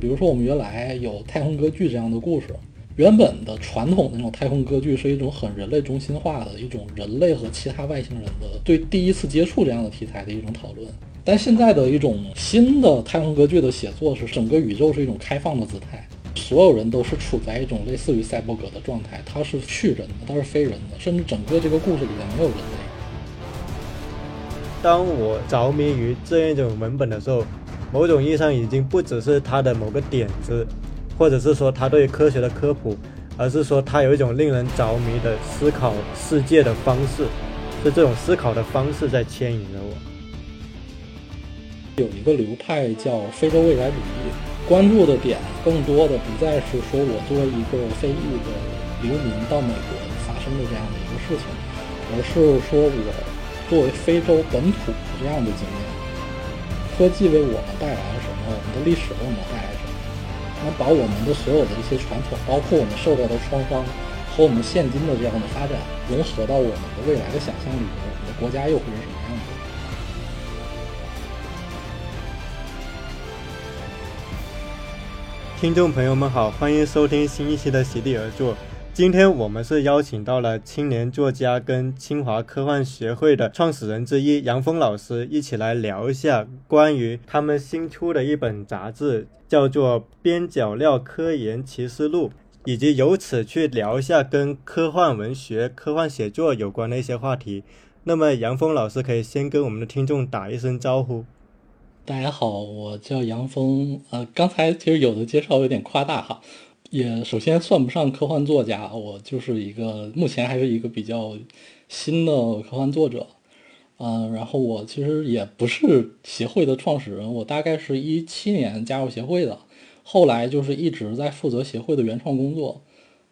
比如说我们原来有太空歌剧这样的故事，原本的传统的那种太空歌剧是一种很人类中心化的一种人类和其他外星人的对第一次接触这样的题材的一种讨论。但现在的一种新的太空歌剧的写作是整个宇宙是一种开放的姿态，所有人都是处在一种类似于赛博格的状态，它是去人的，它是非人的，甚至整个这个故事里面没有人类。当我着迷于这样一种文本的时候，某种意义上已经不只是他的某个点子，或者是说他对科学的科普，而是说他有一种令人着迷的思考世界的方式，是这种思考的方式在牵引着我。有一个流派叫非洲未来主义，关注的点更多的不再是说我作为一个非裔的流民到美国发生的这样的一个事情，而是说我。作为非洲本土的这样的经验，科技为我们带来了什么？我们的历史为我们带来什么？能把我们的所有的一些传统，包括我们受到的创伤和我们现今的这样的发展，融合到我们的未来的想象里面，我们的国家又会是什么样子？听众朋友们好，欢迎收听新一期的席地而坐。今天我们是邀请到了青年作家跟清华科幻学会的创始人之一杨峰老师，一起来聊一下关于他们新出的一本杂志，叫做《边角料科研奇思录》，以及由此去聊一下跟科幻文学、科幻写作有关的一些话题。那么，杨峰老师可以先跟我们的听众打一声招呼。大家好，我叫杨峰。呃，刚才其实有的介绍有点夸大哈。也首先算不上科幻作家，我就是一个目前还是一个比较新的科幻作者，嗯，然后我其实也不是协会的创始人，我大概是一七年加入协会的，后来就是一直在负责协会的原创工作，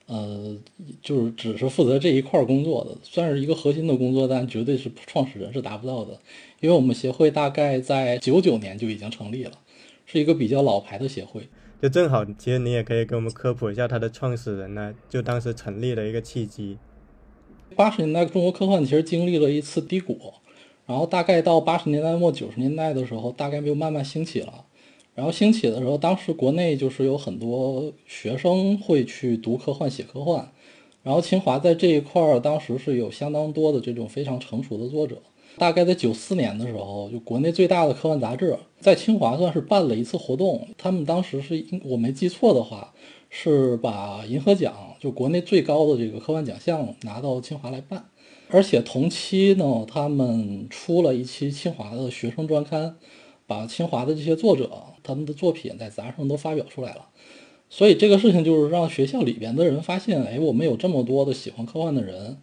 呃，就是只是负责这一块工作的，算是一个核心的工作，但绝对是创始人是达不到的，因为我们协会大概在九九年就已经成立了，是一个比较老牌的协会。就正好，其实你也可以给我们科普一下它的创始人呢，就当时成立的一个契机。八十年代中国科幻其实经历了一次低谷，然后大概到八十年代末九十年代的时候，大概就慢慢兴起了。然后兴起的时候，当时国内就是有很多学生会去读科幻、写科幻，然后清华在这一块儿当时是有相当多的这种非常成熟的作者。大概在九四年的时候，就国内最大的科幻杂志在清华算是办了一次活动。他们当时是我没记错的话，是把银河奖就国内最高的这个科幻奖项拿到清华来办。而且同期呢，他们出了一期清华的学生专刊，把清华的这些作者他们的作品在杂志上都发表出来了。所以这个事情就是让学校里边的人发现，哎，我们有这么多的喜欢科幻的人。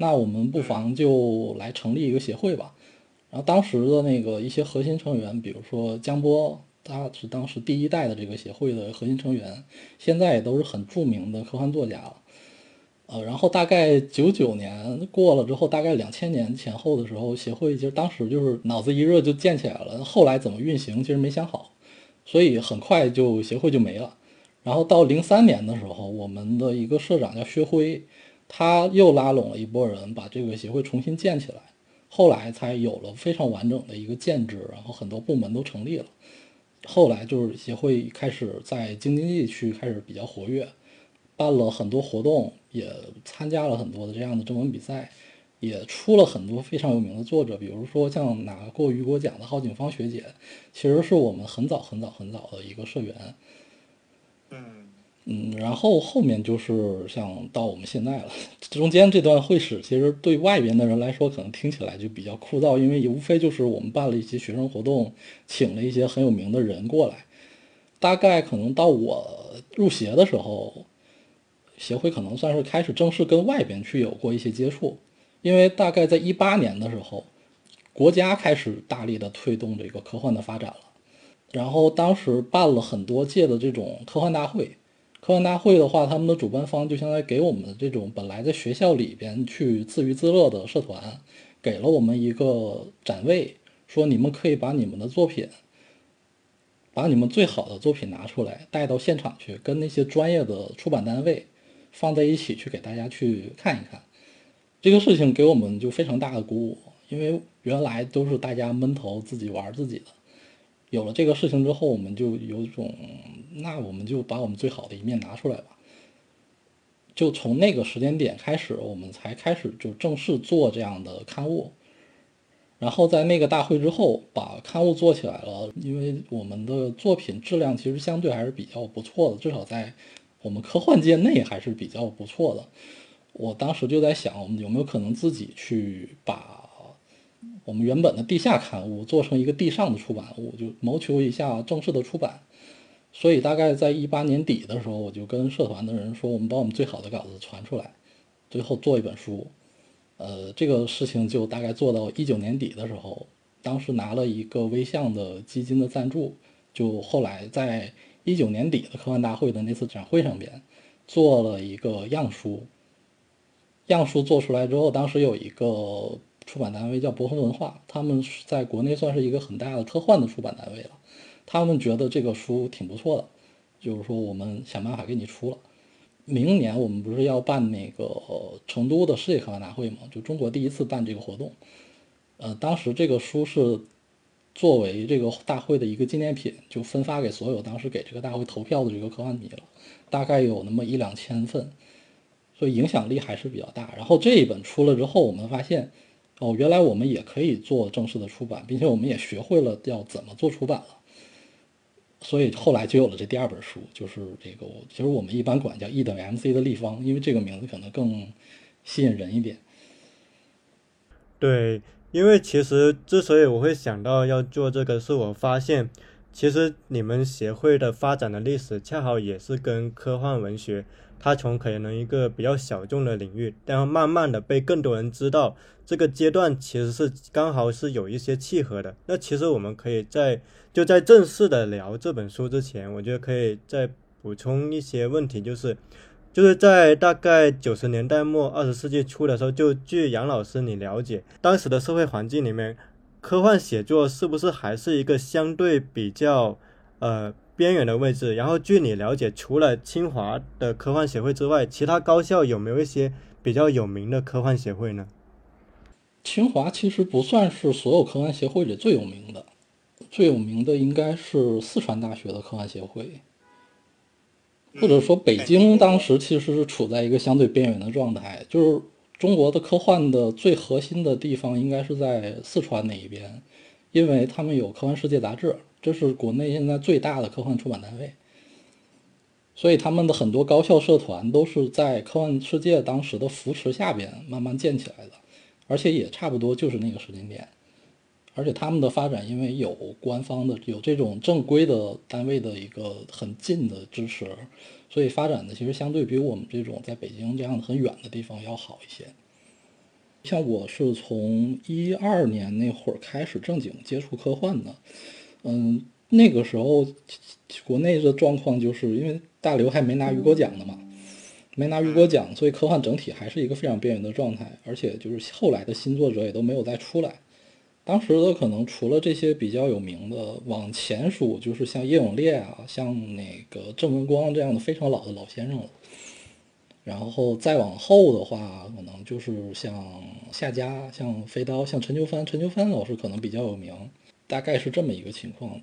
那我们不妨就来成立一个协会吧。然后当时的那个一些核心成员，比如说江波，他是当时第一代的这个协会的核心成员，现在也都是很著名的科幻作家了。呃，然后大概九九年过了之后，大概两千年前后的时候，协会其实当时就是脑子一热就建起来了。后来怎么运行，其实没想好，所以很快就协会就没了。然后到零三年的时候，我们的一个社长叫薛辉。他又拉拢了一波人，把这个协会重新建起来，后来才有了非常完整的一个建制，然后很多部门都成立了。后来就是协会开始在京津冀区开始比较活跃，办了很多活动，也参加了很多的这样的征文比赛，也出了很多非常有名的作者，比如说像拿过雨果奖的郝景芳学姐，其实是我们很早很早很早的一个社员。嗯。嗯，然后后面就是像到我们现在了，中间这段会史其实对外边的人来说可能听起来就比较枯燥，因为无非就是我们办了一些学生活动，请了一些很有名的人过来。大概可能到我入协的时候，协会可能算是开始正式跟外边去有过一些接触，因为大概在一八年的时候，国家开始大力的推动这个科幻的发展了，然后当时办了很多届的这种科幻大会。科幻大会的话，他们的主办方就相当于给我们这种本来在学校里边去自娱自乐的社团，给了我们一个展位，说你们可以把你们的作品，把你们最好的作品拿出来，带到现场去，跟那些专业的出版单位放在一起去给大家去看一看。这个事情给我们就非常大的鼓舞，因为原来都是大家闷头自己玩自己的。有了这个事情之后，我们就有种，那我们就把我们最好的一面拿出来吧。就从那个时间点开始，我们才开始就正式做这样的刊物。然后在那个大会之后，把刊物做起来了。因为我们的作品质量其实相对还是比较不错的，至少在我们科幻界内还是比较不错的。我当时就在想，我们有没有可能自己去把我们原本的地下刊物做成一个地上的出版物，就谋求一下正式的出版。所以大概在一八年底的时候，我就跟社团的人说，我们把我们最好的稿子传出来，最后做一本书。呃，这个事情就大概做到一九年底的时候，当时拿了一个微象的基金的赞助，就后来在一九年底的科幻大会的那次展会上边，做了一个样书。样书做出来之后，当时有一个出版单位叫博恒文化，他们在国内算是一个很大的科幻的出版单位了。他们觉得这个书挺不错的，就是说我们想办法给你出了。明年我们不是要办那个成都的世界科幻大会吗？就中国第一次办这个活动。呃，当时这个书是作为这个大会的一个纪念品，就分发给所有当时给这个大会投票的这个科幻迷了，大概有那么一两千份，所以影响力还是比较大。然后这一本出了之后，我们发现，哦，原来我们也可以做正式的出版，并且我们也学会了要怎么做出版了。所以后来就有了这第二本书，就是这个，其实我们一般管叫 E 等于 MC 的立方，因为这个名字可能更吸引人一点。对，因为其实之所以我会想到要做这个，是我发现，其实你们协会的发展的历史恰好也是跟科幻文学。它从可能一个比较小众的领域，然后慢慢的被更多人知道，这个阶段其实是刚好是有一些契合的。那其实我们可以在就在正式的聊这本书之前，我觉得可以再补充一些问题，就是就是在大概九十年代末二十世纪初的时候，就据杨老师你了解，当时的社会环境里面，科幻写作是不是还是一个相对比较呃？边缘的位置。然后，据你了解，除了清华的科幻协会之外，其他高校有没有一些比较有名的科幻协会呢？清华其实不算是所有科幻协会里最有名的，最有名的应该是四川大学的科幻协会，或者说北京当时其实是处在一个相对边缘的状态，就是中国的科幻的最核心的地方应该是在四川那一边，因为他们有《科幻世界》杂志。这是国内现在最大的科幻出版单位，所以他们的很多高校社团都是在科幻世界当时的扶持下边慢慢建起来的，而且也差不多就是那个时间点，而且他们的发展因为有官方的有这种正规的单位的一个很近的支持，所以发展的其实相对比我们这种在北京这样很远的地方要好一些。像我是从一二年那会儿开始正经接触科幻的。嗯，那个时候国内的状况就是因为大刘还没拿雨果奖呢嘛，没拿雨果奖，所以科幻整体还是一个非常边缘的状态，而且就是后来的新作者也都没有再出来。当时的可能除了这些比较有名的，往前数就是像叶永烈啊，像那个郑文光这样的非常老的老先生了。然后再往后的话，可能就是像夏家、像飞刀、像陈秋帆，陈秋帆老师可能比较有名。大概是这么一个情况，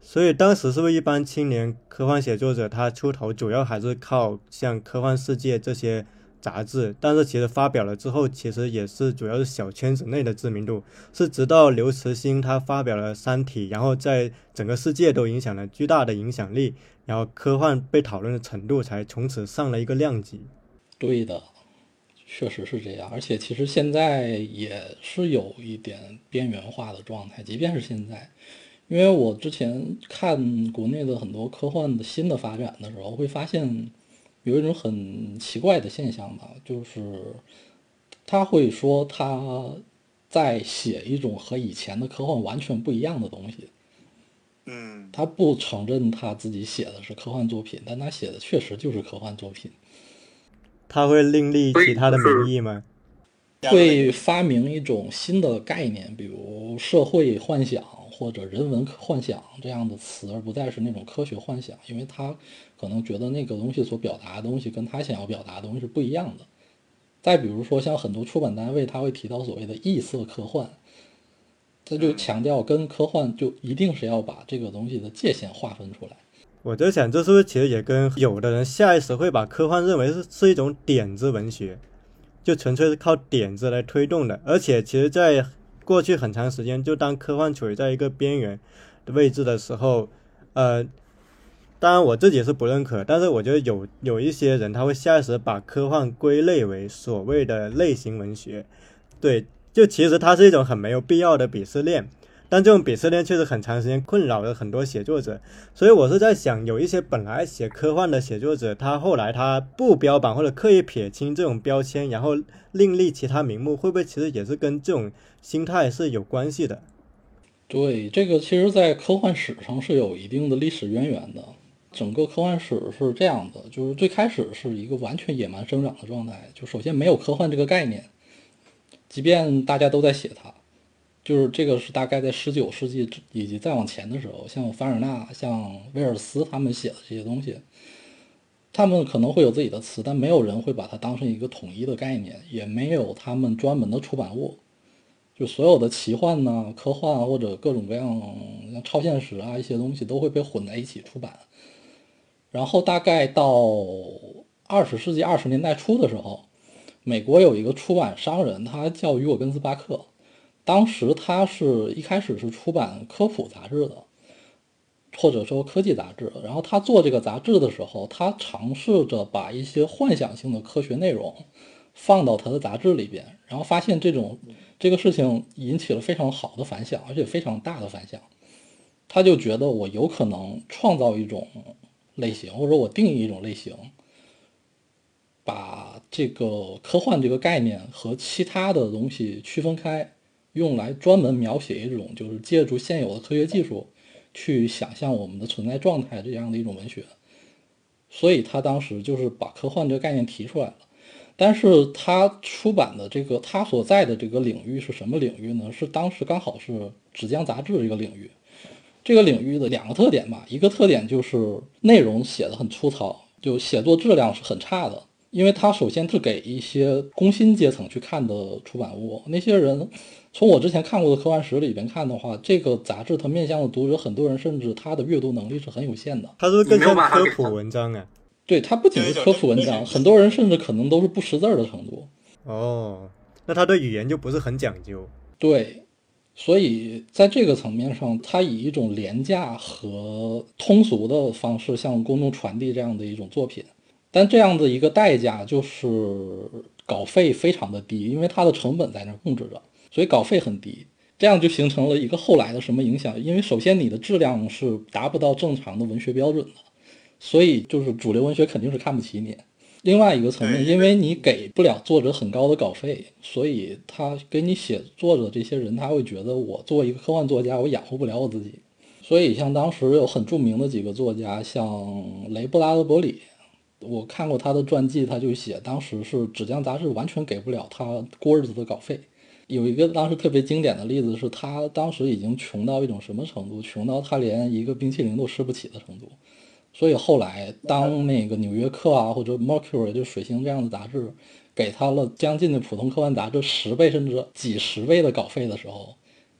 所以当时是不是一般青年科幻写作者他出头主要还是靠像《科幻世界》这些杂志？但是其实发表了之后，其实也是主要是小圈子内的知名度。是直到刘慈欣他发表了《三体》，然后在整个世界都影响了巨大的影响力，然后科幻被讨论的程度才从此上了一个量级。对的。确实是这样，而且其实现在也是有一点边缘化的状态。即便是现在，因为我之前看国内的很多科幻的新的发展的时候，会发现有一种很奇怪的现象吧，就是他会说他在写一种和以前的科幻完全不一样的东西。嗯，他不承认他自己写的是科幻作品，但他写的确实就是科幻作品。他会另立其他的名义吗？会发明一种新的概念，比如社会幻想或者人文幻想这样的词，而不再是那种科学幻想，因为他可能觉得那个东西所表达的东西跟他想要表达的东西是不一样的。再比如说，像很多出版单位，他会提到所谓的异色科幻，他就强调跟科幻就一定是要把这个东西的界限划分出来。我在想，这是不是其实也跟有的人下意识会把科幻认为是是一种点子文学，就纯粹是靠点子来推动的。而且，其实在过去很长时间，就当科幻处于在一个边缘的位置的时候，呃，当然我自己是不认可，但是我觉得有有一些人他会下意识把科幻归类为所谓的类型文学，对，就其实它是一种很没有必要的鄙视链。但这种鄙视链确实很长时间困扰了很多写作者，所以我是在想，有一些本来写科幻的写作者，他后来他不标榜或者刻意撇清这种标签，然后另立其他名目，会不会其实也是跟这种心态是有关系的？对，这个其实，在科幻史上是有一定的历史渊源的。整个科幻史是这样的，就是最开始是一个完全野蛮生长的状态，就首先没有科幻这个概念，即便大家都在写它。就是这个是大概在十九世纪以及再往前的时候，像凡尔纳、像威尔斯他们写的这些东西，他们可能会有自己的词，但没有人会把它当成一个统一的概念，也没有他们专门的出版物。就所有的奇幻呢、科幻或者各种各样像超现实啊一些东西都会被混在一起出版。然后大概到二十世纪二十年代初的时候，美国有一个出版商人，他叫雨果·根斯巴克。当时他是一开始是出版科普杂志的，或者说科技杂志。然后他做这个杂志的时候，他尝试着把一些幻想性的科学内容放到他的杂志里边，然后发现这种这个事情引起了非常好的反响，而且非常大的反响。他就觉得我有可能创造一种类型，或者说我定义一种类型，把这个科幻这个概念和其他的东西区分开。用来专门描写一种，就是借助现有的科学技术去想象我们的存在状态这样的一种文学，所以他当时就是把科幻这个概念提出来了。但是他出版的这个他所在的这个领域是什么领域呢？是当时刚好是纸浆杂志这个领域。这个领域的两个特点吧，一个特点就是内容写的很粗糙，就写作质量是很差的，因为他首先是给一些工薪阶层去看的出版物，那些人。从我之前看过的科幻史里边看的话，这个杂志它面向的读者，很多人甚至他的阅读能力是很有限的。它是更像科普文章啊？对，它不仅是科普文章，很多人甚至可能都是不识字儿的程度。哦，那他对语言就不是很讲究。对，所以在这个层面上，他以一种廉价和通俗的方式向公众传递这样的一种作品，但这样的一个代价就是稿费非常的低，因为它的成本在那控制着。所以稿费很低，这样就形成了一个后来的什么影响？因为首先你的质量是达不到正常的文学标准的，所以就是主流文学肯定是看不起你。另外一个层面，因为你给不了作者很高的稿费，所以他给你写作者这些人，他会觉得我作为一个科幻作家，我养活不了我自己。所以像当时有很著名的几个作家，像雷布拉德伯里，我看过他的传记，他就写当时是纸浆杂志完全给不了他过日子的稿费。有一个当时特别经典的例子是，他当时已经穷到一种什么程度？穷到他连一个冰淇淋都吃不起的程度。所以后来，当那个《纽约客》啊或者《Mercury》就水星这样的杂志给他了将近的普通科幻杂志十倍甚至几十倍的稿费的时候，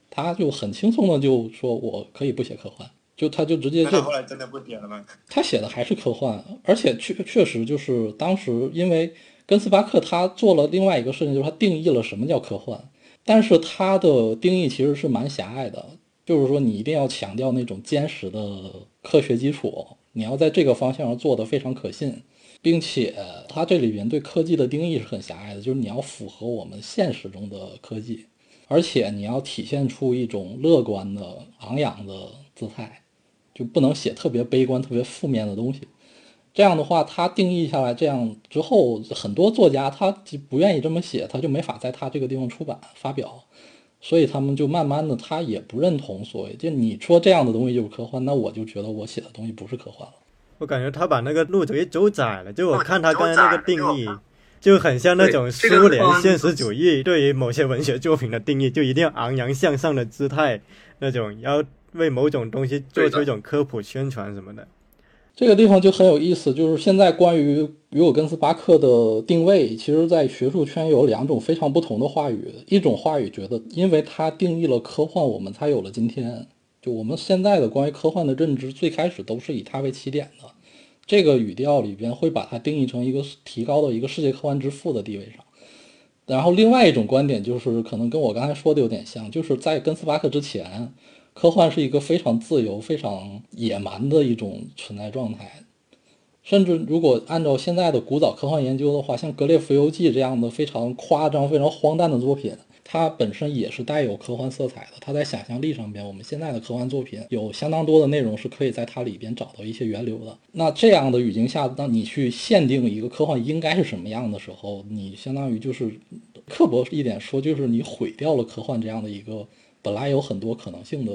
他就很轻松的就说：“我可以不写科幻。”就他就直接就。后来真的不写了吗？他写的还是科幻，而且确确实就是当时因为根斯巴克他做了另外一个事情，就是他定义了什么叫科幻。但是他的定义其实是蛮狭隘的，就是说你一定要强调那种坚实的科学基础，你要在这个方向上做的非常可信，并且他这里边对科技的定义是很狭隘的，就是你要符合我们现实中的科技，而且你要体现出一种乐观的、昂扬的姿态，就不能写特别悲观、特别负面的东西。这样的话，他定义下来，这样之后，很多作家他就不愿意这么写，他就没法在他这个地方出版发表，所以他们就慢慢的，他也不认同所谓就你说这样的东西就是科幻，那我就觉得我写的东西不是科幻了。我感觉他把那个路给走窄了，就我看他刚才那个定义，就很像那种苏联现实主义对于某些文学作品的定义，就一定要昂扬向上的姿态，那种要为某种东西做出一种科普宣传什么的。这个地方就很有意思，就是现在关于雨果·根斯巴克的定位，其实在学术圈有两种非常不同的话语。一种话语觉得，因为他定义了科幻，我们才有了今天。就我们现在的关于科幻的认知，最开始都是以它为起点的。这个语调里边会把它定义成一个提高到一个世界科幻之父的地位上。然后另外一种观点就是，可能跟我刚才说的有点像，就是在根斯巴克之前。科幻是一个非常自由、非常野蛮的一种存在状态，甚至如果按照现在的古早科幻研究的话，像《格列佛游记》这样的非常夸张、非常荒诞的作品，它本身也是带有科幻色彩的。它在想象力上边，我们现在的科幻作品有相当多的内容是可以在它里边找到一些源流的。那这样的语境下，当你去限定一个科幻应该是什么样的时候，你相当于就是刻薄一点说，就是你毁掉了科幻这样的一个。本来有很多可能性的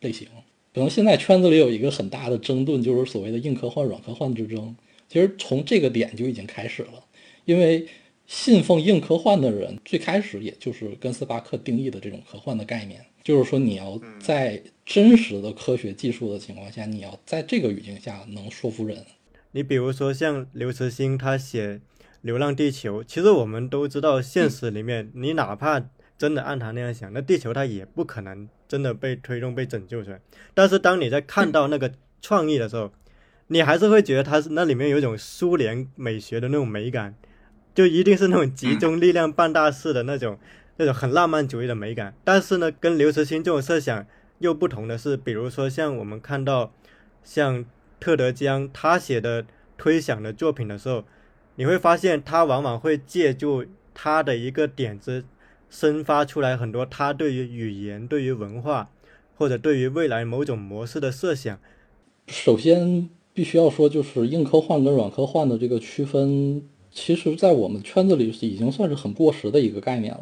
类型，可能现在圈子里有一个很大的争论，就是所谓的硬科幻、软科幻之争。其实从这个点就已经开始了，因为信奉硬科幻的人，最开始也就是跟斯巴克定义的这种科幻的概念，就是说你要在真实的科学技术的情况下，你要在这个语境下能说服人。你比如说像刘慈欣他写《流浪地球》，其实我们都知道，现实里面你哪怕。真的按他那样想，那地球它也不可能真的被推动、被拯救出来。但是当你在看到那个创意的时候，你还是会觉得它是那里面有一种苏联美学的那种美感，就一定是那种集中力量办大事的那种、那种很浪漫主义的美感。但是呢，跟刘慈欣这种设想又不同的是，比如说像我们看到像特德·江他写的推想的作品的时候，你会发现他往往会借助他的一个点子。生发出来很多他对于语言、对于文化，或者对于未来某种模式的设想。首先，必须要说，就是硬科幻跟软科幻的这个区分，其实在我们圈子里已经算是很过时的一个概念了。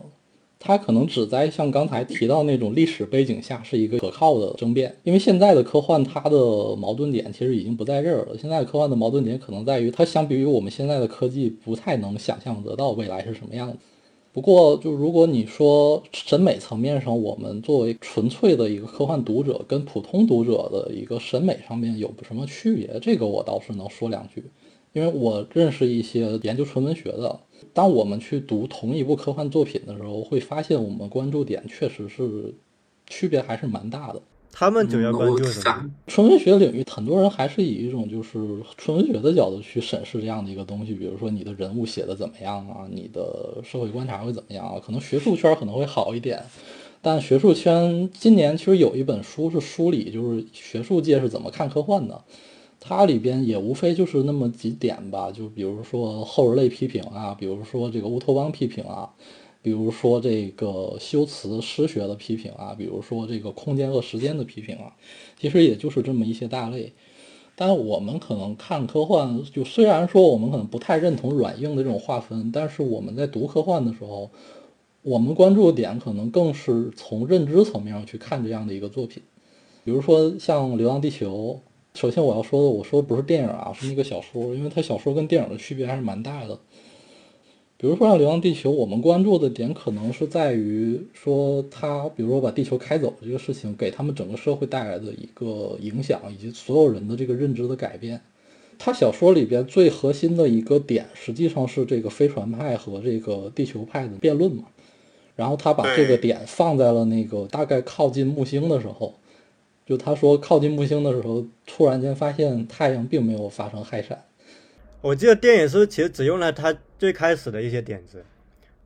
它可能只在像刚才提到那种历史背景下是一个可靠的争辩，因为现在的科幻它的矛盾点其实已经不在这儿了。现在科幻的矛盾点可能在于，它相比于我们现在的科技，不太能想象得到未来是什么样子。不过，就如果你说审美层面上，我们作为纯粹的一个科幻读者，跟普通读者的一个审美上面有什么区别？这个我倒是能说两句，因为我认识一些研究纯文学的，当我们去读同一部科幻作品的时候，会发现我们关注点确实是区别还是蛮大的。他们主要关注什么？纯文学领域，很多人还是以一种就是纯文学的角度去审视这样的一个东西。比如说你的人物写的怎么样啊，你的社会观察会怎么样啊？可能学术圈可能会好一点，但学术圈今年其实有一本书是梳理，就是学术界是怎么看科幻的。它里边也无非就是那么几点吧，就比如说后人类批评啊，比如说这个乌托邦批评啊。比如说这个修辞诗学的批评啊，比如说这个空间和时间的批评啊，其实也就是这么一些大类。但我们可能看科幻，就虽然说我们可能不太认同软硬的这种划分，但是我们在读科幻的时候，我们关注的点可能更是从认知层面上去看这样的一个作品。比如说像《流浪地球》，首先我要说的，我说不是电影啊，是那个小说，因为它小说跟电影的区别还是蛮大的。比如说像《流浪地球》，我们关注的点可能是在于说它，比如说把地球开走这个事情，给他们整个社会带来的一个影响，以及所有人的这个认知的改变。他小说里边最核心的一个点，实际上是这个飞船派和这个地球派的辩论嘛。然后他把这个点放在了那个大概靠近木星的时候，就他说靠近木星的时候，突然间发现太阳并没有发生氦闪。我记得电影是其实只用了他最开始的一些点子，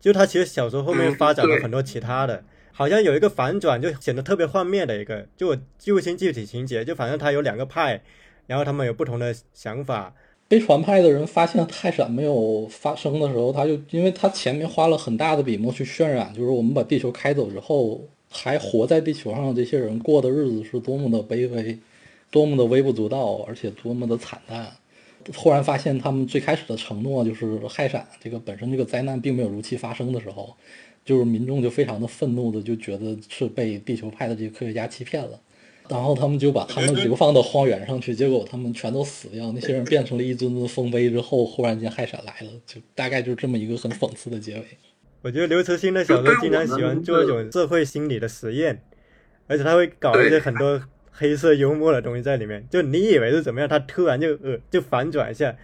就他其实小说后面发展了很多其他的，好像有一个反转，就显得特别幻灭的一个，就我记不清具体情节，就反正他有两个派，然后他们有不同的想法。飞船派的人发现泰闪没有发生的时候，他就因为他前面花了很大的笔墨去渲染，就是我们把地球开走之后，还活在地球上的这些人过的日子是多么的卑微，多么的微不足道，而且多么的惨淡。突然发现，他们最开始的承诺就是氦闪这个本身这个灾难并没有如期发生的时候，就是民众就非常的愤怒的就觉得是被地球派的这个科学家欺骗了，然后他们就把他们流放到荒原上去，结果他们全都死掉，那些人变成了一尊尊丰碑之后，忽然间氦闪来了，就大概就是这么一个很讽刺的结尾。我觉得刘慈欣的小说经常喜欢做一种社会心理的实验，而且他会搞一些很多黑色幽默的东西在里面。就你以为是怎么样，他突然就呃就反转一下，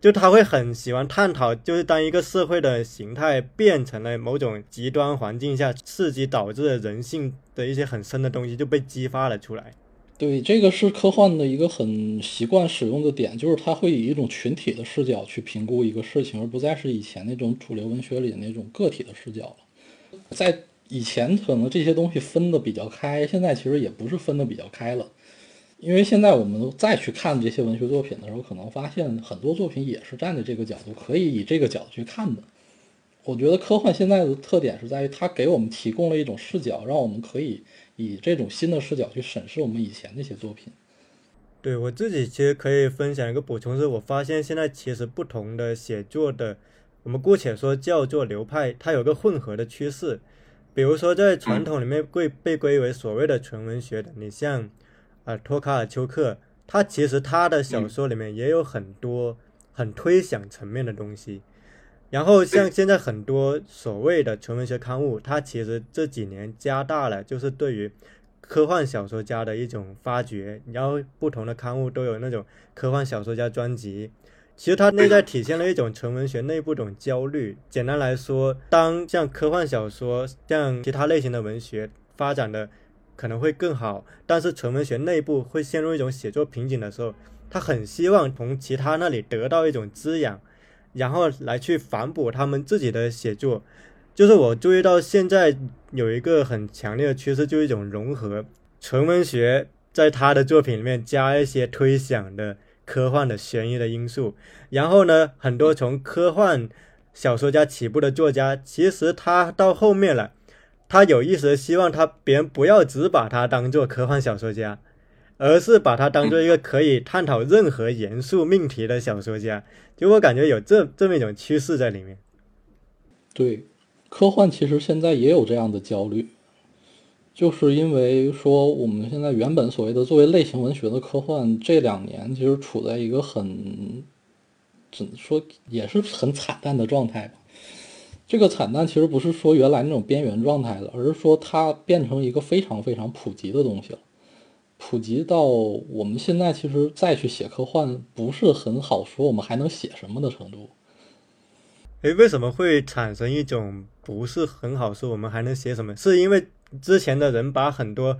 就他会很喜欢探讨，就是当一个社会的形态变成了某种极端环境下刺激导致的人性的一些很深的东西就被激发了出来。对，这个是科幻的一个很习惯使用的点，就是它会以一种群体的视角去评估一个事情，而不再是以前那种主流文学里那种个体的视角了。在以前可能这些东西分的比较开，现在其实也不是分的比较开了，因为现在我们再去看这些文学作品的时候，可能发现很多作品也是站在这个角度，可以以这个角度去看的。我觉得科幻现在的特点是在于它给我们提供了一种视角，让我们可以。以这种新的视角去审视我们以前那些作品。对我自己其实可以分享一个补充，是我发现现在其实不同的写作的，我们姑且说叫做流派，它有个混合的趋势。比如说在传统里面归被归为所谓的纯文学的，你像啊托卡尔丘克，他其实他的小说里面也有很多很推想层面的东西。然后像现在很多所谓的纯文学刊物，它其实这几年加大了，就是对于科幻小说家的一种发掘。然后不同的刊物都有那种科幻小说家专辑，其实它内在体现了一种纯文学内部一种焦虑。简单来说，当像科幻小说、像其他类型的文学发展的可能会更好，但是纯文学内部会陷入一种写作瓶颈的时候，他很希望从其他那里得到一种滋养。然后来去反哺他们自己的写作，就是我注意到现在有一个很强烈的趋势，就是一种融合纯文学，在他的作品里面加一些推想的科幻的悬疑的因素。然后呢，很多从科幻小说家起步的作家，其实他到后面了，他有意识的希望他别人不要只把他当做科幻小说家。而是把他当做一个可以探讨任何严肃命题的小说家，就我感觉有这这么一种趋势在里面。对，科幻其实现在也有这样的焦虑，就是因为说我们现在原本所谓的作为类型文学的科幻，这两年其实处在一个很怎么说也是很惨淡的状态吧。这个惨淡其实不是说原来那种边缘状态了，而是说它变成一个非常非常普及的东西了。普及到我们现在其实再去写科幻不是很好说，我们还能写什么的程度？诶，为什么会产生一种不是很好说，我们还能写什么？是因为之前的人把很多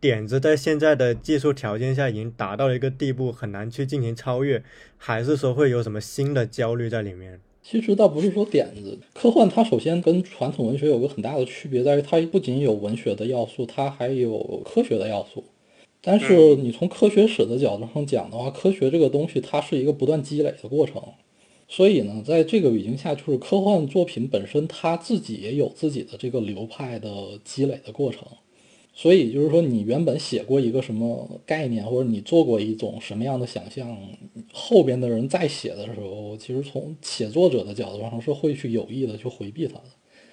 点子在现在的技术条件下已经达到了一个地步，很难去进行超越，还是说会有什么新的焦虑在里面？其实倒不是说点子，科幻它首先跟传统文学有个很大的区别，在于它不仅有文学的要素，它还有科学的要素。但是你从科学史的角度上讲的话，科学这个东西它是一个不断积累的过程，所以呢，在这个语境下，就是科幻作品本身它自己也有自己的这个流派的积累的过程。所以就是说，你原本写过一个什么概念，或者你做过一种什么样的想象，后边的人在写的时候，其实从写作者的角度上是会去有意的去回避它的。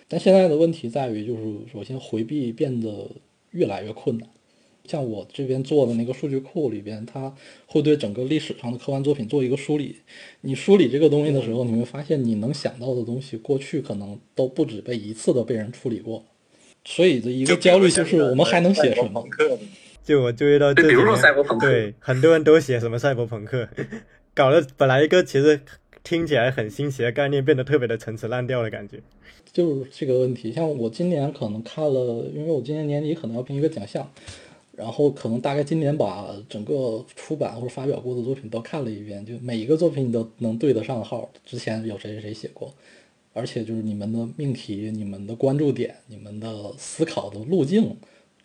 但现在的问题在于，就是首先回避变得越来越困难。像我这边做的那个数据库里边，它会对整个历史上的科幻作品做一个梳理。你梳理这个东西的时候，你会发现你能想到的东西，过去可能都不止被一次的被人处理过。所以的一个焦虑就是我们还能写什么？就我注意到，比如说赛博朋克，对很多人都写什么赛博朋克，搞得本来一个其实听起来很新奇的概念，变得特别的陈词滥调的感觉。就是这个问题。像我今年可能看了，因为我今年年底可能要评一个奖项。然后可能大概今年把整个出版或者发表过的作品都看了一遍，就每一个作品你都能对得上号。之前有谁谁谁写过，而且就是你们的命题、你们的关注点、你们的思考的路径，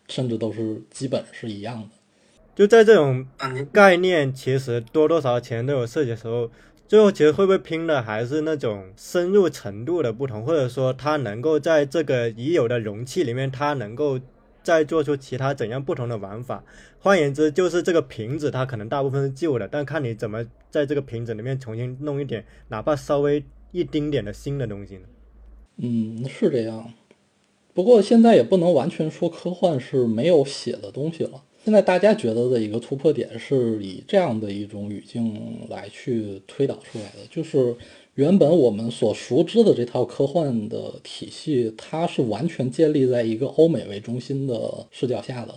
甚至都是基本是一样的。就在这种概念其实多多少少前都有涉及的时候，最后其实会不会拼的还是那种深入程度的不同，或者说它能够在这个已有的容器里面，它能够。再做出其他怎样不同的玩法，换言之，就是这个瓶子它可能大部分是旧的，但看你怎么在这个瓶子里面重新弄一点，哪怕稍微一丁点的新的东西呢？嗯，是这样。不过现在也不能完全说科幻是没有写的东西了。现在大家觉得的一个突破点是以这样的一种语境来去推导出来的，就是。原本我们所熟知的这套科幻的体系，它是完全建立在一个欧美为中心的视角下的。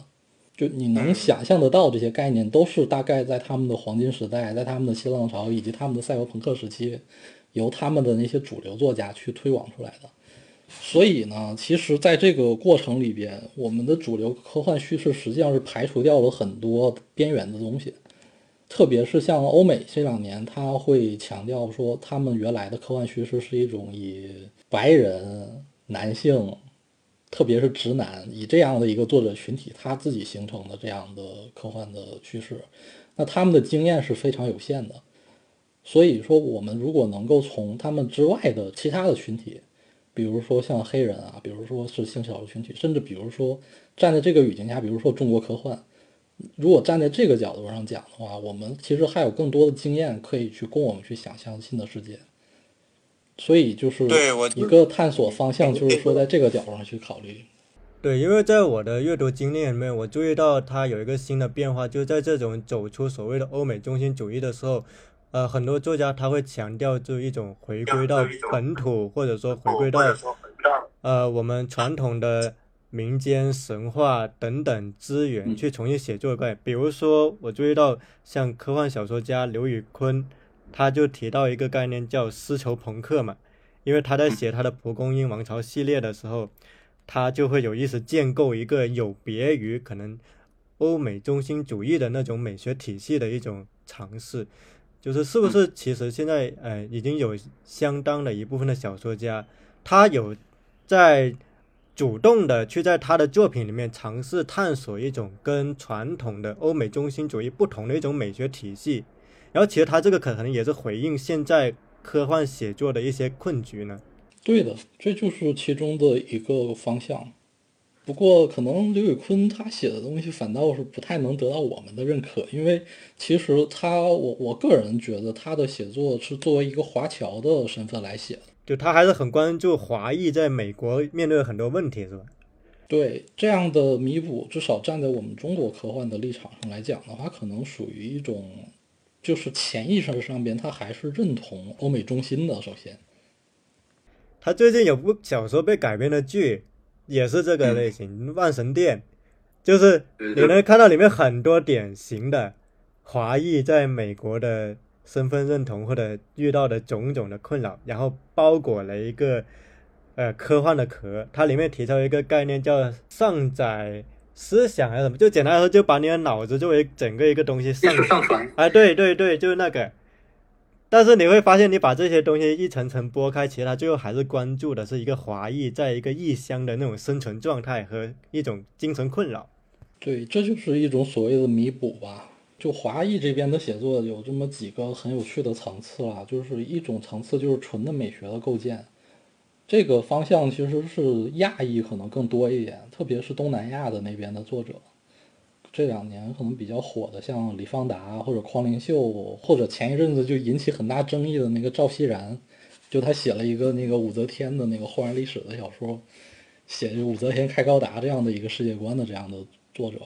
就你能想象得到这些概念，都是大概在他们的黄金时代，在他们的新浪潮以及他们的赛博朋克时期，由他们的那些主流作家去推广出来的。所以呢，其实在这个过程里边，我们的主流科幻叙事实际上是排除掉了很多边缘的东西，特别是像欧美这两年，他会强调说，他们原来的科幻叙事是一种以白人男性。特别是直男以这样的一个作者群体，他自己形成的这样的科幻的趋势，那他们的经验是非常有限的。所以说，我们如果能够从他们之外的其他的群体，比如说像黑人啊，比如说是性少数群体，甚至比如说站在这个语境下，比如说中国科幻，如果站在这个角度上讲的话，我们其实还有更多的经验可以去供我们去想象新的世界。所以就是一个探索方向，就是说在这个角度上去考虑。对，因为在我的阅读经历里面，我注意到它有一个新的变化，就是在这种走出所谓的欧美中心主义的时候，呃，很多作家他会强调就一种回归到本土，或者说回归到呃我们传统的民间神话等等资源去重新写作的比如说，我注意到像科幻小说家刘宇昆。他就提到一个概念叫丝绸朋克嘛，因为他在写他的蒲公英王朝系列的时候，他就会有意识建构一个有别于可能欧美中心主义的那种美学体系的一种尝试，就是是不是其实现在呃已经有相当的一部分的小说家，他有在主动的去在他的作品里面尝试探索一种跟传统的欧美中心主义不同的一种美学体系。然后，其实他这个可能也是回应现在科幻写作的一些困局呢。对的，这就是其中的一个方向。不过，可能刘宇坤他写的东西反倒是不太能得到我们的认可，因为其实他，我我个人觉得他的写作是作为一个华侨的身份来写的，就他还是很关注华裔在美国面对很多问题，是吧？对，这样的弥补，至少站在我们中国科幻的立场上来讲的话，可能属于一种。就是潜意识上边，他还是认同欧美中心的。首先，他最近有部小说被改编的剧，也是这个类型，《万神殿》，就是你能看到里面很多典型的华裔在美国的身份认同或者遇到的种种的困扰，然后包裹了一个呃科幻的壳。它里面提出一个概念叫上载。思想还是什么？就简单来说，就把你的脑子作为整个一个东西上上传。哎，对对对，就是那个。但是你会发现，你把这些东西一层层剥开，其实它最后还是关注的是一个华裔在一个异乡的那种生存状态和一种精神困扰。对，这就是一种所谓的弥补吧。就华裔这边的写作有这么几个很有趣的层次啊，就是一种层次就是纯的美学的构建。这个方向其实是亚裔可能更多一点，特别是东南亚的那边的作者，这两年可能比较火的，像李方达或者匡灵秀，或者前一阵子就引起很大争议的那个赵熙然，就他写了一个那个武则天的那个后人历史的小说，写武则天开高达这样的一个世界观的这样的作者。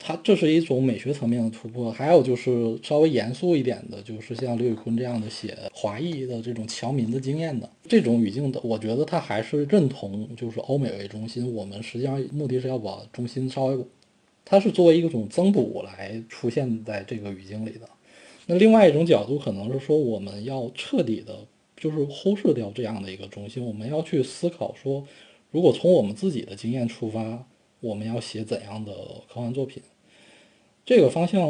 它这是一种美学层面的突破，还有就是稍微严肃一点的，就是像刘宇坤这样的写华裔的这种侨民的经验的这种语境的，我觉得他还是认同就是欧美为中心，我们实际上目的是要把中心稍微，它是作为一种增补来出现在这个语境里的。那另外一种角度可能是说，我们要彻底的，就是忽视掉这样的一个中心，我们要去思考说，如果从我们自己的经验出发。我们要写怎样的科幻作品？这个方向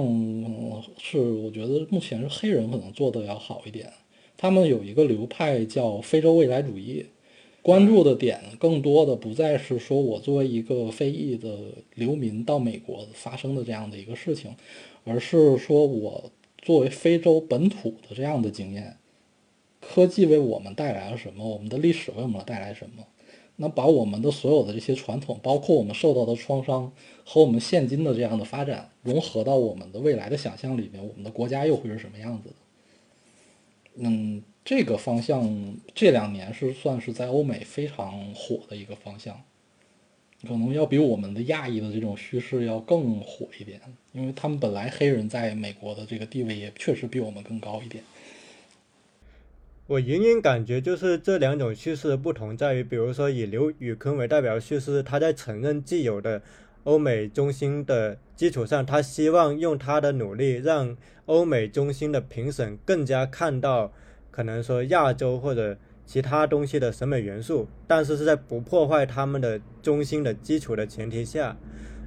是我觉得目前是黑人可能做的要好一点。他们有一个流派叫非洲未来主义，关注的点更多的不再是说我作为一个非裔的流民到美国发生的这样的一个事情，而是说我作为非洲本土的这样的经验，科技为我们带来了什么？我们的历史为我们带来什么？那把我们的所有的这些传统，包括我们受到的创伤和我们现今的这样的发展融合到我们的未来的想象里面，我们的国家又会是什么样子的？嗯，这个方向这两年是算是在欧美非常火的一个方向，可能要比我们的亚裔的这种叙事要更火一点，因为他们本来黑人在美国的这个地位也确实比我们更高一点。我隐隐感觉，就是这两种叙事的不同在于，比如说以刘宇坤为代表的叙事，他在承认既有的欧美中心的基础上，他希望用他的努力让欧美中心的评审更加看到可能说亚洲或者其他东西的审美元素，但是是在不破坏他们的中心的基础的前提下。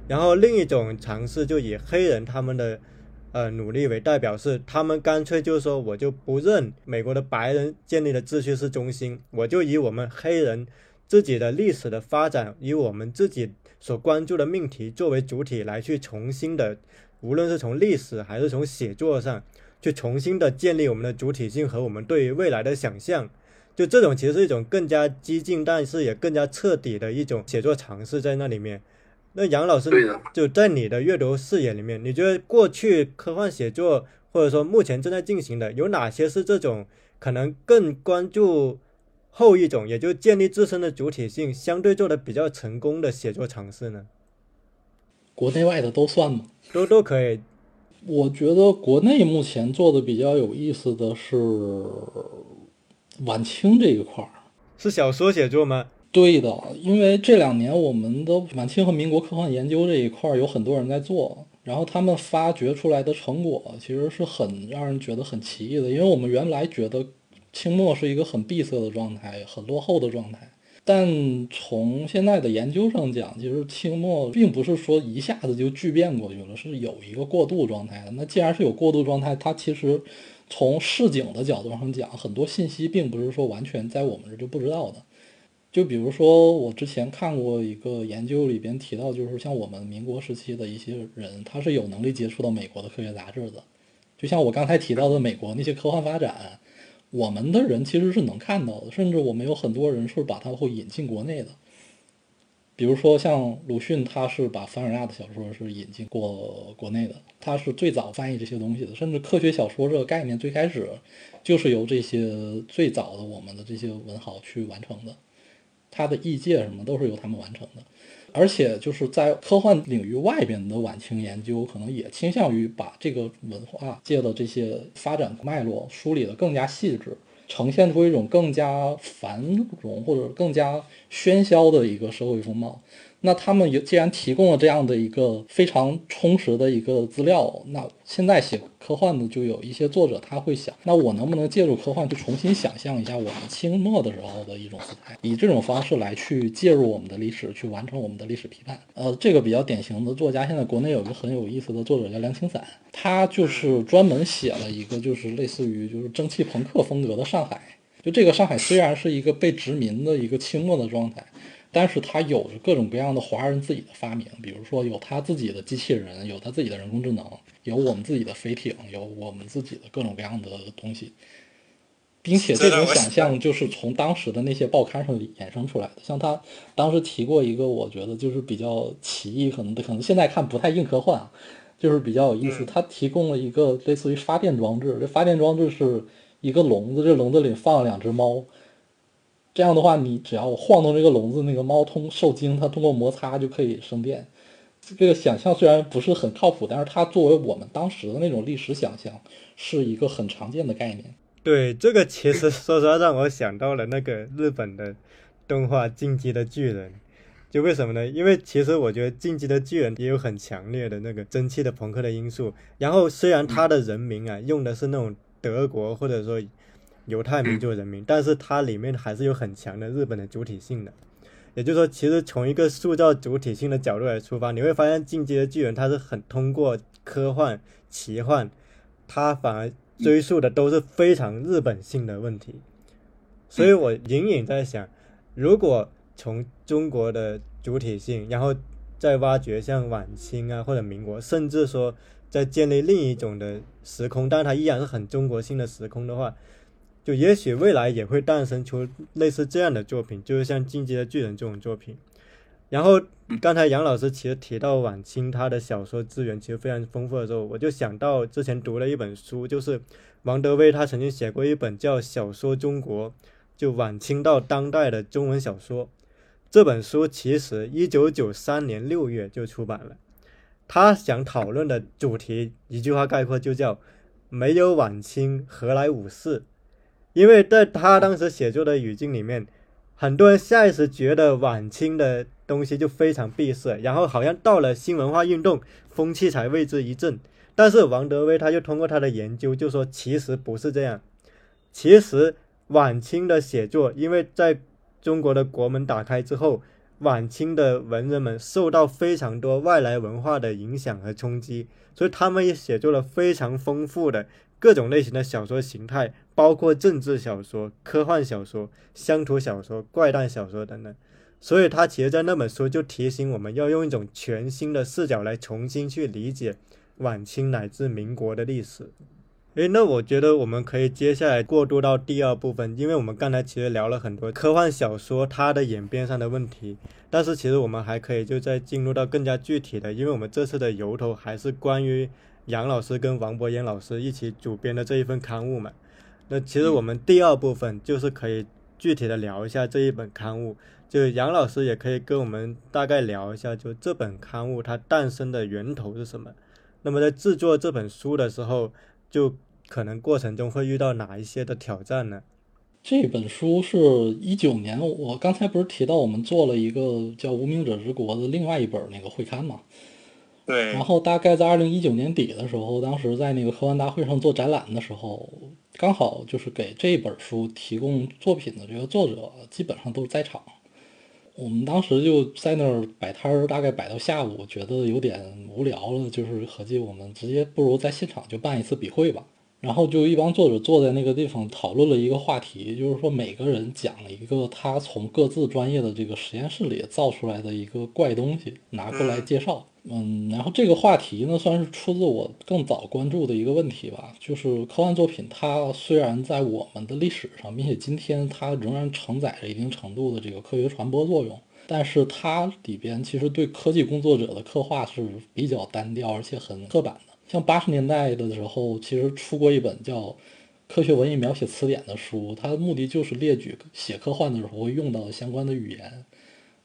然后另一种尝试就以黑人他们的呃努力为代表，是他们干脆就说我就不认美国的白人建立的秩序是中心，我就以我们黑人自己的历史的发展，以我们自己。所关注的命题作为主体来去重新的，无论是从历史还是从写作上去重新的建立我们的主体性和我们对于未来的想象，就这种其实是一种更加激进，但是也更加彻底的一种写作尝试在那里面。那杨老师就在你的阅读视野里面，你觉得过去科幻写作或者说目前正在进行的有哪些是这种可能更关注？后一种，也就建立自身的主体性，相对做的比较成功的写作尝试呢？国内外的都算吗？都都可以。我觉得国内目前做的比较有意思的是晚清这一块儿，是小说写作吗？对的，因为这两年我们的晚清和民国科幻研究这一块儿有很多人在做，然后他们发掘出来的成果其实是很让人觉得很奇异的，因为我们原来觉得。清末是一个很闭塞的状态，很落后的状态。但从现在的研究上讲，其实清末并不是说一下子就巨变过去了，是有一个过渡状态的。那既然是有过渡状态，它其实从市井的角度上讲，很多信息并不是说完全在我们这就不知道的。就比如说，我之前看过一个研究里边提到，就是像我们民国时期的一些人，他是有能力接触到美国的科学杂志的。就像我刚才提到的美国那些科幻发展。我们的人其实是能看到的，甚至我们有很多人是把它会引进国内的。比如说像鲁迅，他是把凡尔纳的小说是引进过国内的，他是最早翻译这些东西的。甚至科学小说这个概念最开始就是由这些最早的我们的这些文豪去完成的，他的译介什么都是由他们完成的。而且就是在科幻领域外边的晚清研究，可能也倾向于把这个文化界的这些发展脉络梳理得更加细致，呈现出一种更加繁荣或者更加喧嚣的一个社会风貌。那他们也既然提供了这样的一个非常充实的一个资料，那现在写科幻的就有一些作者他会想，那我能不能借助科幻去重新想象一下我们清末的时候的一种姿态，以这种方式来去介入我们的历史，去完成我们的历史批判。呃，这个比较典型的作家，现在国内有个很有意思的作者叫梁清散，他就是专门写了一个就是类似于就是蒸汽朋克风格的上海，就这个上海虽然是一个被殖民的一个清末的状态。但是它有着各种各样的华人自己的发明，比如说有他自己的机器人，有他自己的人工智能，有我们自己的飞艇，有我们自己的各种各样的东西，并且这种想象就是从当时的那些报刊上衍生出来的。像他当时提过一个，我觉得就是比较奇异，可能可能现在看不太硬科幻啊，就是比较有意思。他提供了一个类似于发电装置，这发电装置是一个笼子，这笼子里放了两只猫。这样的话，你只要晃动这个笼子，那个猫通受精，它通过摩擦就可以生电。这个想象虽然不是很靠谱，但是它作为我们当时的那种历史想象，是一个很常见的概念。对，这个其实说实话让我想到了那个日本的动画《进击的巨人》。就为什么呢？因为其实我觉得《进击的巨人》也有很强烈的那个蒸汽的朋克的因素。然后虽然他的人名啊用的是那种德国或者说。犹太民族人民，但是它里面还是有很强的日本的主体性的。也就是说，其实从一个塑造主体性的角度来出发，你会发现《进击的巨人》它是很通过科幻、奇幻，它反而追溯的都是非常日本性的问题。所以我隐隐在想，如果从中国的主体性，然后再挖掘像晚清啊或者民国，甚至说再建立另一种的时空，但是它依然是很中国性的时空的话。就也许未来也会诞生出类似这样的作品，就是像《进击的巨人》这种作品。然后刚才杨老师其实提到晚清他的小说资源其实非常丰富的时候，我就想到之前读了一本书，就是王德威他曾经写过一本叫《小说中国》，就晚清到当代的中文小说。这本书其实一九九三年六月就出版了。他想讨论的主题一句话概括就叫“没有晚清何来五四”。因为在他当时写作的语境里面，很多人下意识觉得晚清的东西就非常闭塞，然后好像到了新文化运动，风气才为之一振。但是王德威他就通过他的研究就说，其实不是这样，其实晚清的写作，因为在中国的国门打开之后，晚清的文人们受到非常多外来文化的影响和冲击，所以他们也写作了非常丰富的各种类型的小说形态，包括政治小说、科幻小说、乡土小说、怪诞小说等等。所以他其实在那本书就提醒我们要用一种全新的视角来重新去理解。晚清乃至民国的历史，诶，那我觉得我们可以接下来过渡到第二部分，因为我们刚才其实聊了很多科幻小说它的演变上的问题，但是其实我们还可以就再进入到更加具体的，因为我们这次的由头还是关于杨老师跟王博彦老师一起主编的这一份刊物嘛。那其实我们第二部分就是可以具体的聊一下这一本刊物，就杨老师也可以跟我们大概聊一下，就这本刊物它诞生的源头是什么。那么在制作这本书的时候，就可能过程中会遇到哪一些的挑战呢？这本书是一九年，我刚才不是提到我们做了一个叫《无名者之国》的另外一本那个会刊嘛？对。然后大概在二零一九年底的时候，当时在那个科幻大会上做展览的时候，刚好就是给这本书提供作品的这个作者基本上都在场。我们当时就在那儿摆摊儿，大概摆到下午，觉得有点无聊了，就是合计我们直接不如在现场就办一次笔会吧。然后就一帮作者坐在那个地方讨论了一个话题，就是说每个人讲了一个他从各自专业的这个实验室里造出来的一个怪东西，拿过来介绍。嗯，然后这个话题呢，算是出自我更早关注的一个问题吧，就是科幻作品，它虽然在我们的历史上，并且今天它仍然承载着一定程度的这个科学传播作用，但是它里边其实对科技工作者的刻画是比较单调，而且很刻板的。像八十年代的时候，其实出过一本叫《科学文艺描写词典》的书，它的目的就是列举写科幻的时候会用到相关的语言。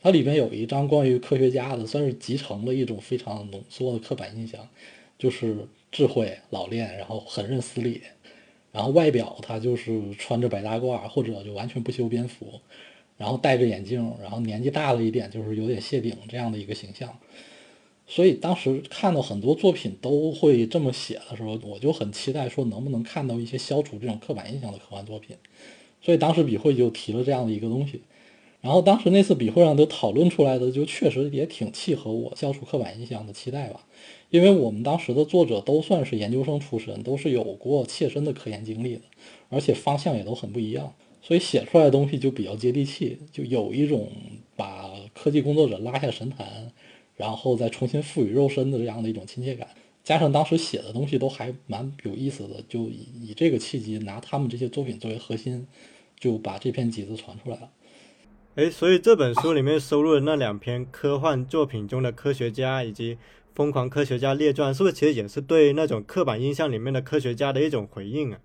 它里面有一张关于科学家的，算是集成了一种非常浓缩的刻板印象，就是智慧、老练，然后很认死理，然后外表他就是穿着白大褂或者就完全不修边幅，然后戴着眼镜，然后年纪大了一点就是有点谢顶这样的一个形象。所以当时看到很多作品都会这么写的时候，我就很期待说能不能看到一些消除这种刻板印象的科幻作品。所以当时笔会就提了这样的一个东西。然后当时那次笔会上都讨论出来的，就确实也挺契合我消除刻板印象的期待吧。因为我们当时的作者都算是研究生出身，都是有过切身的科研经历的，而且方向也都很不一样，所以写出来的东西就比较接地气，就有一种把科技工作者拉下神坛，然后再重新赋予肉身的这样的一种亲切感。加上当时写的东西都还蛮有意思的，就以以这个契机拿他们这些作品作为核心，就把这篇集子传出来了。哎，所以这本书里面收录的那两篇科幻作品中的科学家以及疯狂科学家列传，是不是其实也是对那种刻板印象里面的科学家的一种回应啊？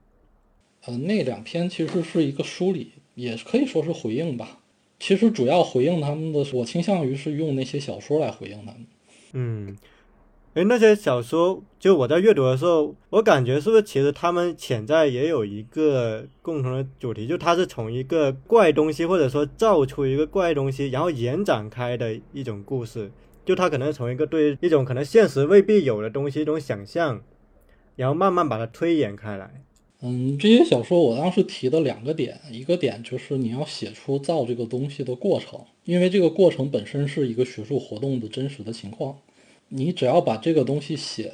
呃，那两篇其实是一个梳理，也可以说是回应吧。其实主要回应他们的，我倾向于是用那些小说来回应他们。嗯。哎，那些小说，就我在阅读的时候，我感觉是不是其实他们潜在也有一个共同的主题，就它是从一个怪东西，或者说造出一个怪东西，然后延展开的一种故事。就它可能从一个对一种可能现实未必有的东西一种想象，然后慢慢把它推演开来。嗯，这些小说我当时提的两个点，一个点就是你要写出造这个东西的过程，因为这个过程本身是一个学术活动的真实的情况。你只要把这个东西写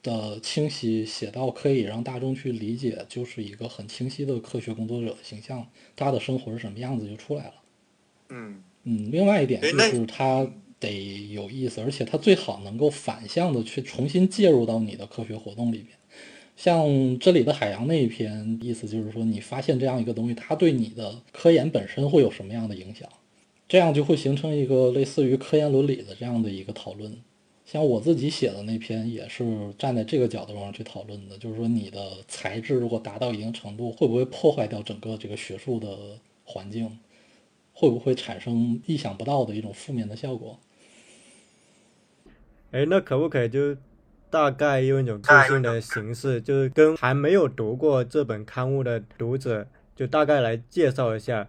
的清晰，写到可以让大众去理解，就是一个很清晰的科学工作者的形象，他的生活是什么样子就出来了。嗯嗯，另外一点就是他得有意思，而且他最好能够反向的去重新介入到你的科学活动里边。像《这里的海洋》那一篇，意思就是说你发现这样一个东西，它对你的科研本身会有什么样的影响？这样就会形成一个类似于科研伦理的这样的一个讨论。像我自己写的那篇，也是站在这个角度上去讨论的，就是说你的材质如果达到一定程度，会不会破坏掉整个这个学术的环境，会不会产生意想不到的一种负面的效果？哎，那可不可以就大概用一种个性的形式，就是跟还没有读过这本刊物的读者，就大概来介绍一下，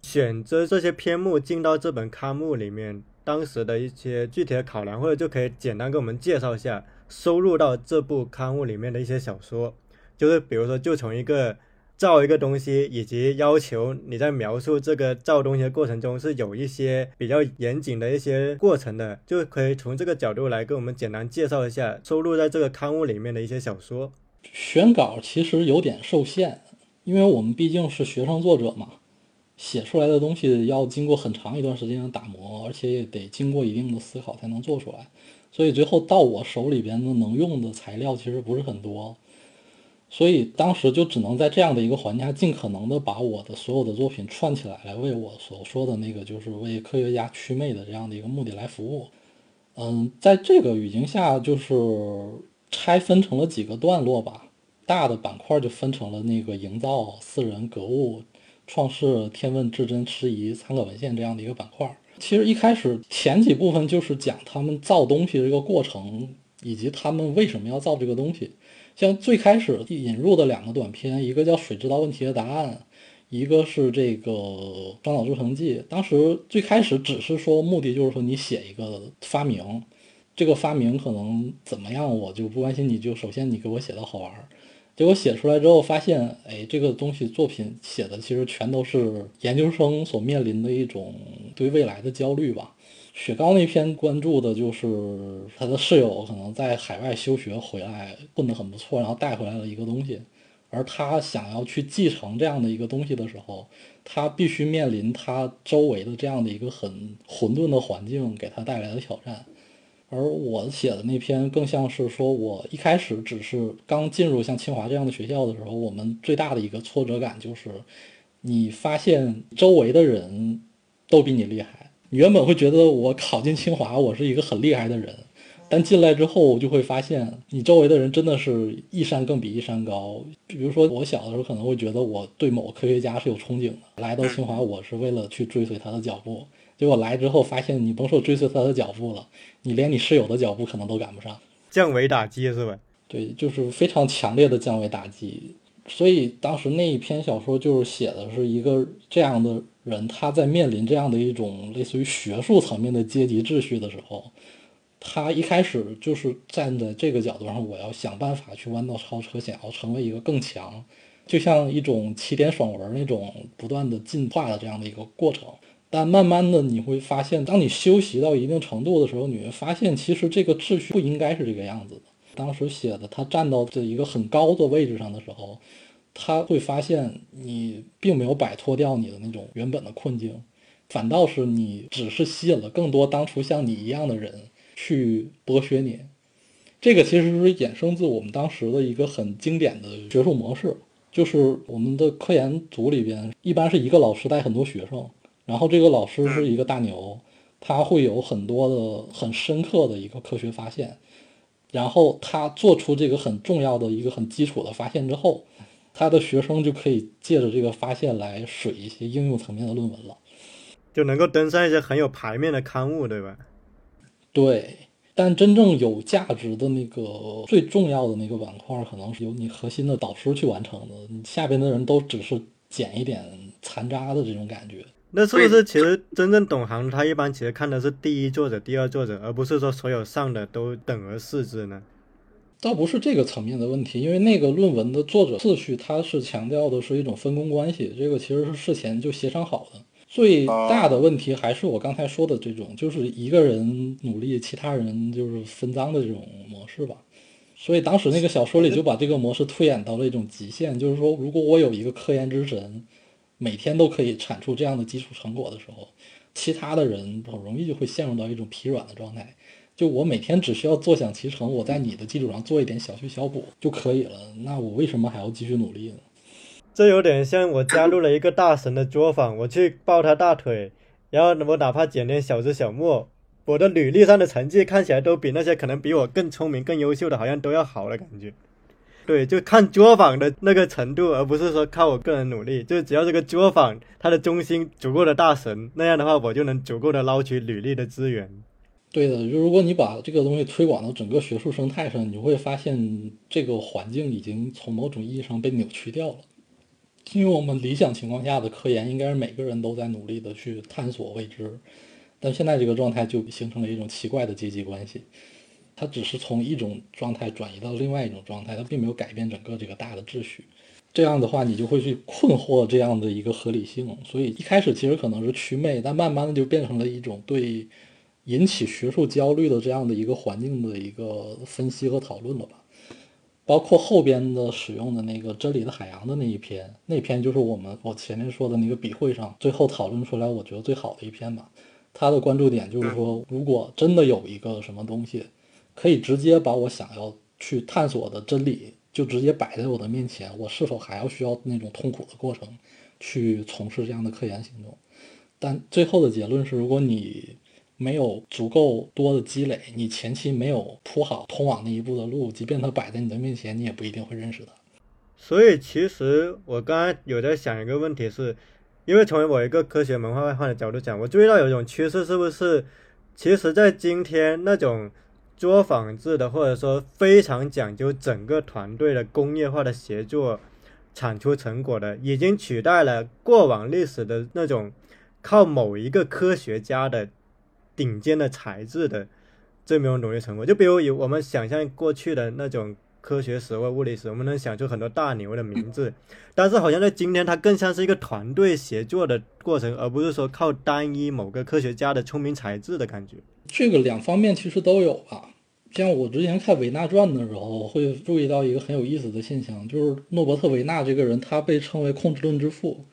选择这些篇目进到这本刊物里面。当时的一些具体的考量，或者就可以简单给我们介绍一下收录到这部刊物里面的一些小说，就是比如说就从一个。造一个东西，以及要求你在描述这个造东西的过程中是有一些比较严谨的一些过程的，就可以从这个角度来跟我们简单介绍一下收录在这个刊物里面的一些小说。选稿其实有点受限，因为我们毕竟是学生作者嘛，写出来的东西要经过很长一段时间的打磨，而且也得经过一定的思考才能做出来，所以最后到我手里边的能用的材料其实不是很多。所以当时就只能在这样的一个环境下，尽可能的把我的所有的作品串起来，来为我所说的那个就是为科学家祛魅的这样的一个目的来服务。嗯，在这个语境下，就是拆分成了几个段落吧。大的板块就分成了那个营造、私人、格物、创世、天问、至真、迟疑、参考文献这样的一个板块。其实一开始前几部分就是讲他们造东西的这个过程，以及他们为什么要造这个东西。像最开始引入的两个短片，一个叫《水知道问题的答案》，一个是这个《双脑铸成记》。当时最开始只是说目的就是说你写一个发明，这个发明可能怎么样我就不关心，你就首先你给我写的好玩。结果写出来之后发现，哎，这个东西作品写的其实全都是研究生所面临的一种对未来的焦虑吧。雪糕那篇关注的就是他的室友可能在海外休学回来混得很不错，然后带回来了一个东西，而他想要去继承这样的一个东西的时候，他必须面临他周围的这样的一个很混沌的环境给他带来的挑战。而我写的那篇更像是说，我一开始只是刚进入像清华这样的学校的时候，我们最大的一个挫折感就是，你发现周围的人都比你厉害。你原本会觉得我考进清华，我是一个很厉害的人，但进来之后就会发现，你周围的人真的是一山更比一山高。比如说，我小的时候可能会觉得我对某个科学家是有憧憬的，来到清华我是为了去追随他的脚步。结果来之后发现，你甭说追随他的脚步了，你连你室友的脚步可能都赶不上，降维打击是吧？对，就是非常强烈的降维打击。所以当时那一篇小说就是写的是一个这样的。人他在面临这样的一种类似于学术层面的阶级秩序的时候，他一开始就是站在这个角度上，我要想办法去弯道超车，想要成为一个更强，就像一种起点爽文那种不断的进化的这样的一个过程。但慢慢的你会发现，当你修习到一定程度的时候，你会发现其实这个秩序不应该是这个样子的。当时写的他站到这一个很高的位置上的时候。他会发现你并没有摆脱掉你的那种原本的困境，反倒是你只是吸引了更多当初像你一样的人去剥削你。这个其实是衍生自我们当时的一个很经典的学术模式，就是我们的科研组里边一般是一个老师带很多学生，然后这个老师是一个大牛，他会有很多的很深刻的一个科学发现，然后他做出这个很重要的一个很基础的发现之后。他的学生就可以借着这个发现来水一些应用层面的论文了，就能够登上一些很有排面的刊物，对吧？对，但真正有价值的那个最重要的那个板块，可能是由你核心的导师去完成的，你下边的人都只是捡一点残渣的这种感觉。那是不是其实真正懂行，他一般其实看的是第一作者、第二作者，而不是说所有上的都等而视之呢？倒不是这个层面的问题，因为那个论文的作者次序，它是强调的是一种分工关系，这个其实是事前就协商好的。最大的问题还是我刚才说的这种，就是一个人努力，其他人就是分赃的这种模式吧。所以当时那个小说里就把这个模式推演到了一种极限，就是说，如果我有一个科研之神，每天都可以产出这样的基础成果的时候，其他的人很容易就会陷入到一种疲软的状态。就我每天只需要坐享其成，我在你的基础上做一点小修小补就可以了。那我为什么还要继续努力呢？这有点像我加入了一个大神的作坊，我去抱他大腿，然后我哪怕捡点小枝小末，我的履历上的成绩看起来都比那些可能比我更聪明、更优秀的，好像都要好的感觉。对，就看作坊的那个程度，而不是说靠我个人努力。就只要这个作坊它的中心足够的大神，那样的话，我就能足够的捞取履历的资源。对的，就如果你把这个东西推广到整个学术生态上，你会发现这个环境已经从某种意义上被扭曲掉了。因为我们理想情况下的科研应该是每个人都在努力的去探索未知，但现在这个状态就形成了一种奇怪的阶级关系，它只是从一种状态转移到另外一种状态，它并没有改变整个这个大的秩序。这样的话，你就会去困惑这样的一个合理性。所以一开始其实可能是祛魅，但慢慢的就变成了一种对引起学术焦虑的这样的一个环境的一个分析和讨论了吧。包括后边的使用的那个真理的海洋的那一篇，那篇就是我们我前面说的那个笔会上最后讨论出来，我觉得最好的一篇吧。他的关注点就是说，如果真的有一个什么东西，可以直接把我想要去探索的真理就直接摆在我的面前，我是否还要需要那种痛苦的过程去从事这样的科研行动？但最后的结论是，如果你没有足够多的积累，你前期没有铺好通往那一步的路，即便它摆在你的面前，你也不一定会认识它。所以，其实我刚刚有在想一个问题，是因为从我一个科学文化外患的角度讲，我注意到有一种趋势，是不是？其实，在今天那种作坊制的，或者说非常讲究整个团队的工业化的协作产出成果的，已经取代了过往历史的那种靠某一个科学家的。顶尖的才智的这么种努力成果，就比如有我们想象过去的那种科学史或物理史，我们能想出很多大牛的名字，但是好像在今天，它更像是一个团队协作的过程，而不是说靠单一某个科学家的聪明才智的感觉。这个两方面其实都有吧。像我之前看《维纳传》的时候，会注意到一个很有意思的现象，就是诺伯特·维纳这个人，他被称为控制论之父，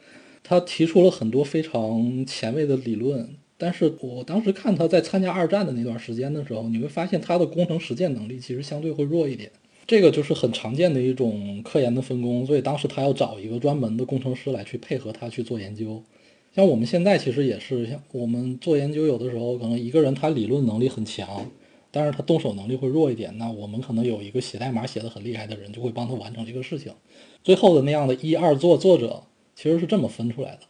他提出了很多非常前卫的理论。但是我当时看他在参加二战的那段时间的时候，你会发现他的工程实践能力其实相对会弱一点。这个就是很常见的一种科研的分工，所以当时他要找一个专门的工程师来去配合他去做研究。像我们现在其实也是，像我们做研究有的时候可能一个人他理论能力很强，但是他动手能力会弱一点，那我们可能有一个写代码写的很厉害的人就会帮他完成这个事情。最后的那样的一二作作者其实是这么分出来的。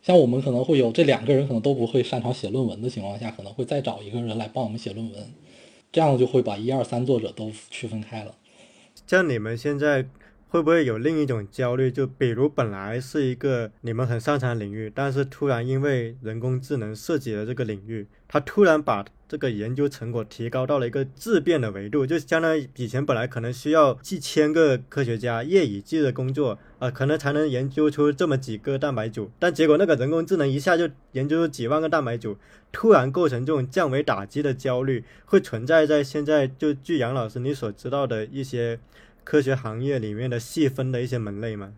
像我们可能会有这两个人可能都不会擅长写论文的情况下，可能会再找一个人来帮我们写论文，这样就会把一二三作者都区分开了。像你们现在会不会有另一种焦虑？就比如本来是一个你们很擅长领域，但是突然因为人工智能涉及了这个领域，它突然把。这个研究成果提高到了一个质变的维度，就相当于以前本来可能需要几千个科学家夜以继日工作啊，可能才能研究出这么几个蛋白组，但结果那个人工智能一下就研究出几万个蛋白组，突然构成这种降维打击的焦虑，会存在在现在就据杨老师你所知道的一些科学行业里面的细分的一些门类吗？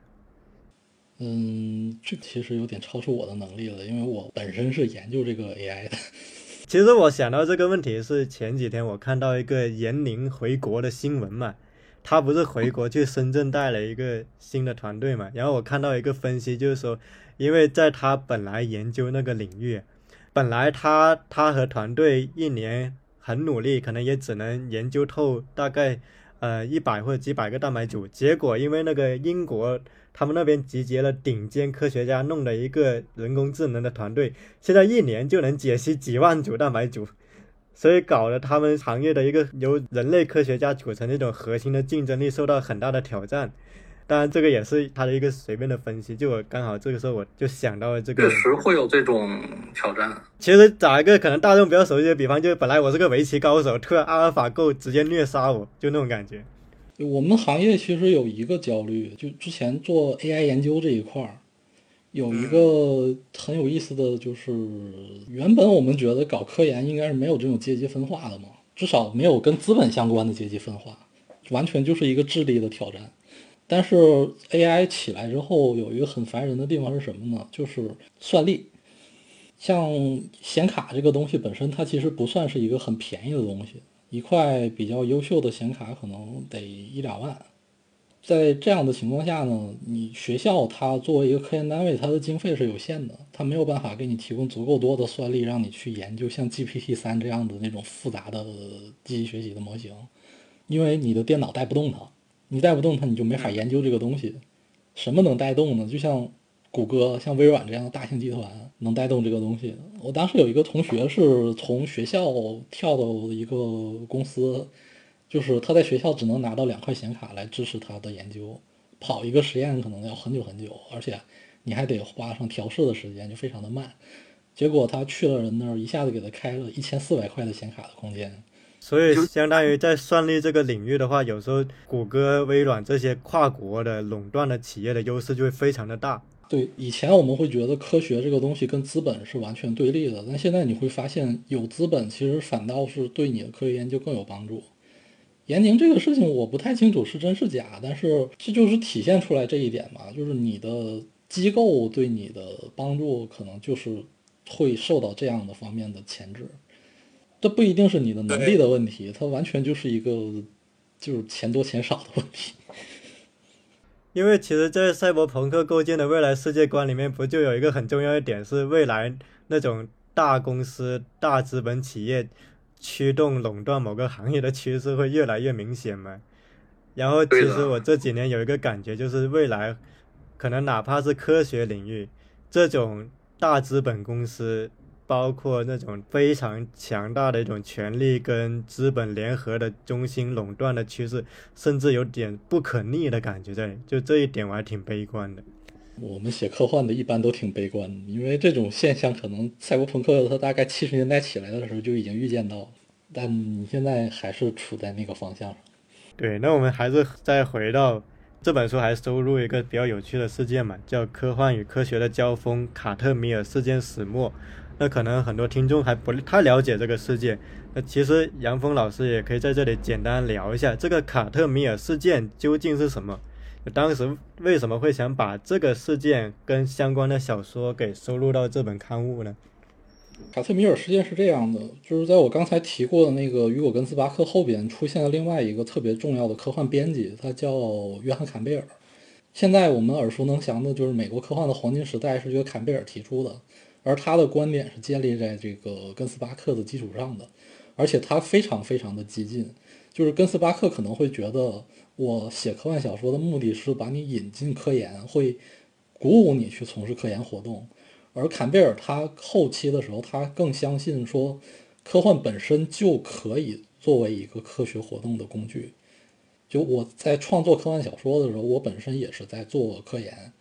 嗯，这其实有点超出我的能力了，因为我本身是研究这个 AI 的。其实我想到这个问题是前几天我看到一个闫宁回国的新闻嘛，他不是回国去深圳带了一个新的团队嘛，然后我看到一个分析就是说，因为在他本来研究那个领域，本来他他和团队一年很努力，可能也只能研究透大概呃一百或者几百个蛋白组，结果因为那个英国。他们那边集结了顶尖科学家，弄了一个人工智能的团队，现在一年就能解析几万组蛋白组，所以搞得他们行业的一个由人类科学家组成那种核心的竞争力受到很大的挑战。当然，这个也是他的一个随便的分析。就我刚好这个时候我就想到了这个，确实会有这种挑战。其实找一个可能大众比较熟悉的比方，就是本来我是个围棋高手，突然阿尔法狗直接虐杀我，就那种感觉。我们行业其实有一个焦虑，就之前做 AI 研究这一块儿，有一个很有意思的就是，原本我们觉得搞科研应该是没有这种阶级分化的嘛，至少没有跟资本相关的阶级分化，完全就是一个智力的挑战。但是 AI 起来之后，有一个很烦人的地方是什么呢？就是算力。像显卡这个东西本身，它其实不算是一个很便宜的东西。一块比较优秀的显卡可能得一两万，在这样的情况下呢，你学校它作为一个科研单位，它的经费是有限的，它没有办法给你提供足够多的算力，让你去研究像 GPT 三这样的那种复杂的机器学习的模型，因为你的电脑带不动它，你带不动它，你就没法研究这个东西。什么能带动呢？就像谷歌、像微软这样的大型集团。能带动这个东西。我当时有一个同学是从学校跳到一个公司，就是他在学校只能拿到两块显卡来支持他的研究，跑一个实验可能要很久很久，而且你还得花上调试的时间，就非常的慢。结果他去了人那儿，一下子给他开了一千四百块的显卡的空间。所以，相当于在算力这个领域的话，有时候谷歌、微软这些跨国的垄断的企业的优势就会非常的大。对，以前我们会觉得科学这个东西跟资本是完全对立的，但现在你会发现，有资本其实反倒是对你的科学研究更有帮助。严宁这个事情我不太清楚是真是假，但是这就是体现出来这一点嘛，就是你的机构对你的帮助可能就是会受到这样的方面的牵制。这不一定是你的能力的问题，它完全就是一个就是钱多钱少的问题。因为其实，在赛博朋克构建的未来世界观里面，不就有一个很重要的点，是未来那种大公司、大资本企业驱动垄断某个行业的趋势会越来越明显吗？然后，其实我这几年有一个感觉，就是未来可能哪怕是科学领域，这种大资本公司。包括那种非常强大的一种权力跟资本联合的中心垄断的趋势，甚至有点不可逆的感觉在。就这一点，我还挺悲观的。我们写科幻的一般都挺悲观的，因为这种现象可能赛博朋克它大概七十年代起来的时候就已经预见到了，但你现在还是处在那个方向上。对，那我们还是再回到这本书，还收录一个比较有趣的事件嘛，叫《科幻与科学的交锋：卡特米尔事件始末》。那可能很多听众还不太了解这个事件，那其实杨峰老师也可以在这里简单聊一下这个卡特米尔事件究竟是什么，当时为什么会想把这个事件跟相关的小说给收录到这本刊物呢？卡特米尔事件是这样的，就是在我刚才提过的那个雨果根斯巴克后边出现了另外一个特别重要的科幻编辑，他叫约翰坎贝尔。现在我们耳熟能详的就是美国科幻的黄金时代是由坎贝尔提出的。而他的观点是建立在这个根斯巴克的基础上的，而且他非常非常的激进。就是根斯巴克可能会觉得，我写科幻小说的目的是把你引进科研，会鼓舞你去从事科研活动。而坎贝尔他后期的时候，他更相信说，科幻本身就可以作为一个科学活动的工具。就我在创作科幻小说的时候，我本身也是在做科研。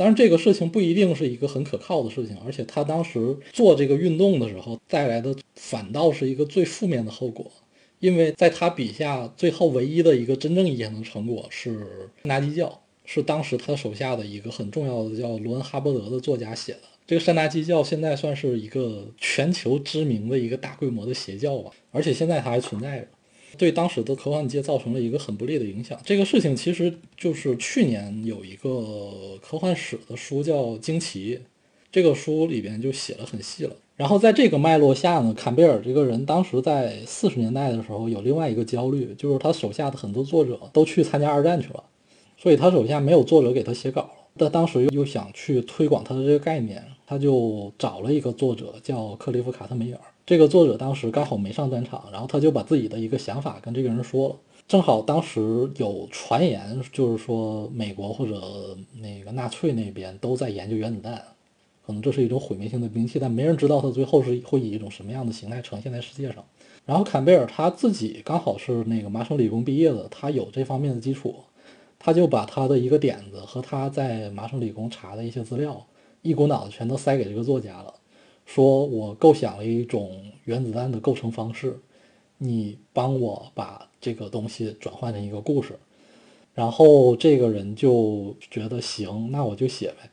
当然，这个事情不一定是一个很可靠的事情，而且他当时做这个运动的时候带来的反倒是一个最负面的后果，因为在他笔下最后唯一的一个真正意义上的成果是《山达基教》，是当时他手下的一个很重要的叫罗恩·哈伯德的作家写的。这个《山达基教》现在算是一个全球知名的一个大规模的邪教吧，而且现在它还存在着。对当时的科幻界造成了一个很不利的影响。这个事情其实就是去年有一个科幻史的书叫《惊奇》，这个书里边就写了很细了。然后在这个脉络下呢，坎贝尔这个人当时在四十年代的时候有另外一个焦虑，就是他手下的很多作者都去参加二战去了，所以他手下没有作者给他写稿。他当时又想去推广他的这个概念，他就找了一个作者叫克利夫·卡特梅尔。这个作者当时刚好没上战场，然后他就把自己的一个想法跟这个人说了。正好当时有传言，就是说美国或者那个纳粹那边都在研究原子弹，可能这是一种毁灭性的兵器，但没人知道它最后是会以一种什么样的形态呈现在世界上。然后坎贝尔他自己刚好是那个麻省理工毕业的，他有这方面的基础，他就把他的一个点子和他在麻省理工查的一些资料，一股脑的全都塞给这个作家了。说我构想了一种原子弹的构成方式，你帮我把这个东西转换成一个故事，然后这个人就觉得行，那我就写呗，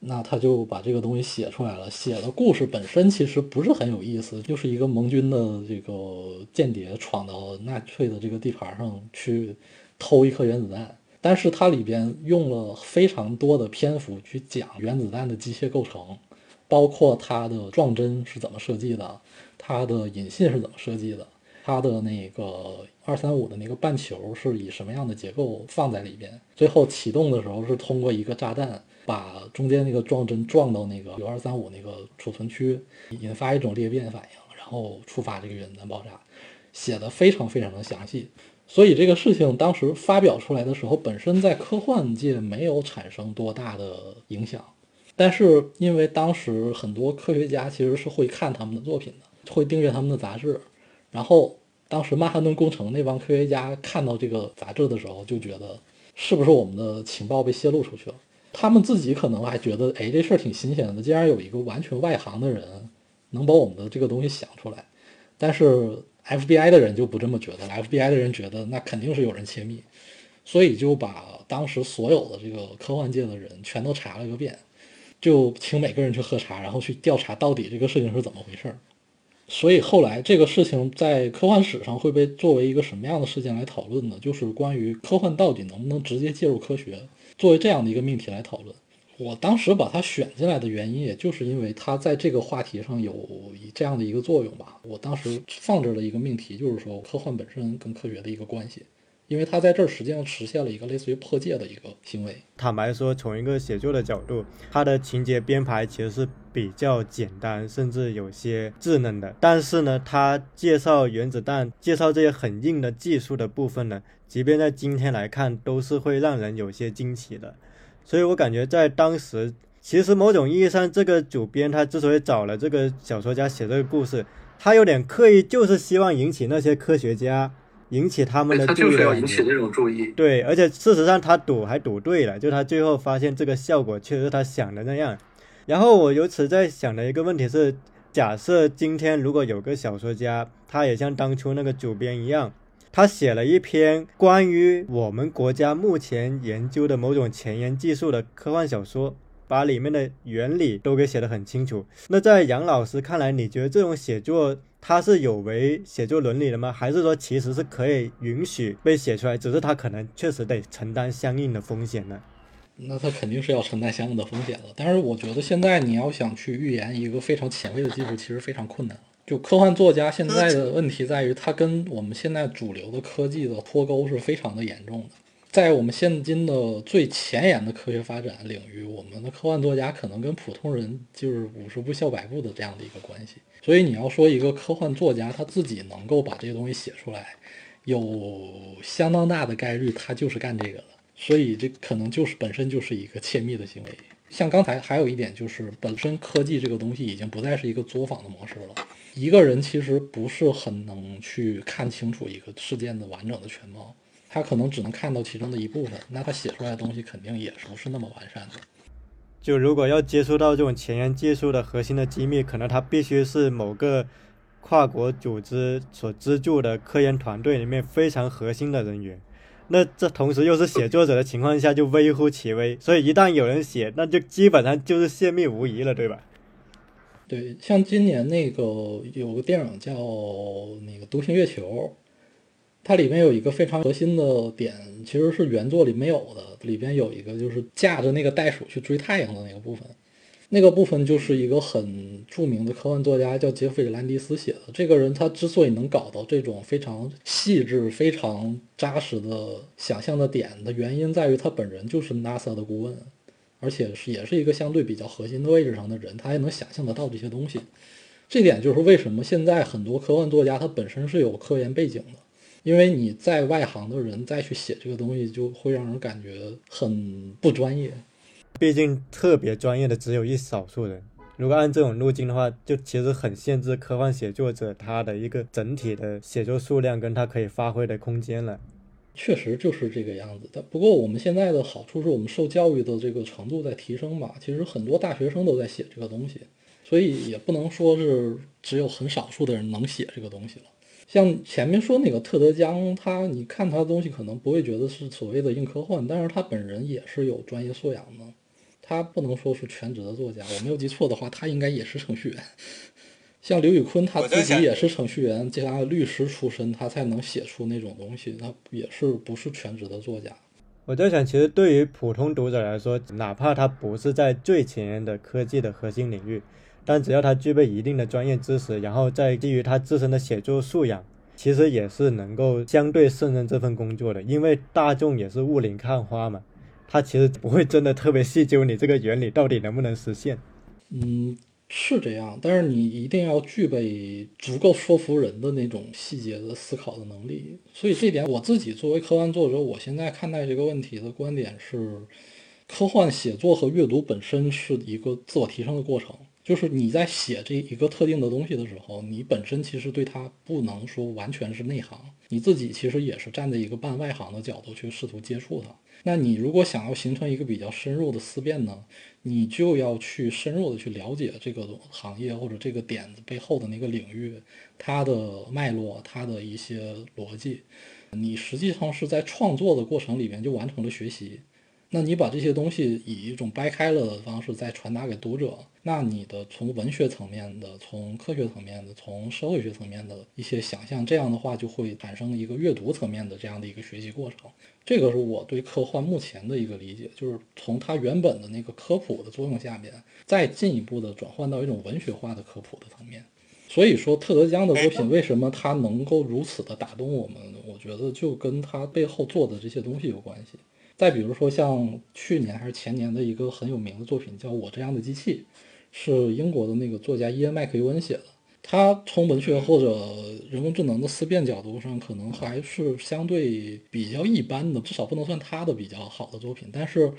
那他就把这个东西写出来了。写的故事本身其实不是很有意思，就是一个盟军的这个间谍闯到纳粹的这个地盘上去偷一颗原子弹，但是它里边用了非常多的篇幅去讲原子弹的机械构成。包括它的撞针是怎么设计的，它的引信是怎么设计的，它的那个二三五的那个半球是以什么样的结构放在里边，最后启动的时候是通过一个炸弹把中间那个撞针撞到那个有二三五那个储存区，引发一种裂变反应，然后触发这个原子弹爆炸，写的非常非常的详细。所以这个事情当时发表出来的时候，本身在科幻界没有产生多大的影响。但是，因为当时很多科学家其实是会看他们的作品的，会订阅他们的杂志。然后，当时曼哈顿工程那帮科学家看到这个杂志的时候，就觉得是不是我们的情报被泄露出去了？他们自己可能还觉得，哎，这事儿挺新鲜的，竟然有一个完全外行的人能把我们的这个东西想出来。但是 FBI 的人就不这么觉得，FBI 的人觉得那肯定是有人窃密，所以就把当时所有的这个科幻界的人全都查了个遍，就请每个人去喝茶，然后去调查到底这个事情是怎么回事儿。所以后来这个事情在科幻史上会被作为一个什么样的事件来讨论呢？就是关于科幻到底能不能直接介入科学，作为这样的一个命题来讨论。我当时把它选进来的原因，也就是因为它在这个话题上有这样的一个作用吧。我当时放这的一个命题就是说科幻本身跟科学的一个关系。因为他在这儿实际上实现了一个类似于破戒的一个行为。坦白说，从一个写作的角度，他的情节编排其实是比较简单，甚至有些稚嫩的。但是呢，他介绍原子弹、介绍这些很硬的技术的部分呢，即便在今天来看，都是会让人有些惊奇的。所以我感觉在当时，其实某种意义上，这个主编他之所以找了这个小说家写这个故事，他有点刻意，就是希望引起那些科学家。引起他们的注意，他就是要引起这种注意。对，而且事实上他赌还赌对了，就他最后发现这个效果确实他想的那样。然后我由此在想的一个问题是：假设今天如果有个小说家，他也像当初那个主编一样，他写了一篇关于我们国家目前研究的某种前沿技术的科幻小说，把里面的原理都给写得很清楚。那在杨老师看来，你觉得这种写作？它是有违写作伦理的吗？还是说其实是可以允许被写出来，只是他可能确实得承担相应的风险呢？那他肯定是要承担相应的风险的。但是我觉得现在你要想去预言一个非常前卫的技术，其实非常困难。就科幻作家现在的问题在于，他跟我们现在主流的科技的脱钩是非常的严重的。在我们现今的最前沿的科学发展领域，我们的科幻作家可能跟普通人就是五十步笑百步的这样的一个关系。所以你要说一个科幻作家他自己能够把这些东西写出来，有相当大的概率他就是干这个的。所以这可能就是本身就是一个窃密的行为。像刚才还有一点就是，本身科技这个东西已经不再是一个作坊的模式了。一个人其实不是很能去看清楚一个事件的完整的全貌。他可能只能看到其中的一部分，那他写出来的东西肯定也不是那么完善的。就如果要接触到这种前沿技术的核心的机密，可能他必须是某个跨国组织所资助的科研团队里面非常核心的人员。那这同时又是写作者的情况下，就微乎其微。所以一旦有人写，那就基本上就是泄密无疑了，对吧？对，像今年那个有个电影叫那个《独行月球》。它里面有一个非常核心的点，其实是原作里没有的。里边有一个就是驾着那个袋鼠去追太阳的那个部分，那个部分就是一个很著名的科幻作家叫杰弗里·兰迪斯写的。这个人他之所以能搞到这种非常细致、非常扎实的想象的点的原因，在于他本人就是 NASA 的顾问，而且是也是一个相对比较核心的位置上的人，他也能想象得到这些东西。这点就是为什么现在很多科幻作家他本身是有科研背景的。因为你在外行的人再去写这个东西，就会让人感觉很不专业。毕竟特别专业的只有一少数人。如果按这种路径的话，就其实很限制科幻写作者他的一个整体的写作数量跟他可以发挥的空间了。确实就是这个样子的。不过我们现在的好处是我们受教育的这个程度在提升吧。其实很多大学生都在写这个东西，所以也不能说是只有很少数的人能写这个东西了。像前面说那个特德·江，他你看他的东西可能不会觉得是所谓的硬科幻，但是他本人也是有专业素养的，他不能说是全职的作家。我没有记错的话，他应该也是程序员。像刘宇坤，他自己也是程序员加律师出身，他才能写出那种东西，他也是不是全职的作家。我在想，其实对于普通读者来说，哪怕他不是在最前沿的科技的核心领域。但只要他具备一定的专业知识，然后再基于他自身的写作素养，其实也是能够相对胜任这份工作的。因为大众也是雾里看花嘛，他其实不会真的特别细究你这个原理到底能不能实现。嗯，是这样，但是你一定要具备足够说服人的那种细节的思考的能力。所以这点，我自己作为科幻作者，我现在看待这个问题的观点是，科幻写作和阅读本身是一个自我提升的过程。就是你在写这一个特定的东西的时候，你本身其实对它不能说完全是内行，你自己其实也是站在一个半外行的角度去试图接触它。那你如果想要形成一个比较深入的思辨呢，你就要去深入的去了解这个行业或者这个点子背后的那个领域，它的脉络，它的一些逻辑。你实际上是在创作的过程里面就完成了学习。那你把这些东西以一种掰开了的方式再传达给读者，那你的从文学层面的、从科学层面的、从社会学层面的一些想象，这样的话就会产生一个阅读层面的这样的一个学习过程。这个是我对科幻目前的一个理解，就是从它原本的那个科普的作用下面，再进一步的转换到一种文学化的科普的层面。所以说，特德·江的作品为什么他能够如此的打动我们？我觉得就跟他背后做的这些东西有关系。再比如说，像去年还是前年的一个很有名的作品，叫《我这样的机器》，是英国的那个作家伊恩·麦克尤恩写的。他从文学或者人工智能的思辨角度上，可能还是相对比较一般的，至少不能算他的比较好的作品。但是，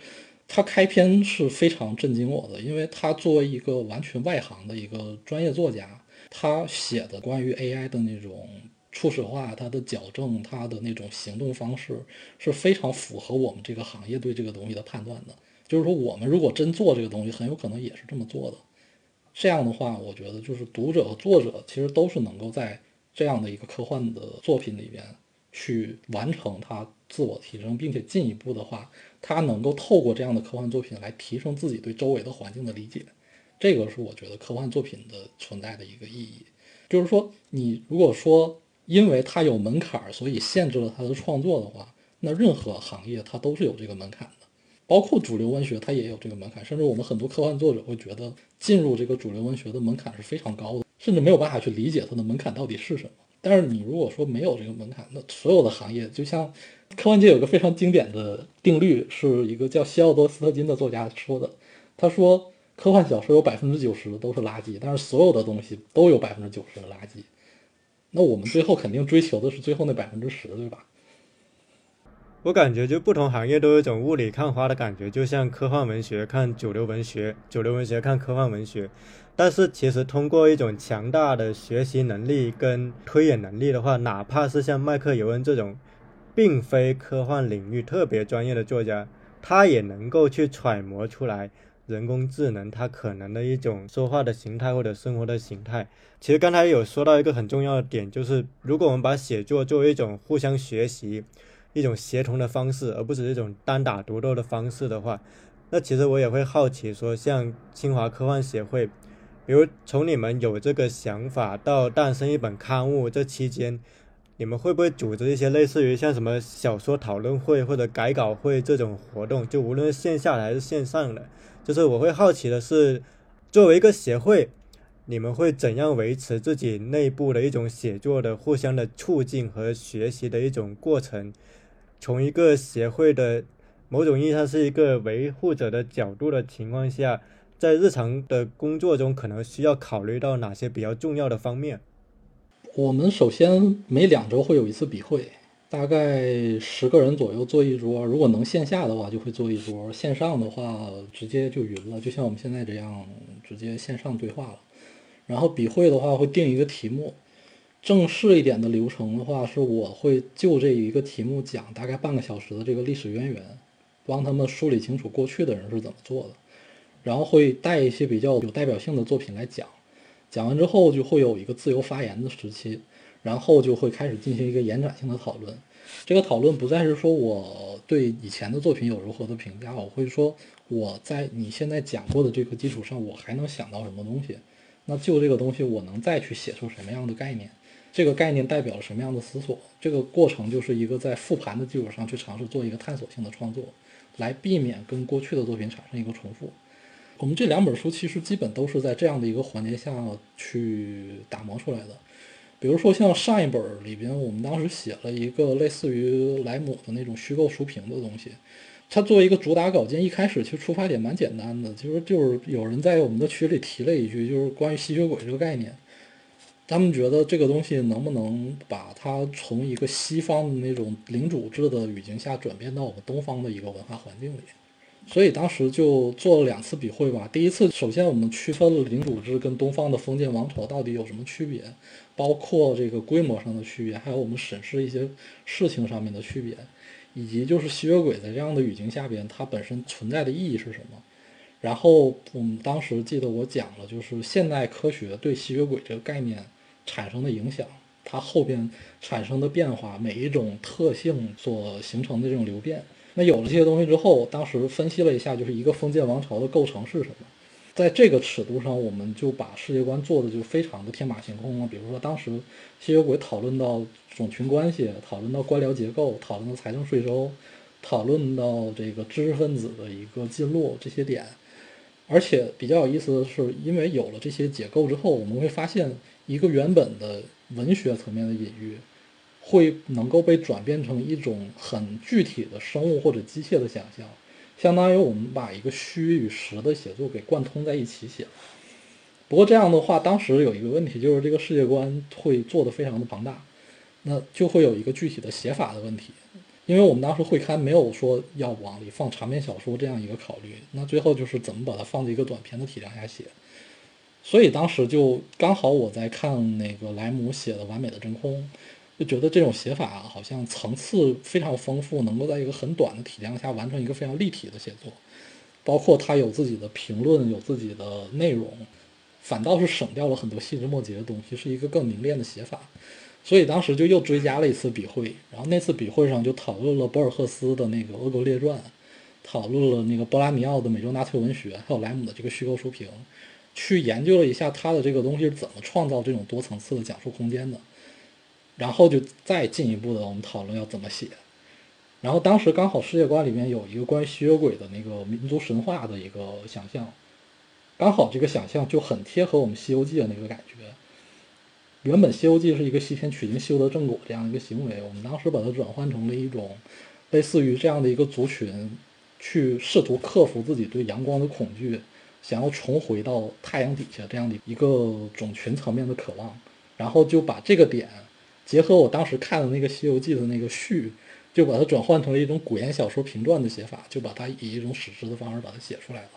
他开篇是非常震惊我的，因为他作为一个完全外行的一个专业作家，他写的关于 AI 的那种。初始化，它的矫正，它的那种行动方式是非常符合我们这个行业对这个东西的判断的。就是说，我们如果真做这个东西，很有可能也是这么做的。这样的话，我觉得就是读者和作者其实都是能够在这样的一个科幻的作品里边去完成他自我提升，并且进一步的话，他能够透过这样的科幻作品来提升自己对周围的环境的理解。这个是我觉得科幻作品的存在的一个意义。就是说，你如果说。因为它有门槛儿，所以限制了它的创作的话，那任何行业它都是有这个门槛的，包括主流文学它也有这个门槛。甚至我们很多科幻作者会觉得进入这个主流文学的门槛是非常高的，甚至没有办法去理解它的门槛到底是什么。但是你如果说没有这个门槛，那所有的行业就像科幻界有个非常经典的定律，是一个叫西奥多·斯特金的作家说的，他说科幻小说有百分之九十都是垃圾，但是所有的东西都有百分之九十的垃圾。那我们最后肯定追求的是最后那百分之十，对吧？我感觉就不同行业都有一种雾里看花的感觉，就像科幻文学看主流文学，主流文学看科幻文学。但是其实通过一种强大的学习能力跟推演能力的话，哪怕是像麦克尤恩这种并非科幻领域特别专业的作家，他也能够去揣摩出来。人工智能它可能的一种说话的形态或者生活的形态，其实刚才有说到一个很重要的点，就是如果我们把写作作为一种互相学习、一种协同的方式，而不是一种单打独斗的方式的话，那其实我也会好奇说，像清华科幻协会，比如从你们有这个想法到诞生一本刊物这期间，你们会不会组织一些类似于像什么小说讨论会或者改稿会这种活动？就无论线下的还是线上的。就是我会好奇的是，作为一个协会，你们会怎样维持自己内部的一种写作的互相的促进和学习的一种过程？从一个协会的某种意义上是一个维护者的角度的情况下，在日常的工作中可能需要考虑到哪些比较重要的方面？我们首先每两周会有一次笔会。大概十个人左右坐一桌，如果能线下的话就会坐一桌，线上的话直接就云了，就像我们现在这样直接线上对话了。然后笔会的话会定一个题目，正式一点的流程的话是我会就这一个题目讲大概半个小时的这个历史渊源，帮他们梳理清楚过去的人是怎么做的，然后会带一些比较有代表性的作品来讲，讲完之后就会有一个自由发言的时期。然后就会开始进行一个延展性的讨论，这个讨论不再是说我对以前的作品有如何的评价，我会说我在你现在讲过的这个基础上，我还能想到什么东西？那就这个东西，我能再去写出什么样的概念？这个概念代表了什么样的思索？这个过程就是一个在复盘的基础上去尝试做一个探索性的创作，来避免跟过去的作品产生一个重复。我们这两本书其实基本都是在这样的一个环节下去打磨出来的。比如说像上一本里边，我们当时写了一个类似于莱姆的那种虚构书评的东西。它作为一个主打稿件，一开始其实出发点蛮简单的，其实就是有人在我们的群里提了一句，就是关于吸血鬼这个概念。他们觉得这个东西能不能把它从一个西方的那种领主制的语境下转变到我们东方的一个文化环境里？所以当时就做了两次笔会吧。第一次，首先我们区分了领主制跟东方的封建王朝到底有什么区别，包括这个规模上的区别，还有我们审视一些事情上面的区别，以及就是吸血鬼在这样的语境下边它本身存在的意义是什么。然后我们当时记得我讲了，就是现代科学对吸血鬼这个概念产生的影响，它后边产生的变化，每一种特性所形成的这种流变。那有了这些东西之后，当时分析了一下，就是一个封建王朝的构成是什么。在这个尺度上，我们就把世界观做的就非常的天马行空了。比如说，当时吸血鬼讨论到种群关系，讨论到官僚结构，讨论到财政税收，讨论到这个知识分子的一个进入这些点。而且比较有意思的是，因为有了这些结构之后，我们会发现一个原本的文学层面的隐喻。会能够被转变成一种很具体的生物或者机械的想象，相当于我们把一个虚与实的写作给贯通在一起写。不过这样的话，当时有一个问题，就是这个世界观会做得非常的庞大，那就会有一个具体的写法的问题。因为我们当时会刊没有说要往里放长篇小说这样一个考虑，那最后就是怎么把它放在一个短篇的体量下写。所以当时就刚好我在看那个莱姆写的《完美的真空》。就觉得这种写法好像层次非常丰富，能够在一个很短的体量下完成一个非常立体的写作，包括他有自己的评论，有自己的内容，反倒是省掉了很多细枝末节的东西，是一个更凝练的写法。所以当时就又追加了一次笔会，然后那次笔会上就讨论了博尔赫斯的那个《俄国列传》，讨论了那个波拉尼奥的美洲纳粹文学，还有莱姆的这个虚构书评，去研究了一下他的这个东西是怎么创造这种多层次的讲述空间的。然后就再进一步的，我们讨论要怎么写。然后当时刚好世界观里面有一个关于吸血鬼的那个民族神话的一个想象，刚好这个想象就很贴合我们《西游记》的那个感觉。原本《西游记》是一个西天取经修得正果这样一个行为，我们当时把它转换成了一种类似于这样的一个族群，去试图克服自己对阳光的恐惧，想要重回到太阳底下这样的一个种群层面的渴望，然后就把这个点。结合我当时看的那个《西游记》的那个序，就把它转换成了一种古言小说评传的写法，就把它以一种史诗的方式把它写出来了。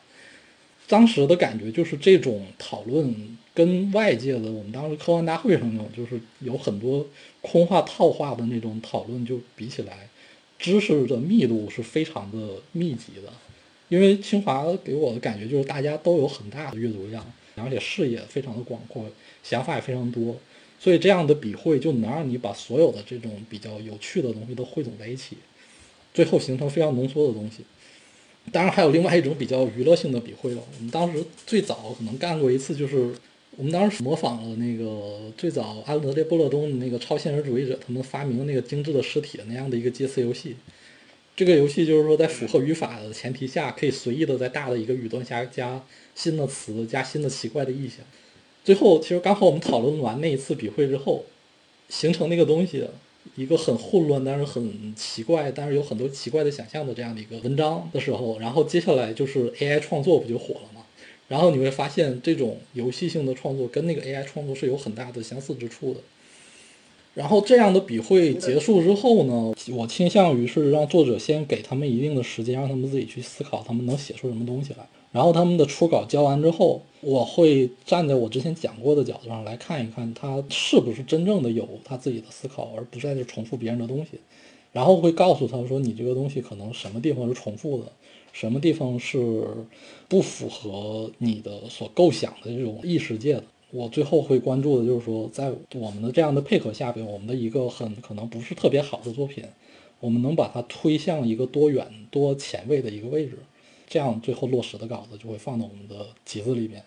当时的感觉就是这种讨论跟外界的我们当时科幻大会上那种就是有很多空话套话的那种讨论就比起来，知识的密度是非常的密集的。因为清华给我的感觉就是大家都有很大的阅读量，而且视野非常的广阔，想法也非常多。所以这样的笔会就能让你把所有的这种比较有趣的东西都汇总在一起，最后形成非常浓缩的东西。当然还有另外一种比较娱乐性的笔会了。我们当时最早可能干过一次，就是我们当时模仿了那个最早安德烈波勒东的那个超现实主义者他们发明那个精致的尸体那样的一个接词游戏。这个游戏就是说在符合语法的前提下，可以随意的在大的一个语段下加新的词，加新的奇怪的意象。最后，其实刚好我们讨论完那一次笔会之后，形成那个东西，一个很混乱，但是很奇怪，但是有很多奇怪的想象的这样的一个文章的时候，然后接下来就是 AI 创作不就火了吗？然后你会发现，这种游戏性的创作跟那个 AI 创作是有很大的相似之处的。然后这样的笔会结束之后呢，我倾向于是让作者先给他们一定的时间，让他们自己去思考，他们能写出什么东西来。然后他们的初稿交完之后，我会站在我之前讲过的角度上来看一看，他是不是真正的有他自己的思考，而不是在这重复别人的东西。然后会告诉他说，你这个东西可能什么地方是重复的，什么地方是不符合你的所构想的这种异世界的。我最后会关注的就是说，在我们的这样的配合下边，我们的一个很可能不是特别好的作品，我们能把它推向一个多远、多前卫的一个位置。这样最后落实的稿子就会放到我们的集子里边，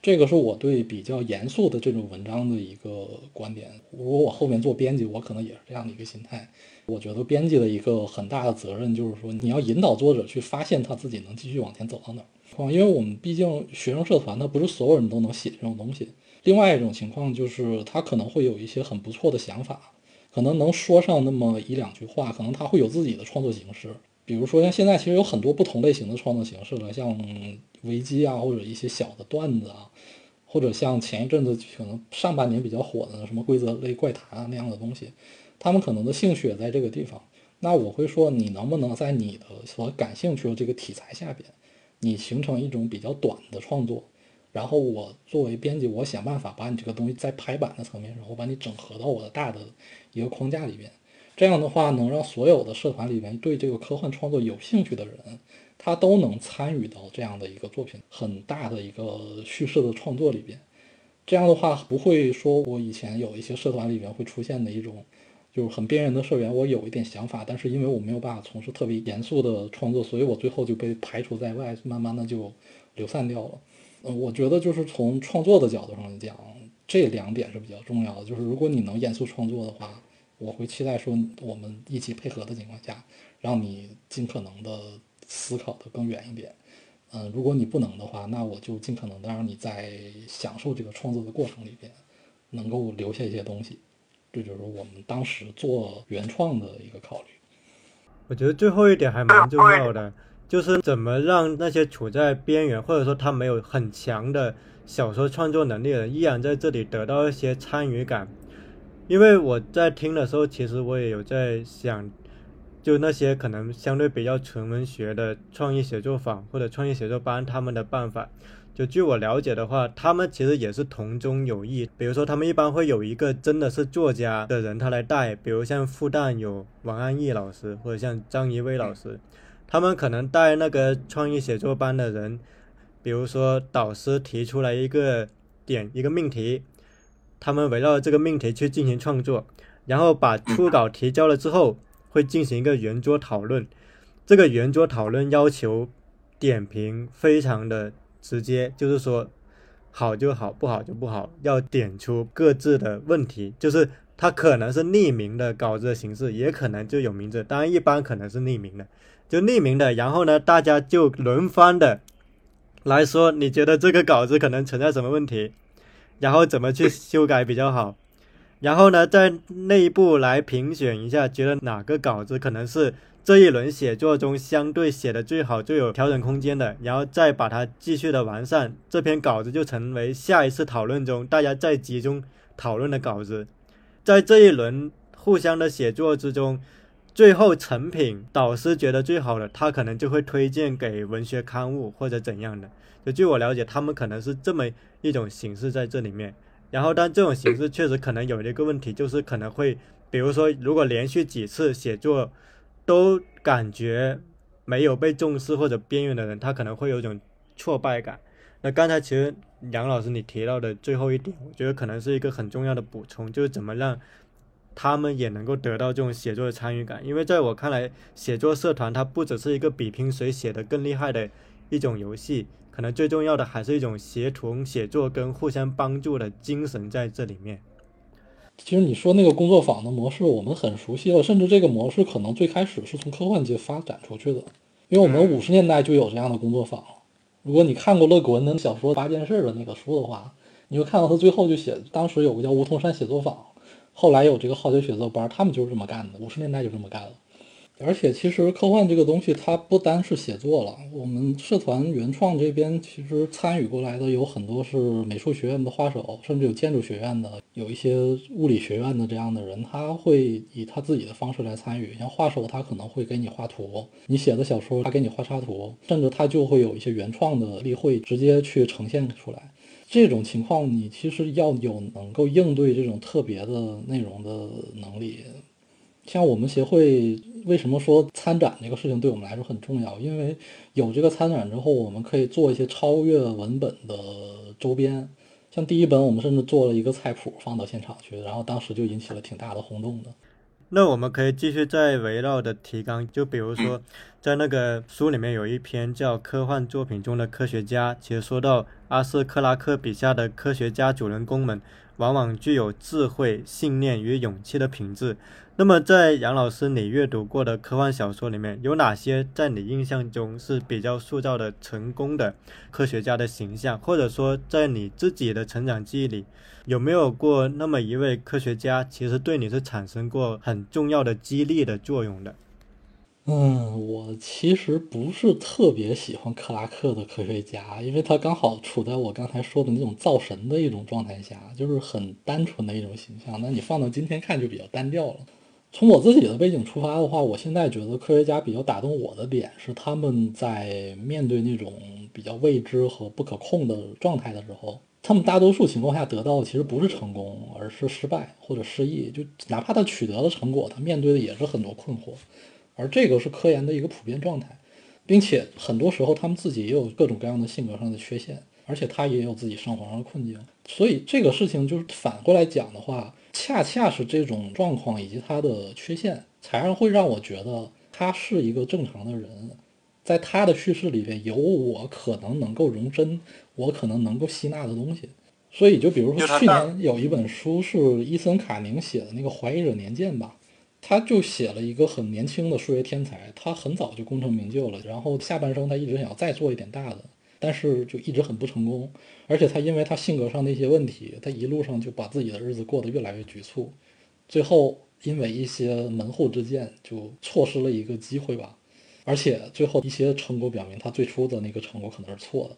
这个是我对比较严肃的这种文章的一个观点。如果我后面做编辑，我可能也是这样的一个心态。我觉得编辑的一个很大的责任就是说，你要引导作者去发现他自己能继续往前走到哪儿。因为我们毕竟学生社团，他不是所有人都能写这种东西。另外一种情况就是，他可能会有一些很不错的想法，可能能说上那么一两句话，可能他会有自己的创作形式。比如说，像现在其实有很多不同类型的创作形式了，像维基啊，或者一些小的段子啊，或者像前一阵子可能上半年比较火的什么规则类怪谈啊那样的东西，他们可能的兴趣也在这个地方。那我会说，你能不能在你的所感兴趣的这个题材下边，你形成一种比较短的创作，然后我作为编辑，我想办法把你这个东西在排版的层面上，我把你整合到我的大的一个框架里边。这样的话，能让所有的社团里面对这个科幻创作有兴趣的人，他都能参与到这样的一个作品很大的一个叙事的创作里边。这样的话，不会说我以前有一些社团里面会出现的一种，就是很边缘的社员，我有一点想法，但是因为我没有办法从事特别严肃的创作，所以我最后就被排除在外，慢慢的就流散掉了。嗯，我觉得就是从创作的角度上讲，这两点是比较重要的。就是如果你能严肃创作的话。我会期待说，我们一起配合的情况下，让你尽可能的思考的更远一点。嗯，如果你不能的话，那我就尽可能的让你在享受这个创作的过程里边，能够留下一些东西。这就是我们当时做原创的一个考虑。我觉得最后一点还蛮重要的，就是怎么让那些处在边缘，或者说他没有很强的小说创作能力的人，依然在这里得到一些参与感。因为我在听的时候，其实我也有在想，就那些可能相对比较纯文学的创意写作坊或者创意写作班，他们的办法，就据我了解的话，他们其实也是同中有异。比如说，他们一般会有一个真的是作家的人他来带，比如像复旦有王安忆老师，或者像张怡薇老师，他们可能带那个创意写作班的人，比如说导师提出来一个点一个命题。他们围绕这个命题去进行创作，然后把初稿提交了之后，会进行一个圆桌讨论。这个圆桌讨论要求点评非常的直接，就是说好就好，不好就不好，要点出各自的问题。就是它可能是匿名的稿子的形式，也可能就有名字，当然一般可能是匿名的，就匿名的。然后呢，大家就轮番的来说，你觉得这个稿子可能存在什么问题？然后怎么去修改比较好？然后呢，在内部来评选一下，觉得哪个稿子可能是这一轮写作中相对写的最好、最有调整空间的，然后再把它继续的完善，这篇稿子就成为下一次讨论中大家再集中讨论的稿子。在这一轮互相的写作之中，最后成品导师觉得最好的，他可能就会推荐给文学刊物或者怎样的。就据我了解，他们可能是这么一种形式在这里面。然后，但这种形式确实可能有一个问题，就是可能会，比如说，如果连续几次写作都感觉没有被重视或者边缘的人，他可能会有一种挫败感。那刚才其实杨老师你提到的最后一点，我觉得可能是一个很重要的补充，就是怎么让他们也能够得到这种写作的参与感。因为在我看来，写作社团它不只是一个比拼谁写的更厉害的一种游戏。可能最重要的还是一种协同写作跟互相帮助的精神在这里面。其实你说那个工作坊的模式，我们很熟悉了，甚至这个模式可能最开始是从科幻界发展出去的，因为我们五十年代就有这样的工作坊。如果你看过勒古文的小说《八件事》的那个书的话，你会看到他最后就写，当时有个叫梧桐山写作坊，后来有这个好学写作班，他们就是这么干的，五十年代就这么干了。而且，其实科幻这个东西，它不单是写作了。我们社团原创这边，其实参与过来的有很多是美术学院的画手，甚至有建筑学院的，有一些物理学院的这样的人，他会以他自己的方式来参与。像画手，他可能会给你画图；你写的小说，他给你画插图，甚至他就会有一些原创的例会直接去呈现出来。这种情况，你其实要有能够应对这种特别的内容的能力。像我们协会。为什么说参展这个事情对我们来说很重要？因为有这个参展之后，我们可以做一些超越文本的周边。像第一本，我们甚至做了一个菜谱放到现场去，然后当时就引起了挺大的轰动的。那我们可以继续再围绕的提纲，就比如说，在那个书里面有一篇叫《科幻作品中的科学家》，其实说到阿瑟·克拉克笔下的科学家主人公们，往往具有智慧、信念与勇气的品质。那么，在杨老师你阅读过的科幻小说里面，有哪些在你印象中是比较塑造的成功的科学家的形象？或者说，在你自己的成长记忆里，有没有过那么一位科学家，其实对你是产生过很重要的激励的作用的？嗯，我其实不是特别喜欢克拉克的科学家，因为他刚好处在我刚才说的那种造神的一种状态下，就是很单纯的一种形象。那你放到今天看就比较单调了。从我自己的背景出发的话，我现在觉得科学家比较打动我的点是，他们在面对那种比较未知和不可控的状态的时候，他们大多数情况下得到的其实不是成功，而是失败或者失意。就哪怕他取得了成果，他面对的也是很多困惑。而这个是科研的一个普遍状态，并且很多时候他们自己也有各种各样的性格上的缺陷，而且他也有自己生活上的困境。所以这个事情就是反过来讲的话。恰恰是这种状况以及他的缺陷，才会让我觉得他是一个正常的人，在他的叙事里边有我可能能够容身，我可能能够吸纳的东西。所以，就比如说去年有一本书是伊森卡宁写的那个《怀疑者年鉴》吧，他就写了一个很年轻的数学天才，他很早就功成名就了，然后下半生他一直想要再做一点大的。但是就一直很不成功，而且他因为他性格上的一些问题，他一路上就把自己的日子过得越来越局促，最后因为一些门户之见，就错失了一个机会吧。而且最后一些成果表明，他最初的那个成果可能是错的。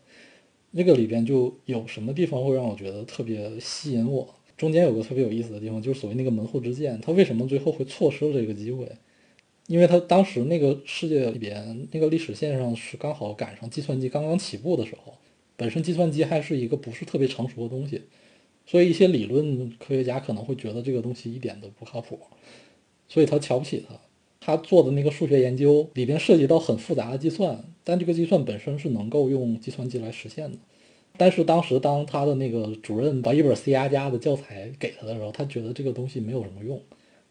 那个里边就有什么地方会让我觉得特别吸引我？中间有个特别有意思的地方，就是所谓那个门户之见，他为什么最后会错失了这个机会？因为他当时那个世界里边那个历史线上是刚好赶上计算机刚刚起步的时候，本身计算机还是一个不是特别成熟的东西，所以一些理论科学家可能会觉得这个东西一点都不靠谱，所以他瞧不起他。他做的那个数学研究里边涉及到很复杂的计算，但这个计算本身是能够用计算机来实现的。但是当时当他的那个主任把一本 C 加加的教材给他的时候，他觉得这个东西没有什么用。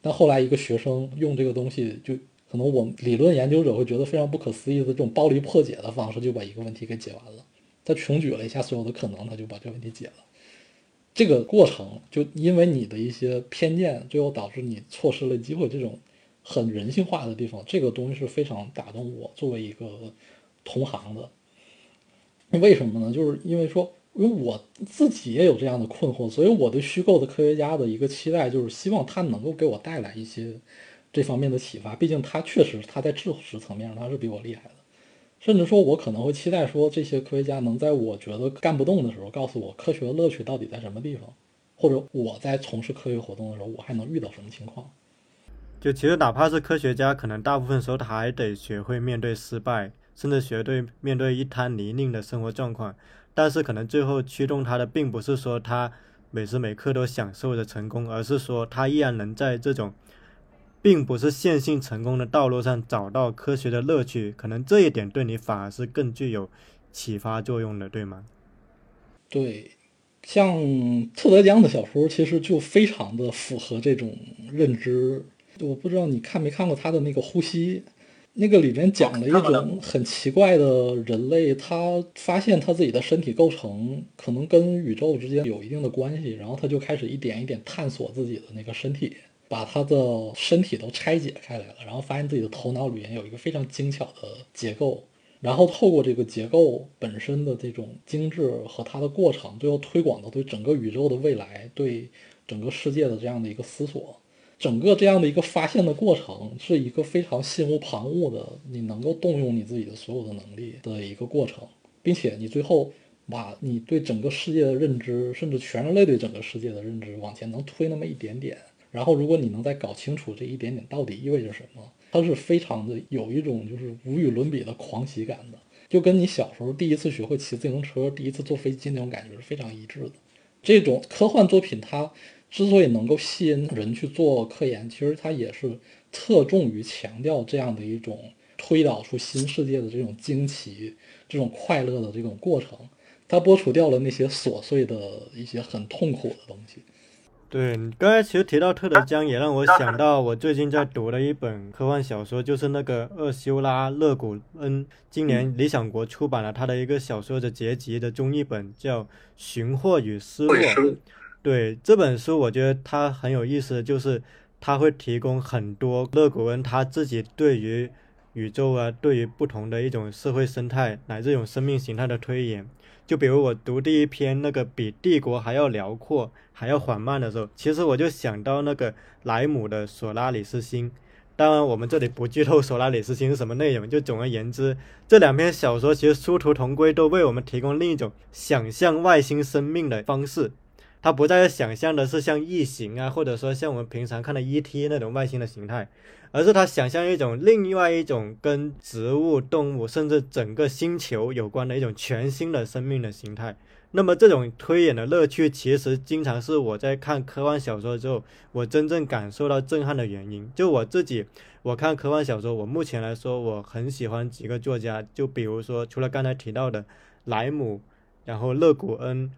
但后来一个学生用这个东西，就可能我们理论研究者会觉得非常不可思议的这种暴力破解的方式，就把一个问题给解完了。他穷举了一下所有的可能，他就把这个问题解了。这个过程就因为你的一些偏见，最后导致你错失了机会。这种很人性化的地方，这个东西是非常打动我作为一个同行的。为什么呢？就是因为说。因为我自己也有这样的困惑，所以我对虚构的科学家的一个期待就是希望他能够给我带来一些这方面的启发。毕竟他确实他在知识层面上他是比我厉害的，甚至说我可能会期待说这些科学家能在我觉得干不动的时候告诉我科学的乐趣到底在什么地方，或者我在从事科学活动的时候我还能遇到什么情况。就其实哪怕是科学家，可能大部分时候他还得学会面对失败，甚至学会面对一滩泥泞的生活状况。但是可能最后驱动他的，并不是说他每时每刻都享受着成功，而是说他依然能在这种并不是线性成功的道路上找到科学的乐趣。可能这一点对你反而是更具有启发作用的，对吗？对，像特德·江的小说，其实就非常的符合这种认知。我不知道你看没看过他的那个《呼吸》。那个里面讲了一种很奇怪的人类，他发现他自己的身体构成可能跟宇宙之间有一定的关系，然后他就开始一点一点探索自己的那个身体，把他的身体都拆解开来了，然后发现自己的头脑里面有一个非常精巧的结构，然后透过这个结构本身的这种精致和它的过程，最后推广到对整个宇宙的未来，对整个世界的这样的一个思索。整个这样的一个发现的过程，是一个非常心无旁骛的，你能够动用你自己的所有的能力的一个过程，并且你最后把你对整个世界的认知，甚至全人类对整个世界的认知往前能推那么一点点，然后如果你能再搞清楚这一点点到底意味着什么，它是非常的有一种就是无与伦比的狂喜感的，就跟你小时候第一次学会骑自行车、第一次坐飞机那种感觉是非常一致的。这种科幻作品它。之所以能够吸引人去做科研，其实它也是侧重于强调这样的一种推导出新世界的这种惊奇、这种快乐的这种过程。它剥除掉了那些琐碎的一些很痛苦的东西。对你刚才其实提到特德·江，也让我想到我最近在读的一本科幻小说，就是那个厄修拉·勒古恩，今年理想国出版了他的一个小说的结集的中译本，叫《寻获与失落》。对这本书，我觉得它很有意思，就是它会提供很多勒古恩他自己对于宇宙啊，对于不同的一种社会生态乃至一种生命形态的推演。就比如我读第一篇那个比帝国还要辽阔还要缓慢的时候，其实我就想到那个莱姆的索拉里斯星。当然，我们这里不剧透索拉里斯星是什么内容。就总而言之，这两篇小说其实殊途同归，都为我们提供另一种想象外星生命的方式。他不再想象的是像异形啊，或者说像我们平常看的 E.T. 那种外星的形态，而是他想象一种另外一种跟植物、动物甚至整个星球有关的一种全新的生命的形态。那么这种推演的乐趣，其实经常是我在看科幻小说之后，我真正感受到震撼的原因。就我自己，我看科幻小说，我目前来说，我很喜欢几个作家，就比如说除了刚才提到的莱姆，然后勒古恩，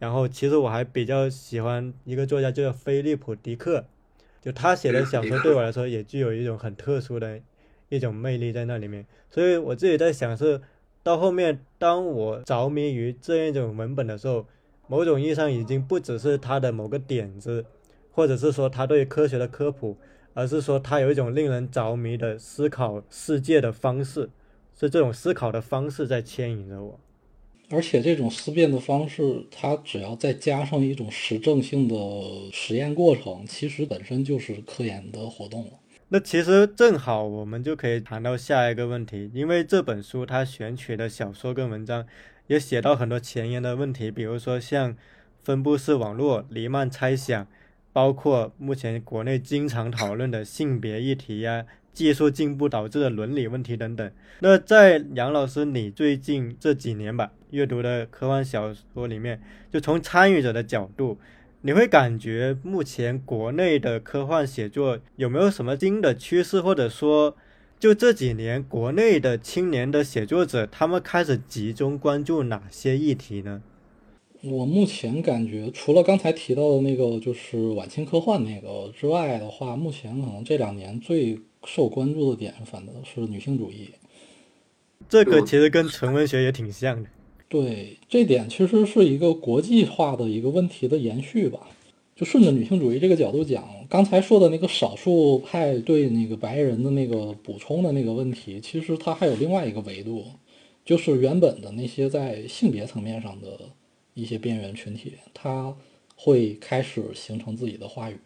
然后其实我还比较喜欢一个作家，叫菲利普迪克，就他写的小说对我来说也具有一种很特殊的一种魅力在那里面。所以我自己在想是。到后面，当我着迷于这样一种文本的时候，某种意义上已经不只是他的某个点子，或者是说他对科学的科普，而是说他有一种令人着迷的思考世界的方式，是这种思考的方式在牵引着我。而且这种思辨的方式，它只要再加上一种实证性的实验过程，其实本身就是科研的活动。那其实正好，我们就可以谈到下一个问题，因为这本书它选取的小说跟文章也写到很多前沿的问题，比如说像分布式网络、黎曼猜想，包括目前国内经常讨论的性别议题呀、技术进步导致的伦理问题等等。那在杨老师你最近这几年吧阅读的科幻小说里面，就从参与者的角度。你会感觉目前国内的科幻写作有没有什么新的趋势，或者说，就这几年国内的青年的写作者，他们开始集中关注哪些议题呢？我目前感觉，除了刚才提到的那个就是晚清科幻那个之外的话，目前可能这两年最受关注的点，反倒是女性主义。这个其实跟纯文学也挺像的。对，这点其实是一个国际化的一个问题的延续吧。就顺着女性主义这个角度讲，刚才说的那个少数派对那个白人的那个补充的那个问题，其实它还有另外一个维度，就是原本的那些在性别层面上的一些边缘群体，他会开始形成自己的话语，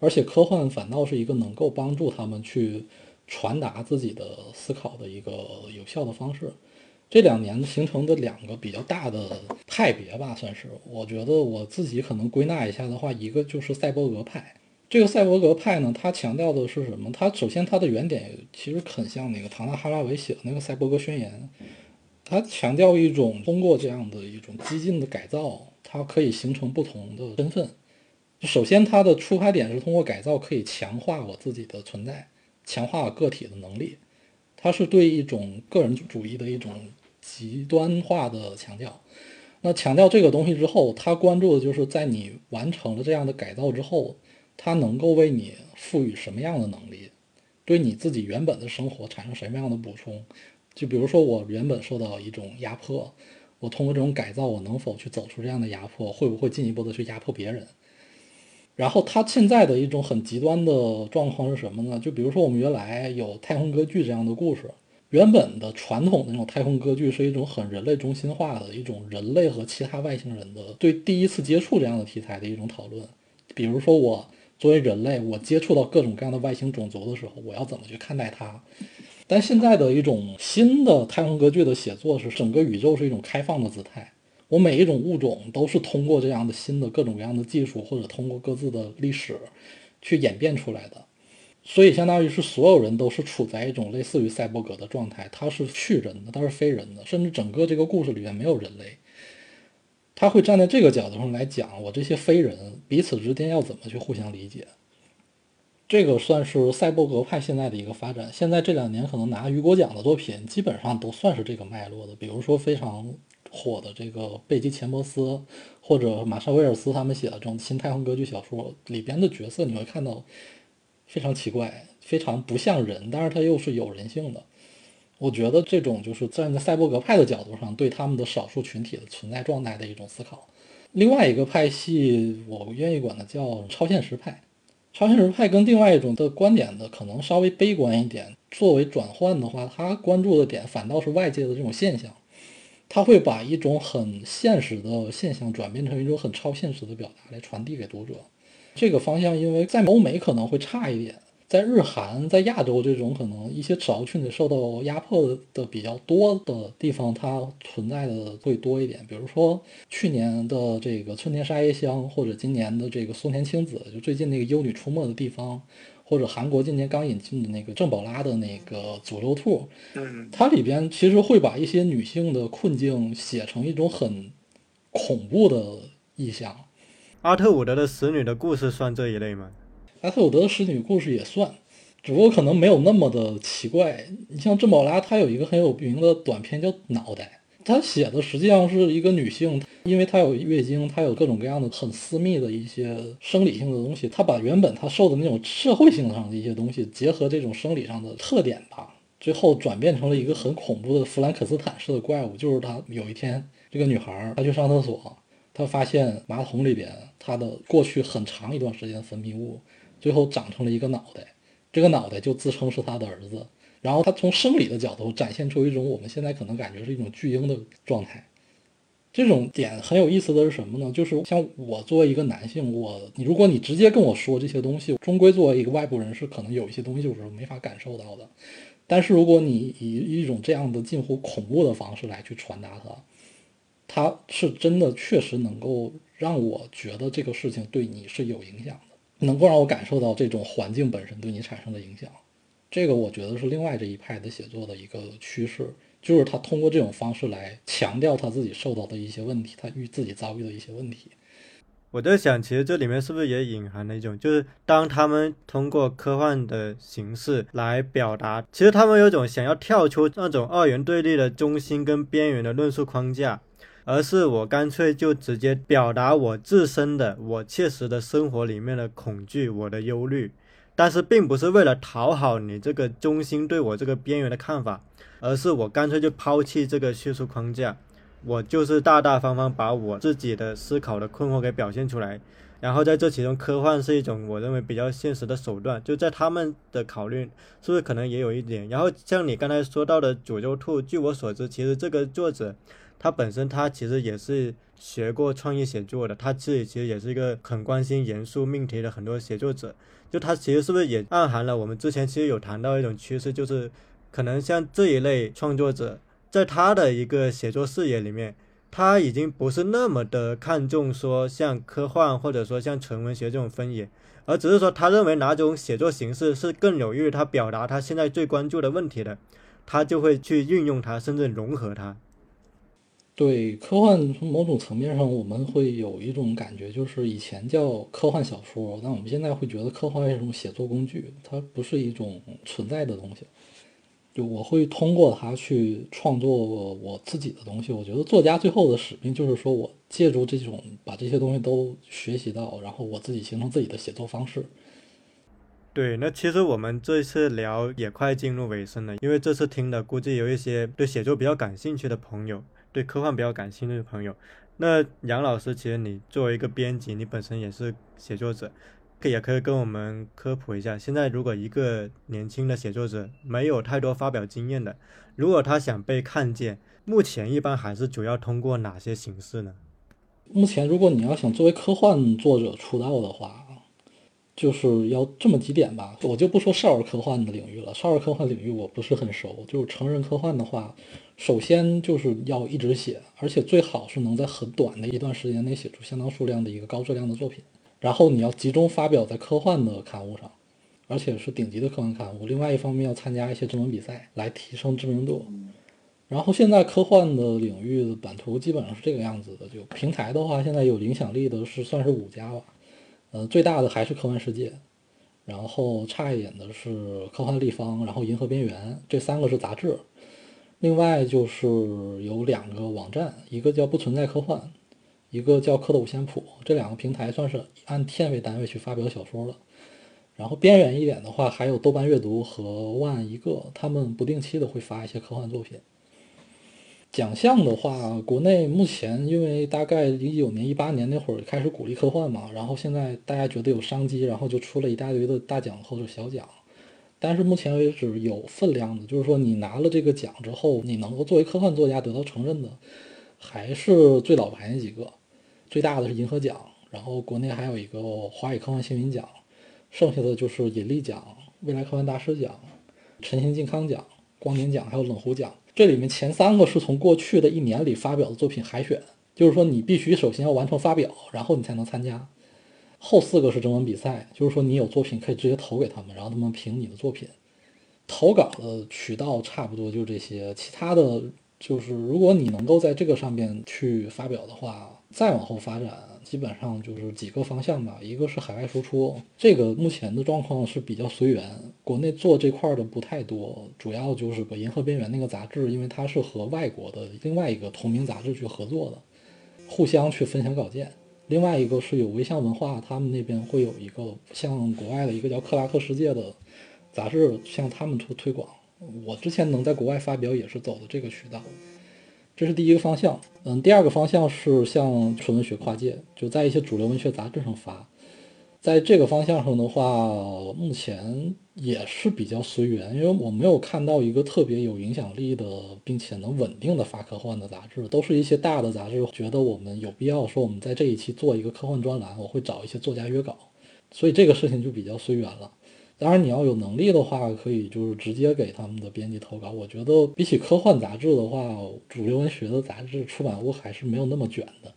而且科幻反倒是一个能够帮助他们去传达自己的思考的一个有效的方式。这两年形成的两个比较大的派别吧，算是我觉得我自己可能归纳一下的话，一个就是赛博格派。这个赛博格派呢，它强调的是什么？它首先它的原点其实很像那个唐纳哈拉维写的那个《赛博格宣言》，它强调一种通过这样的一种激进的改造，它可以形成不同的身份。首先，它的出发点是通过改造可以强化我自己的存在，强化个体的能力。它是对一种个人主义的一种极端化的强调。那强调这个东西之后，他关注的就是在你完成了这样的改造之后，它能够为你赋予什么样的能力，对你自己原本的生活产生什么样的补充。就比如说，我原本受到一种压迫，我通过这种改造，我能否去走出这样的压迫？会不会进一步的去压迫别人？然后它现在的一种很极端的状况是什么呢？就比如说我们原来有太空歌剧这样的故事，原本的传统的那种太空歌剧是一种很人类中心化的一种人类和其他外星人的对第一次接触这样的题材的一种讨论。比如说我作为人类，我接触到各种各样的外星种族的时候，我要怎么去看待它？但现在的一种新的太空歌剧的写作是整个宇宙是一种开放的姿态。我每一种物种都是通过这样的新的各种各样的技术，或者通过各自的历史去演变出来的，所以相当于是所有人都是处在一种类似于赛博格的状态，他是去人的，他是非人的，甚至整个这个故事里面没有人类，他会站在这个角度上来讲，我这些非人彼此之间要怎么去互相理解，这个算是赛博格派现在的一个发展。现在这两年可能拿雨果奖的作品，基本上都算是这个脉络的，比如说非常。火的这个贝基·钱伯斯或者马莎·威尔斯他们写的这种新太空歌剧小说里边的角色，你会看到非常奇怪，非常不像人，但是他又是有人性的。我觉得这种就是站在赛博格派的角度上对他们的少数群体的存在状态的一种思考。另外一个派系，我愿意管它叫超现实派。超现实派跟另外一种的观点的可能稍微悲观一点。作为转换的话，他关注的点反倒是外界的这种现象。他会把一种很现实的现象转变成一种很超现实的表达来传递给读者。这个方向，因为在欧美可能会差一点，在日韩、在亚洲这种可能一些少数群体受到压迫的比较多的地方，它存在的会多一点。比如说去年的这个春田沙耶香，或者今年的这个松田青子，就最近那个《幽女出没的地方》，或者韩国今年刚引进的那个郑宝拉的那个《诅咒兔》，嗯它里边其实会把一些女性的困境写成一种很恐怖的意象。阿特伍德的《使女的故事》算这一类吗？阿特伍德的使女故事也算，只不过可能没有那么的奇怪。你像郑宝拉，她有一个很有名的短片叫《脑袋》，她写的实际上是一个女性，因为她有月经，她有各种各样的很私密的一些生理性的东西，她把原本她受的那种社会性上的一些东西，结合这种生理上的特点吧，最后转变成了一个很恐怖的弗兰肯斯坦式的怪物。就是她有一天，这个女孩她去上厕所，她发现马桶里边她的过去很长一段时间分泌物。最后长成了一个脑袋，这个脑袋就自称是她的儿子，然后他从生理的角度展现出一种我们现在可能感觉是一种巨婴的状态。这种点很有意思的是什么呢？就是像我作为一个男性，我你如果你直接跟我说这些东西，终归作为一个外部人士，可能有一些东西我是没法感受到的。但是如果你以一种这样的近乎恐怖的方式来去传达它，它是真的确实能够让我觉得这个事情对你是有影响的。能够让我感受到这种环境本身对你产生的影响，这个我觉得是另外这一派的写作的一个趋势，就是他通过这种方式来强调他自己受到的一些问题，他遇自己遭遇的一些问题。我在想，其实这里面是不是也隐含了一种，就是当他们通过科幻的形式来表达，其实他们有种想要跳出那种二元对立的中心跟边缘的论述框架。而是我干脆就直接表达我自身的、我切实的生活里面的恐惧、我的忧虑，但是并不是为了讨好你这个中心对我这个边缘的看法，而是我干脆就抛弃这个叙述框架，我就是大大方方把我自己的思考的困惑给表现出来，然后在这其中，科幻是一种我认为比较现实的手段，就在他们的考虑是不是可能也有一点。然后像你刚才说到的《诅咒兔》，据我所知，其实这个作者。他本身他其实也是学过创意写作的，他自己其实也是一个很关心严肃命题的很多写作者。就他其实是不是也暗含了我们之前其实有谈到一种趋势，就是可能像这一类创作者，在他的一个写作视野里面，他已经不是那么的看重说像科幻或者说像纯文学这种分野，而只是说他认为哪种写作形式是更有益于他表达他现在最关注的问题的，他就会去运用它，甚至融合它。对科幻，从某种层面上，我们会有一种感觉，就是以前叫科幻小说，但我们现在会觉得科幻是一种写作工具，它不是一种存在的东西。就我会通过它去创作我自己的东西。我觉得作家最后的使命就是说我借助这种把这些东西都学习到，然后我自己形成自己的写作方式。对，那其实我们这次聊也快进入尾声了，因为这次听的估计有一些对写作比较感兴趣的朋友。对科幻比较感兴趣的朋友，那杨老师，其实你作为一个编辑，你本身也是写作者，可也可以跟我们科普一下。现在如果一个年轻的写作者没有太多发表经验的，如果他想被看见，目前一般还是主要通过哪些形式呢？目前，如果你要想作为科幻作者出道的话，就是要这么几点吧，我就不说少儿科幻的领域了，少儿科幻领域我不是很熟。就是成人科幻的话，首先就是要一直写，而且最好是能在很短的一段时间内写出相当数量的一个高质量的作品。然后你要集中发表在科幻的刊物上，而且是顶级的科幻刊物。另外一方面要参加一些征文比赛来提升知名度。然后现在科幻的领域的版图基本上是这个样子的，就平台的话，现在有影响力的是算是五家吧。呃，最大的还是科幻世界，然后差一点的是科幻立方，然后银河边缘，这三个是杂志。另外就是有两个网站，一个叫不存在科幻，一个叫蝌蚪五线谱，这两个平台算是按天为单位去发表小说了。然后边缘一点的话，还有豆瓣阅读和万一个，他们不定期的会发一些科幻作品。奖项的话，国内目前因为大概一九年、一八年那会儿开始鼓励科幻嘛，然后现在大家觉得有商机，然后就出了一大堆的大奖或者小奖。但是目前为止有分量的，就是说你拿了这个奖之后，你能够作为科幻作家得到承认的，还是最老牌那几个。最大的是银河奖，然后国内还有一个华语科幻新闻奖，剩下的就是引力奖、未来科幻大师奖、陈新健康奖、光年奖还有冷湖奖。这里面前三个是从过去的一年里发表的作品海选，就是说你必须首先要完成发表，然后你才能参加。后四个是征文比赛，就是说你有作品可以直接投给他们，然后他们评你的作品。投稿的渠道差不多就这些，其他的就是如果你能够在这个上面去发表的话，再往后发展，基本上就是几个方向吧。一个是海外输出，这个目前的状况是比较随缘，国内做这块的不太多，主要就是个《银河边缘》那个杂志，因为它是和外国的另外一个同名杂志去合作的，互相去分享稿件。另外一个是有微象文化，他们那边会有一个像国外的一个叫克拉克世界的杂志，向他们做推广。我之前能在国外发表也是走的这个渠道，这是第一个方向。嗯，第二个方向是向纯文学跨界，就在一些主流文学杂志上发。在这个方向上的话，目前也是比较随缘，因为我没有看到一个特别有影响力的，并且能稳定的发科幻的杂志，都是一些大的杂志觉得我们有必要说我们在这一期做一个科幻专栏，我会找一些作家约稿，所以这个事情就比较随缘了。当然，你要有能力的话，可以就是直接给他们的编辑投稿。我觉得比起科幻杂志的话，主流文学的杂志出版物还是没有那么卷的。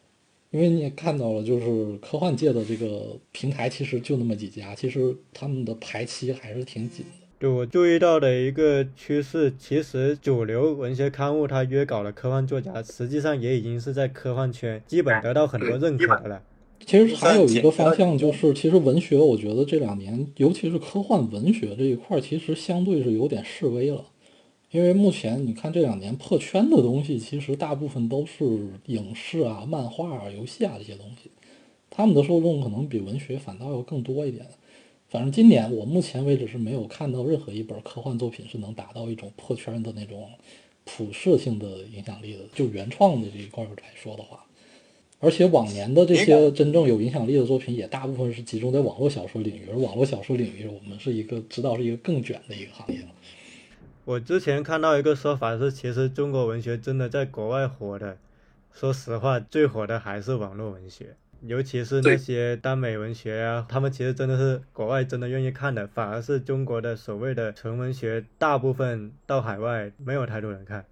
因为你也看到了，就是科幻界的这个平台其实就那么几家，其实他们的排期还是挺紧的。对我注意到的一个趋势，其实主流文学刊物它约稿的科幻作家，实际上也已经是在科幻圈基本得到很多认可的了。其实还有一个方向就是，其实文学，我觉得这两年，尤其是科幻文学这一块，其实相对是有点示威了。因为目前你看这两年破圈的东西，其实大部分都是影视啊、漫画啊、游戏啊这些东西，他们的受众可能比文学反倒要更多一点。反正今年我目前为止是没有看到任何一本科幻作品是能达到一种破圈的那种普世性的影响力的，就原创的这一块来说的话。而且往年的这些真正有影响力的作品，也大部分是集中在网络小说领域，而网络小说领域我们是一个知道是一个更卷的一个行业了。我之前看到一个说法是，其实中国文学真的在国外火的，说实话，最火的还是网络文学，尤其是那些耽美文学啊，他们其实真的是国外真的愿意看的，反而是中国的所谓的纯文学，大部分到海外没有太多人看。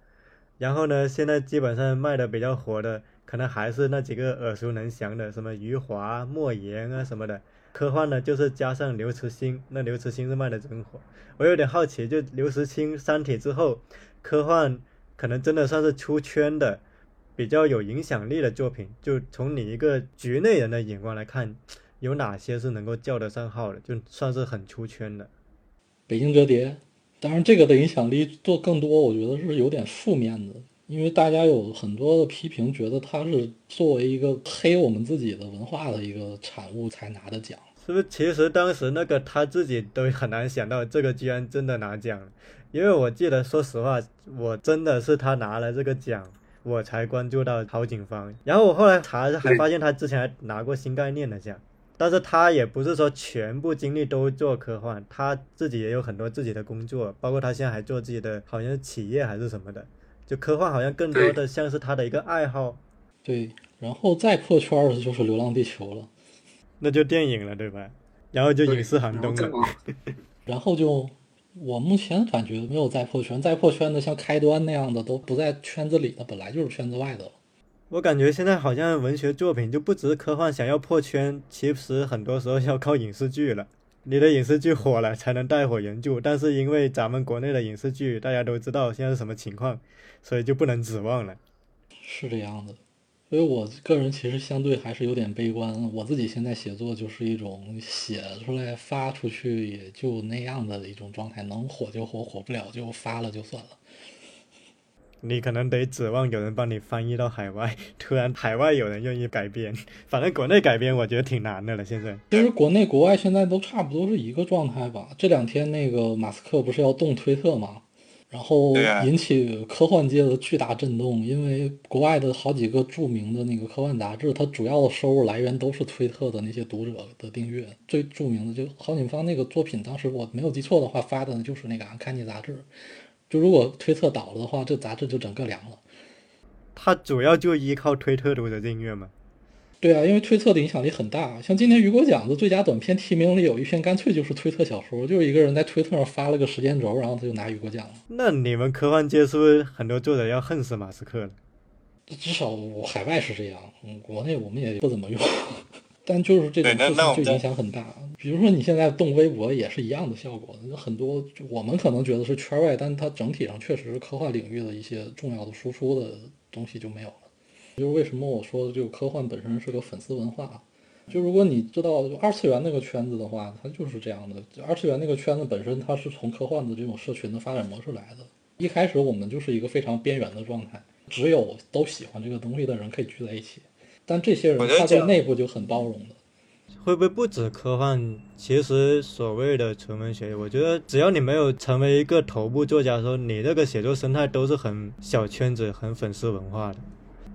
然后呢，现在基本上卖的比较火的，可能还是那几个耳熟能详的，什么余华、莫言啊什么的。科幻呢，就是加上刘慈欣，那刘慈欣是卖的真火。我有点好奇，就刘慈欣《三体》之后，科幻可能真的算是出圈的，比较有影响力的作品。就从你一个局内人的眼光来看，有哪些是能够叫得上号的，就算是很出圈的？北京折叠，当然这个的影响力做更多，我觉得是有点负面的。因为大家有很多的批评，觉得他是作为一个黑我们自己的文化的一个产物才拿的奖，是不是？其实当时那个他自己都很难想到，这个居然真的拿奖。因为我记得，说实话，我真的是他拿了这个奖，我才关注到郝景芳。然后我后来查，还发现他之前还拿过新概念的奖，但是他也不是说全部精力都做科幻，他自己也有很多自己的工作，包括他现在还做自己的，好像是企业还是什么的。就科幻好像更多的像是他的一个爱好，对，然后再破圈的就是《流浪地球》了，那就电影了，对吧？然后就影视寒冬了，然后就我目前感觉没有再破圈，再破圈的像开端那样的都不在圈子里的，本来就是圈子外的了。我感觉现在好像文学作品就不只是科幻，想要破圈，其实很多时候要靠影视剧了。你的影视剧火了，才能带火原著。但是因为咱们国内的影视剧，大家都知道现在是什么情况，所以就不能指望了。是这样的，所以我个人其实相对还是有点悲观。我自己现在写作就是一种写出来发出去也就那样的一种状态，能火就火，火不了就发了就算了。你可能得指望有人帮你翻译到海外，突然海外有人愿意改编，反正国内改编我觉得挺难的了。现在其实国内国外现在都差不多是一个状态吧。这两天那个马斯克不是要动推特吗？然后引起科幻界的巨大震动，因为国外的好几个著名的那个科幻杂志，它主要的收入来源都是推特的那些读者的订阅。最著名的就郝景芳那个作品，当时我没有记错的话，发的就是那个《安看尼》杂志。就如果推特倒了的话，这杂志就整个凉了。它主要就依靠推特读者订阅嘛。对啊，因为推特的影响力很大。像今年雨果奖的最佳短片提名里有一篇，干脆就是推特小说，就是一个人在推特上发了个时间轴，然后他就拿雨果奖了。那你们科幻界是不是很多作者要恨死马斯克了？至少海外是这样，嗯，国内我们也不怎么用。但就是这种对那事情就影响很大。比如说你现在动微博也是一样的效果，很多我们可能觉得是圈外，但它整体上确实是科幻领域的一些重要的输出的东西就没有了。就是为什么我说这个科幻本身是个粉丝文化。就如果你知道二次元那个圈子的话，它就是这样的。二次元那个圈子本身它是从科幻的这种社群的发展模式来的。一开始我们就是一个非常边缘的状态，只有都喜欢这个东西的人可以聚在一起。但这些人他在内部就很包容的。会不会不止科幻？其实所谓的纯文学，我觉得只要你没有成为一个头部作家的时候，你这个写作生态都是很小圈子、很粉丝文化的。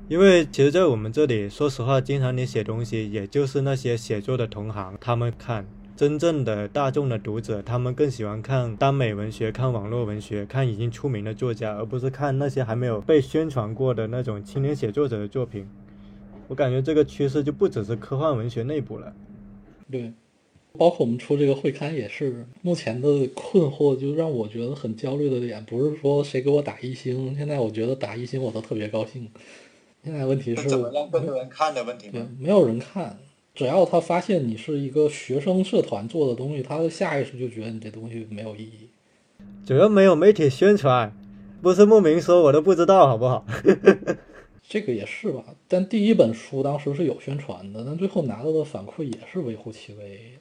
因为其实，在我们这里，说实话，经常你写东西，也就是那些写作的同行他们看。真正的大众的读者，他们更喜欢看耽美文学、看网络文学、看已经出名的作家，而不是看那些还没有被宣传过的那种青年写作者的作品。我感觉这个趋势就不只是科幻文学内部了。对，包括我们出这个会刊也是，目前的困惑就让我觉得很焦虑的点，不是说谁给我打一星，现在我觉得打一星我都特别高兴。现在问题是，是怎么让更多人看的问题对吗？，没有人看。只要他发现你是一个学生社团做的东西，他的下意识就觉得你这东西没有意义。主要没有媒体宣传，不是慕名说我都不知道，好不好？这个也是吧，但第一本书当时是有宣传的，但最后拿到的反馈也是微乎其微。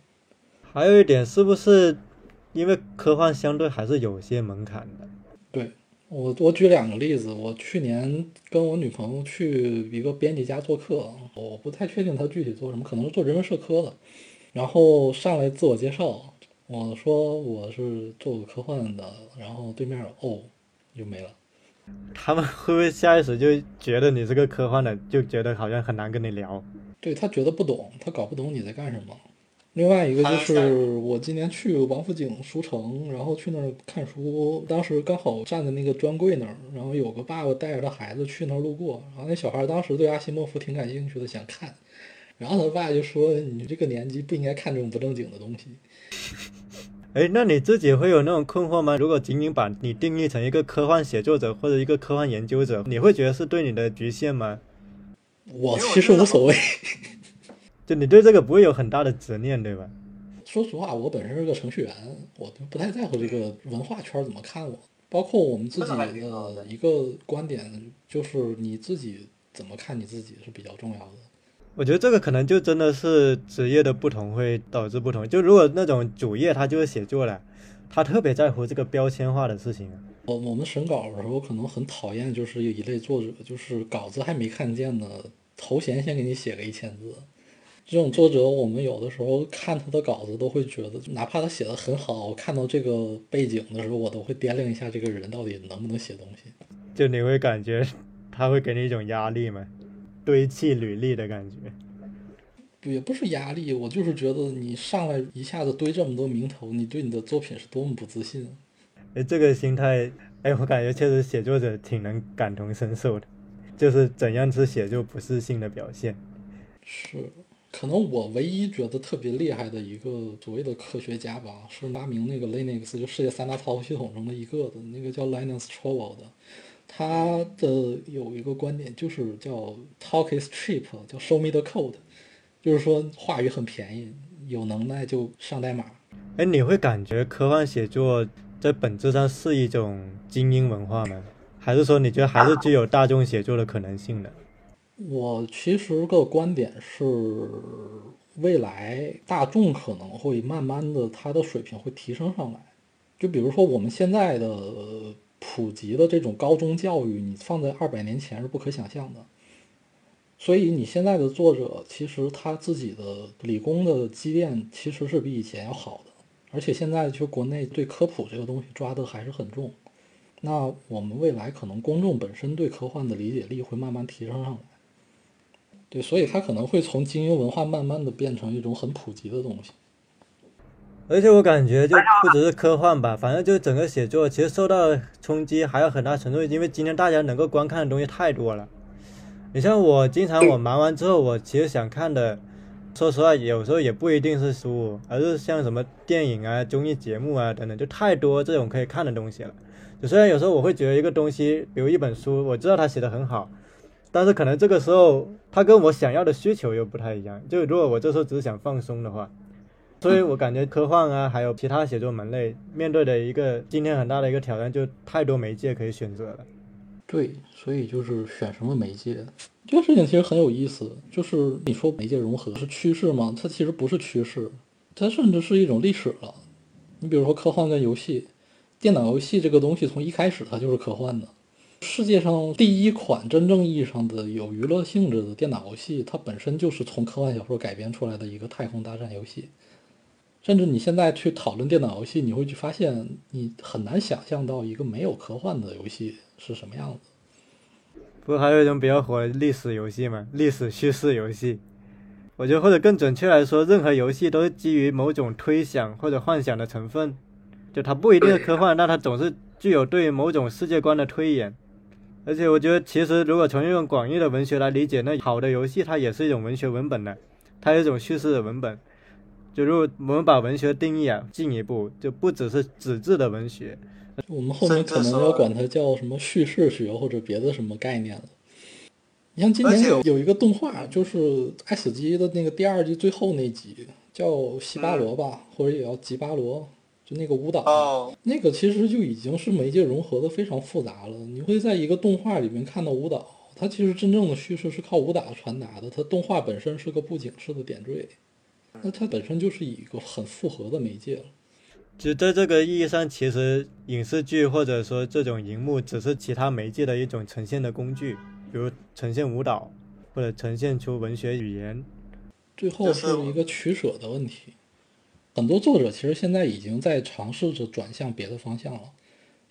还有一点，是不是因为科幻相对还是有些门槛的？对我，我举两个例子。我去年跟我女朋友去一个编辑家做客，我不太确定她具体做什么，可能是做人文社科的。然后上来自我介绍，我说我是做科幻的，然后对面哦就没了。他们会不会下意识就觉得你是个科幻的，就觉得好像很难跟你聊？对他觉得不懂，他搞不懂你在干什么。另外一个就是我今年去王府井书城，然后去那儿看书，当时刚好站在那个专柜那儿，然后有个爸爸带着他孩子去那儿路过，然后那小孩当时对阿西莫夫挺感兴趣的，想看，然后他爸就说：“你这个年纪不应该看这种不正经的东西。哎，那你自己会有那种困惑吗？如果仅仅把你定义成一个科幻写作者或者一个科幻研究者，你会觉得是对你的局限吗？”我其实无所谓。就你对这个不会有很大的执念，对吧？说实话，我本身是个程序员，我就不太在乎这个文化圈怎么看我。包括我们自己的的一个观点，就是你自己怎么看你自己是比较重要的。我觉得这个可能就真的是职业的不同会导致不同。就如果那种主业他就是写作了，他特别在乎这个标签化的事情啊。我我们审稿的时候可能很讨厌，就是有一类作者，就是稿子还没看见呢，头衔先给你写个一千字。这种作者，我们有的时候看他的稿子都会觉得，哪怕他写的很好，我看到这个背景的时候，我都会掂量一下这个人到底能不能写东西。就你会感觉他会给你一种压力吗？堆砌履历的感觉。也不是压力，我就是觉得你上来一下子堆这么多名头，你对你的作品是多么不自信。哎，这个心态，哎，我感觉确实写作者挺能感同身受的，就是怎样是写就不自信的表现。是，可能我唯一觉得特别厉害的一个所谓的科学家吧，是发明那个 Linux 就世界三大操作系统中的一个的那个叫 Linus Torvald 的，他的有一个观点就是叫 Talk is cheap，叫 Show me the code，就是说话语很便宜，有能耐就上代码。哎，你会感觉科幻写作在本质上是一种精英文化吗？还是说你觉得还是具有大众写作的可能性的？我其实个观点是，未来大众可能会慢慢的，他的水平会提升上来。就比如说我们现在的普及的这种高中教育，你放在二百年前是不可想象的。所以你现在的作者，其实他自己的理工的积淀其实是比以前要好的，而且现在就国内对科普这个东西抓的还是很重。那我们未来可能公众本身对科幻的理解力会慢慢提升上来。对，所以它可能会从精英文化慢慢的变成一种很普及的东西。而且我感觉就不只是科幻吧，反正就整个写作其实受到冲击还有很大程度，因为今天大家能够观看的东西太多了，你像我经常我忙完之后，我其实想看的，说实话有时候也不一定是书，而是像什么电影啊、综艺节目啊等等，就太多这种可以看的东西了。就虽然有时候我会觉得一个东西，比如一本书，我知道它写的很好，但是可能这个时候它跟我想要的需求又不太一样。就如果我这时候只是想放松的话，所以我感觉科幻啊，还有其他写作门类面对的一个今天很大的一个挑战，就太多媒介可以选择了。对，所以就是选什么媒介，这个事情其实很有意思。就是你说媒介融合是趋势吗？它其实不是趋势，它甚至是一种历史了。你比如说科幻跟游戏，电脑游戏这个东西从一开始它就是科幻的。世界上第一款真正意义上的有娱乐性质的电脑游戏，它本身就是从科幻小说改编出来的一个太空大战游戏。甚至你现在去讨论电脑游戏，你会去发现，你很难想象到一个没有科幻的游戏是什么样子。不还有一种比较火的历史游戏嘛？历史叙事游戏，我觉得或者更准确来说，任何游戏都是基于某种推想或者幻想的成分，就它不一定是科幻，但它总是具有对某种世界观的推演。而且我觉得，其实如果从一种广义的文学来理解，那好的游戏它也是一种文学文本的，它有一种叙事的文本。就如果我们把文学定义啊进一步，就不只是纸质的文学，我们后面可能要管它叫什么叙事学或者别的什么概念了。你像今年有有一个动画，就是《爱死机》的那个第二季最后那集，叫《西巴罗》吧，或者也叫《吉巴罗》，就那个舞蹈，那个其实就已经是媒介融合的非常复杂了。你会在一个动画里面看到舞蹈，它其实真正的叙事是靠舞蹈传达的，它动画本身是个布景式的点缀。那它本身就是一个很复合的媒介了。就在这个意义上，其实影视剧或者说这种荧幕只是其他媒介的一种呈现的工具，比如呈现舞蹈，或者呈现出文学语言。最后是一个取舍的问题。很多作者其实现在已经在尝试着转向别的方向了。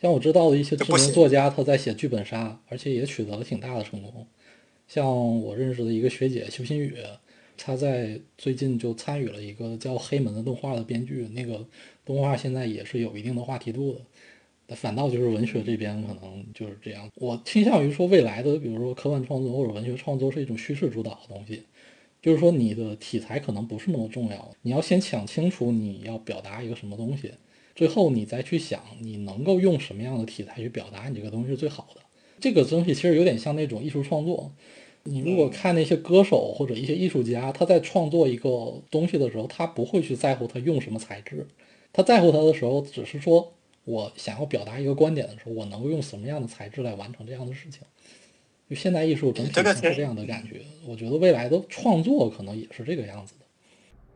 像我知道的一些知名作家，他在写剧本杀，而且也取得了挺大的成功。像我认识的一个学姐邱新宇。她在最近就参与了一个叫《黑门》的动画的编剧，那个动画现在也是有一定的话题度的。反倒就是文学这边可能就是这样。我倾向于说，未来的比如说科幻创作或者文学创作是一种叙事主导的东西，就是说你的题材可能不是那么重要，你要先想清楚你要表达一个什么东西，最后你再去想你能够用什么样的题材去表达你这个东西是最好的。这个东西其实有点像那种艺术创作。你如果看那些歌手或者一些艺术家，他在创作一个东西的时候，他不会去在乎他用什么材质，他在乎他的时候，只是说我想要表达一个观点的时候，我能够用什么样的材质来完成这样的事情。就现代艺术整体上是这样的感觉，我觉得未来的创作可能也是这个样子的。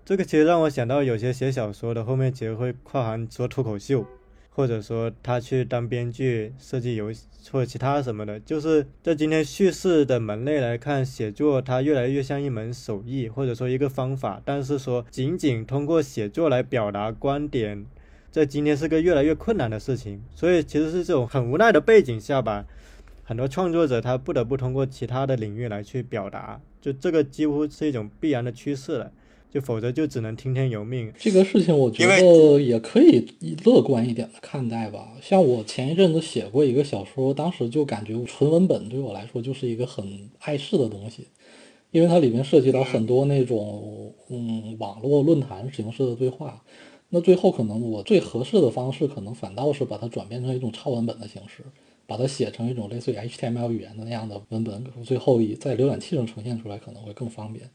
这个其实让我想到，有些写小说的后面其实会跨行做脱口秀。或者说他去当编剧、设计游戏或者其他什么的，就是在今天叙事的门类来看，写作它越来越像一门手艺，或者说一个方法。但是说仅仅通过写作来表达观点，在今天是个越来越困难的事情。所以其实是这种很无奈的背景下吧，很多创作者他不得不通过其他的领域来去表达，就这个几乎是一种必然的趋势了。就否则就只能听天由命。这个事情我觉得也可以乐观一点的看待吧。像我前一阵子写过一个小说，当时就感觉纯文本对我来说就是一个很碍事的东西，因为它里面涉及到很多那种嗯网络论坛形式的对话。那最后可能我最合适的方式，可能反倒是把它转变成一种超文本的形式，把它写成一种类似于 HTML 语言的那样的文本，最后以在浏览器上呈现出来可能会更方便。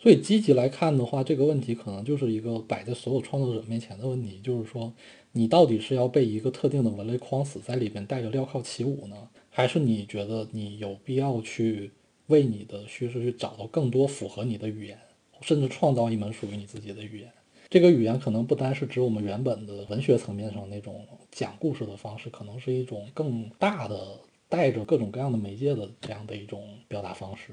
所以积极来看的话，这个问题可能就是一个摆在所有创作者面前的问题，就是说，你到底是要被一个特定的文类框死在里面，带着镣铐起舞呢，还是你觉得你有必要去为你的叙事去找到更多符合你的语言，甚至创造一门属于你自己的语言？这个语言可能不单是指我们原本的文学层面上那种讲故事的方式，可能是一种更大的带着各种各样的媒介的这样的一种表达方式。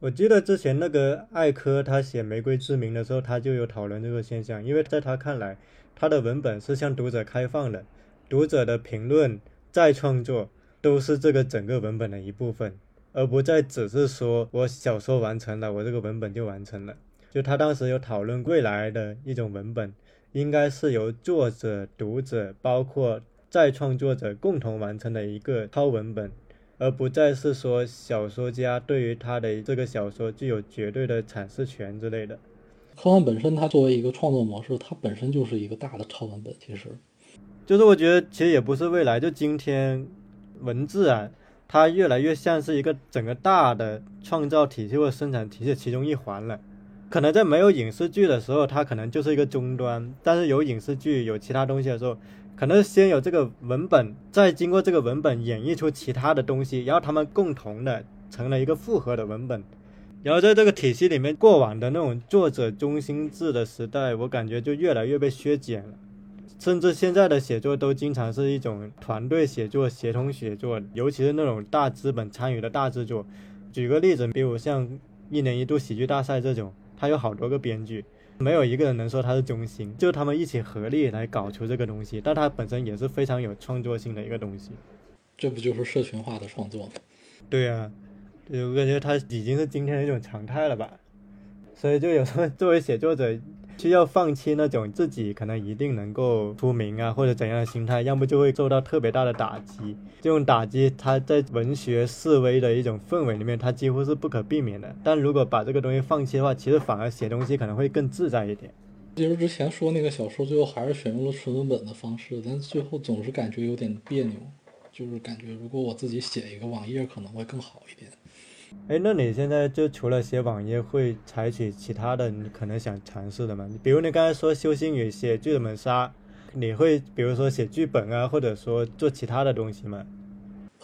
我记得之前那个艾科他写《玫瑰之名》的时候，他就有讨论这个现象，因为在他看来，他的文本是向读者开放的，读者的评论、再创作都是这个整个文本的一部分，而不再只是说我小说完成了，我这个文本就完成了。就他当时有讨论未来的一种文本，应该是由作者、读者，包括再创作者共同完成的一个超文本。而不再是说小说家对于他的这个小说具有绝对的阐释权之类的。科幻本身，它作为一个创作模式，它本身就是一个大的超文本。其实，就是我觉得其实也不是未来，就今天文字啊，它越来越像是一个整个大的创造体系或者生产体系其中一环了。可能在没有影视剧的时候，它可能就是一个终端；但是有影视剧、有其他东西的时候，可能先有这个文本，再经过这个文本演绎出其他的东西，然后他们共同的成了一个复合的文本。然后在这个体系里面，过往的那种作者中心制的时代，我感觉就越来越被削减了。甚至现在的写作都经常是一种团队写作、协同写作，尤其是那种大资本参与的大制作。举个例子，比如像一年一度喜剧大赛这种。他有好多个编剧，没有一个人能说他是中心，就他们一起合力来搞出这个东西。但它本身也是非常有创作性的一个东西，这不就是社群化的创作吗？对呀，我感觉它已经是今天的一种常态了吧。所以就有时候作为写作者。需要放弃那种自己可能一定能够出名啊，或者怎样的心态，要么就会受到特别大的打击。这种打击，它在文学示威的一种氛围里面，它几乎是不可避免的。但如果把这个东西放弃的话，其实反而写东西可能会更自在一点。其实之前说那个小说，最后还是选用了纯文本的方式，但最后总是感觉有点别扭，就是感觉如果我自己写一个网页，可能会更好一点。哎，那你现在就除了写网页，会采取其他的你可能想尝试的吗？比如你刚才说修星宇写剧本杀，你会比如说写剧本啊，或者说做其他的东西吗？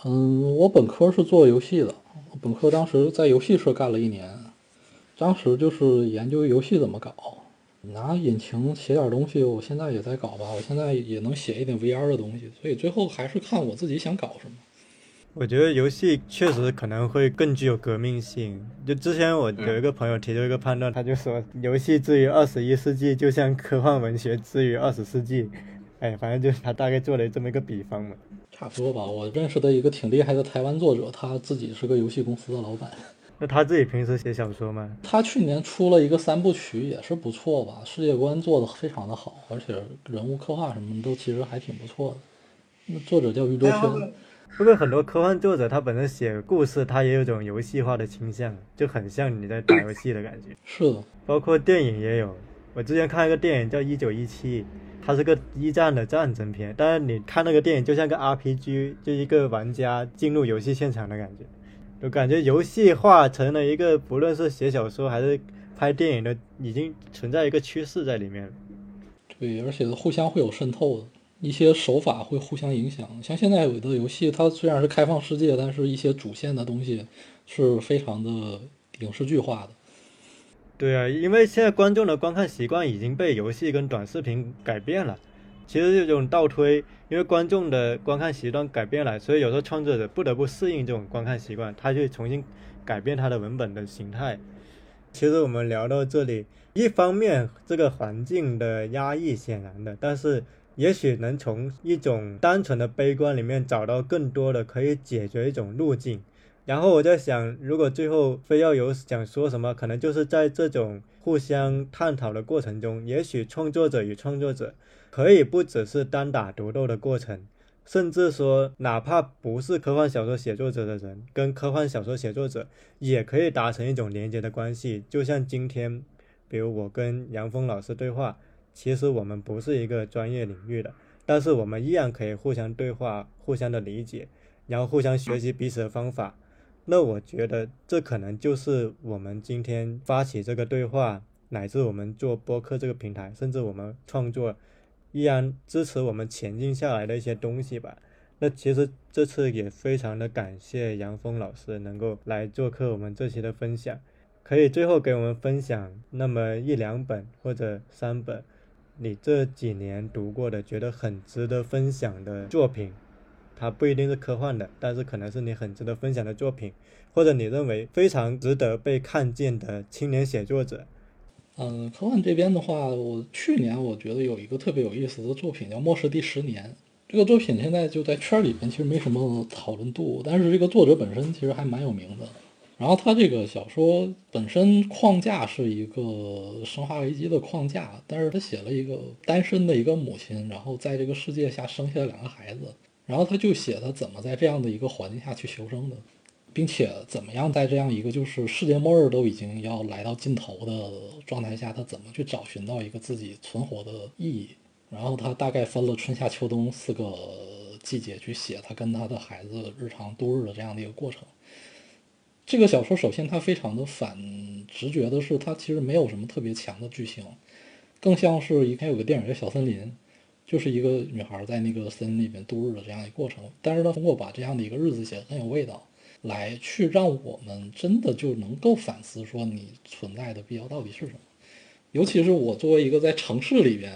嗯，我本科是做游戏的，本科当时在游戏社干了一年，当时就是研究游戏怎么搞，拿引擎写点东西，我现在也在搞吧，我现在也能写一点 VR 的东西，所以最后还是看我自己想搞什么。我觉得游戏确实可能会更具有革命性。就之前我有一个朋友提出一个判断，他就说游戏之于二十一世纪，就像科幻文学之于二十世纪。哎，反正就是他大概做了这么一个比方嘛。差不多吧。我认识的一个挺厉害的台湾作者，他自己是个游戏公司的老板。那他自己平时写小说吗？他去年出了一个三部曲，也是不错吧。世界观做的非常的好，而且人物刻画什么都其实还挺不错的。那作者叫余周轩。不过很多科幻作者他本身写故事，他也有种游戏化的倾向，就很像你在打游戏的感觉。是的，包括电影也有。我之前看一个电影叫《一九一七》，它是个一战的战争片，但是你看那个电影就像个 RPG，就一个玩家进入游戏现场的感觉。就感觉游戏化成了一个，不论是写小说还是拍电影的，已经存在一个趋势在里面。对，而且互相会有渗透的。一些手法会互相影响，像现在有的游戏，它虽然是开放世界，但是一些主线的东西是非常的影视剧化的。对啊，因为现在观众的观看习惯已经被游戏跟短视频改变了。其实这种倒推，因为观众的观看习惯改变了，所以有时候创作者不得不适应这种观看习惯，他就重新改变他的文本的形态。其实我们聊到这里，一方面这个环境的压抑显然的，但是。也许能从一种单纯的悲观里面找到更多的可以解决一种路径。然后我在想，如果最后非要有想说什么，可能就是在这种互相探讨的过程中，也许创作者与创作者可以不只是单打独斗的过程，甚至说，哪怕不是科幻小说写作者的人，跟科幻小说写作者也可以达成一种连接的关系。就像今天，比如我跟杨峰老师对话。其实我们不是一个专业领域的，但是我们依然可以互相对话、互相的理解，然后互相学习彼此的方法。那我觉得这可能就是我们今天发起这个对话，乃至我们做播客这个平台，甚至我们创作，依然支持我们前进下来的一些东西吧。那其实这次也非常的感谢杨峰老师能够来做客我们这期的分享，可以最后给我们分享那么一两本或者三本。你这几年读过的，觉得很值得分享的作品，它不一定是科幻的，但是可能是你很值得分享的作品，或者你认为非常值得被看见的青年写作者。嗯，科幻这边的话，我去年我觉得有一个特别有意思的作品叫《末世第十年》，这个作品现在就在圈里面其实没什么讨论度，但是这个作者本身其实还蛮有名的。然后他这个小说本身框架是一个生化危机的框架，但是他写了一个单身的一个母亲，然后在这个世界下生下了两个孩子，然后他就写他怎么在这样的一个环境下去求生的，并且怎么样在这样一个就是世界末日都已经要来到尽头的状态下，他怎么去找寻到一个自己存活的意义。然后他大概分了春夏秋冬四个季节去写他跟他的孩子日常度日的这样的一个过程。这个小说首先它非常的反直觉的是，它其实没有什么特别强的剧情，更像是以前有个电影叫《小森林》，就是一个女孩在那个森林里面度日的这样一个过程。但是呢通过把这样的一个日子写得很有味道，来去让我们真的就能够反思说你存在的必要到底是什么。尤其是我作为一个在城市里边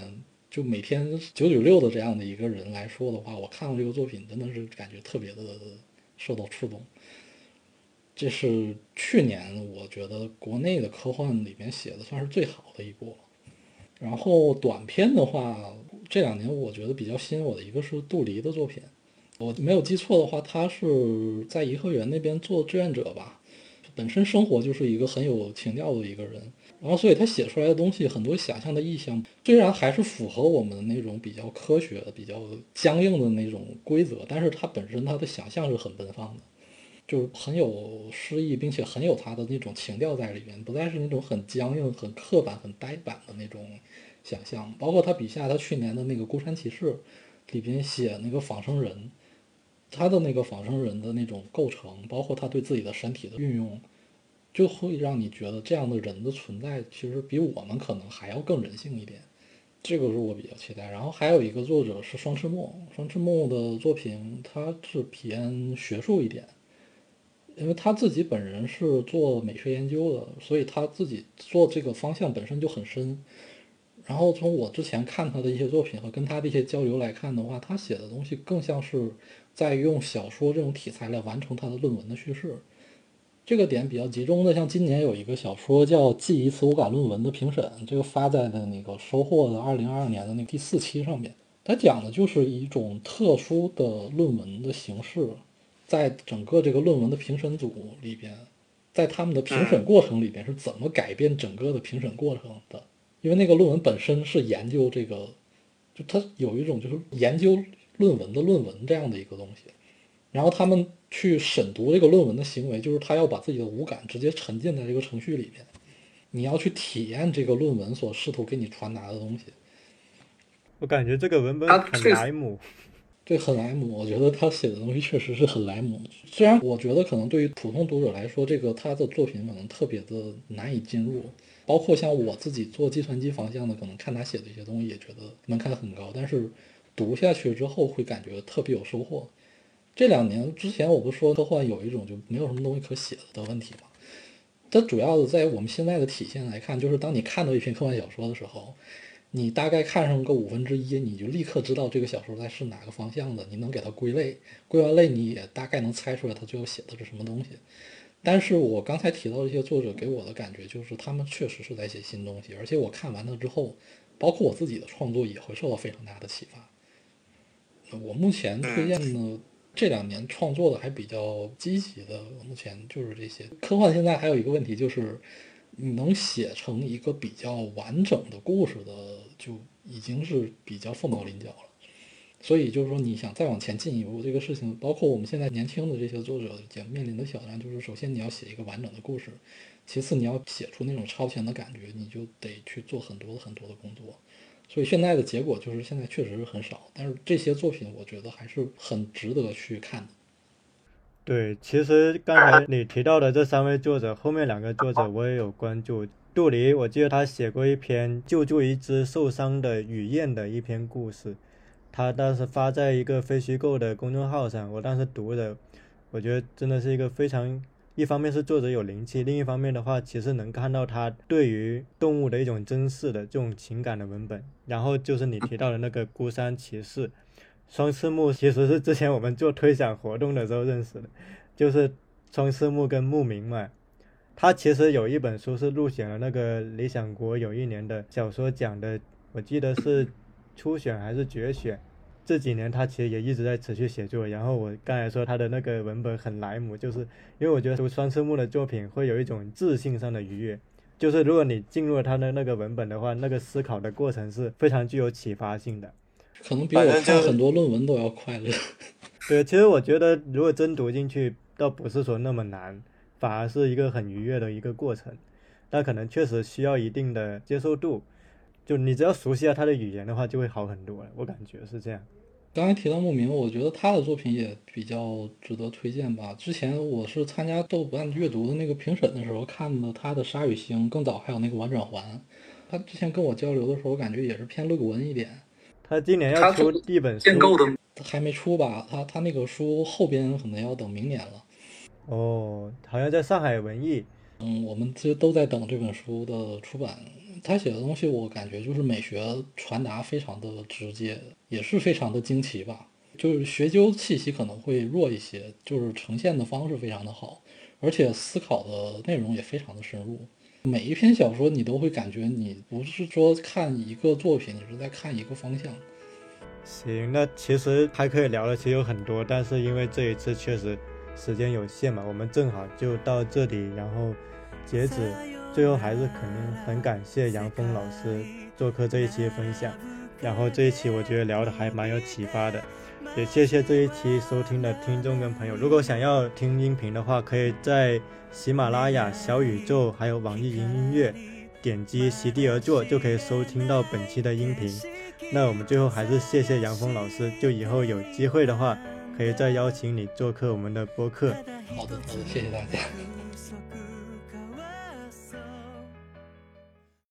就每天九九六的这样的一个人来说的话，我看了这个作品真的是感觉特别的受到触动。这是去年我觉得国内的科幻里面写的算是最好的一部。然后短片的话，这两年我觉得比较吸引我的一个是杜黎的作品。我没有记错的话，他是在颐和园那边做志愿者吧。本身生活就是一个很有情调的一个人，然后所以他写出来的东西很多想象的意象，虽然还是符合我们那种比较科学、比较僵硬的那种规则，但是他本身他的想象是很奔放的。就很有诗意，并且很有他的那种情调在里面，不再是那种很僵硬、很刻板、很呆板的那种想象。包括他笔下他去年的那个《孤山骑士》里边写那个仿生人，他的那个仿生人的那种构成，包括他对自己的身体的运用，就会让你觉得这样的人的存在其实比我们可能还要更人性一点。这个是我比较期待。然后还有一个作者是双翅木，双翅木的作品他是偏学术一点。因为他自己本人是做美学研究的，所以他自己做这个方向本身就很深。然后从我之前看他的一些作品和跟他的一些交流来看的话，他写的东西更像是在用小说这种题材来完成他的论文的叙事。这个点比较集中的，像今年有一个小说叫《记一次无感论文的评审》，这个发在的那个收获的二零二二年的那第四期上面，它讲的就是一种特殊的论文的形式。在整个这个论文的评审组里边，在他们的评审过程里边是怎么改变整个的评审过程的？因为那个论文本身是研究这个，就它有一种就是研究论文的论文这样的一个东西。然后他们去审读这个论文的行为，就是他要把自己的五感直接沉浸在这个程序里面，你要去体验这个论文所试图给你传达的东西。我感觉这个文本很莱姆。对，很莱姆，我觉得他写的东西确实是很莱姆。虽然我觉得可能对于普通读者来说，这个他的作品可能特别的难以进入，包括像我自己做计算机方向的，可能看他写的一些东西也觉得门槛很高。但是读下去之后会感觉特别有收获。这两年之前我不是说科幻有一种就没有什么东西可写的问题吗？它主要的在我们现在的体现来看，就是当你看到一篇科幻小说的时候。你大概看上个五分之一，你就立刻知道这个小说在是哪个方向的，你能给它归类，归完类你也大概能猜出来它最后写的是什么东西。但是我刚才提到这些作者给我的感觉就是，他们确实是在写新东西，而且我看完了之后，包括我自己的创作也会受到非常大的启发。我目前推荐的这两年创作的还比较积极的，目前就是这些科幻。现在还有一个问题就是。你能写成一个比较完整的故事的，就已经是比较凤毛麟角了。所以就是说，你想再往前进一步，这个事情，包括我们现在年轻的这些作者，也面临的挑战就是：首先你要写一个完整的故事，其次你要写出那种超前的感觉，你就得去做很多很多的工作。所以现在的结果就是，现在确实是很少，但是这些作品我觉得还是很值得去看的。对，其实刚才你提到的这三位作者，后面两个作者我也有关注。杜黎，我记得他写过一篇救助一只受伤的雨燕的一篇故事，他当时发在一个非虚构的公众号上，我当时读的，我觉得真的是一个非常，一方面是作者有灵气，另一方面的话，其实能看到他对于动物的一种珍视的这种情感的文本。然后就是你提到的那个孤山骑士。双翅木其实是之前我们做推想活动的时候认识的，就是双翅木跟牧民嘛。他其实有一本书是入选了那个理想国有一年的小说奖的，我记得是初选还是决选。这几年他其实也一直在持续写作。然后我刚才说他的那个文本很莱姆，就是因为我觉得读双翅木的作品会有一种自信上的愉悦，就是如果你进入他的那个文本的话，那个思考的过程是非常具有启发性的。可能比我看很多论文都要快乐。对，其实我觉得如果真读进去，倒不是说那么难，反而是一个很愉悦的一个过程。但可能确实需要一定的接受度，就你只要熟悉了他的语言的话，就会好很多了。我感觉是这样。刚才提到牧民，我觉得他的作品也比较值得推荐吧。之前我是参加豆瓣阅读的那个评审的时候看的他的《沙与星》，更早还有那个《玩转环》。他之前跟我交流的时候，我感觉也是偏论文一点。他今年要出一本书，建构的还没出吧？他他那个书后边可能要等明年了。哦，好像在上海文艺。嗯，我们其实都在等这本书的出版。他写的东西，我感觉就是美学传达非常的直接，也是非常的惊奇吧。就是学究气息可能会弱一些，就是呈现的方式非常的好，而且思考的内容也非常的深入。每一篇小说，你都会感觉你不是说看一个作品，你是在看一个方向。行，那其实还可以聊的其实有很多，但是因为这一次确实时间有限嘛，我们正好就到这里，然后截止。最后还是肯定很感谢杨峰老师做客这一期分享，然后这一期我觉得聊的还蛮有启发的，也谢谢这一期收听的听众跟朋友。如果想要听音频的话，可以在喜马拉雅、小宇宙还有网易云音乐点击席地而坐就可以收听到本期的音频。那我们最后还是谢谢杨峰老师，就以后有机会的话，可以再邀请你做客我们的播客。好的，好的，谢谢大家。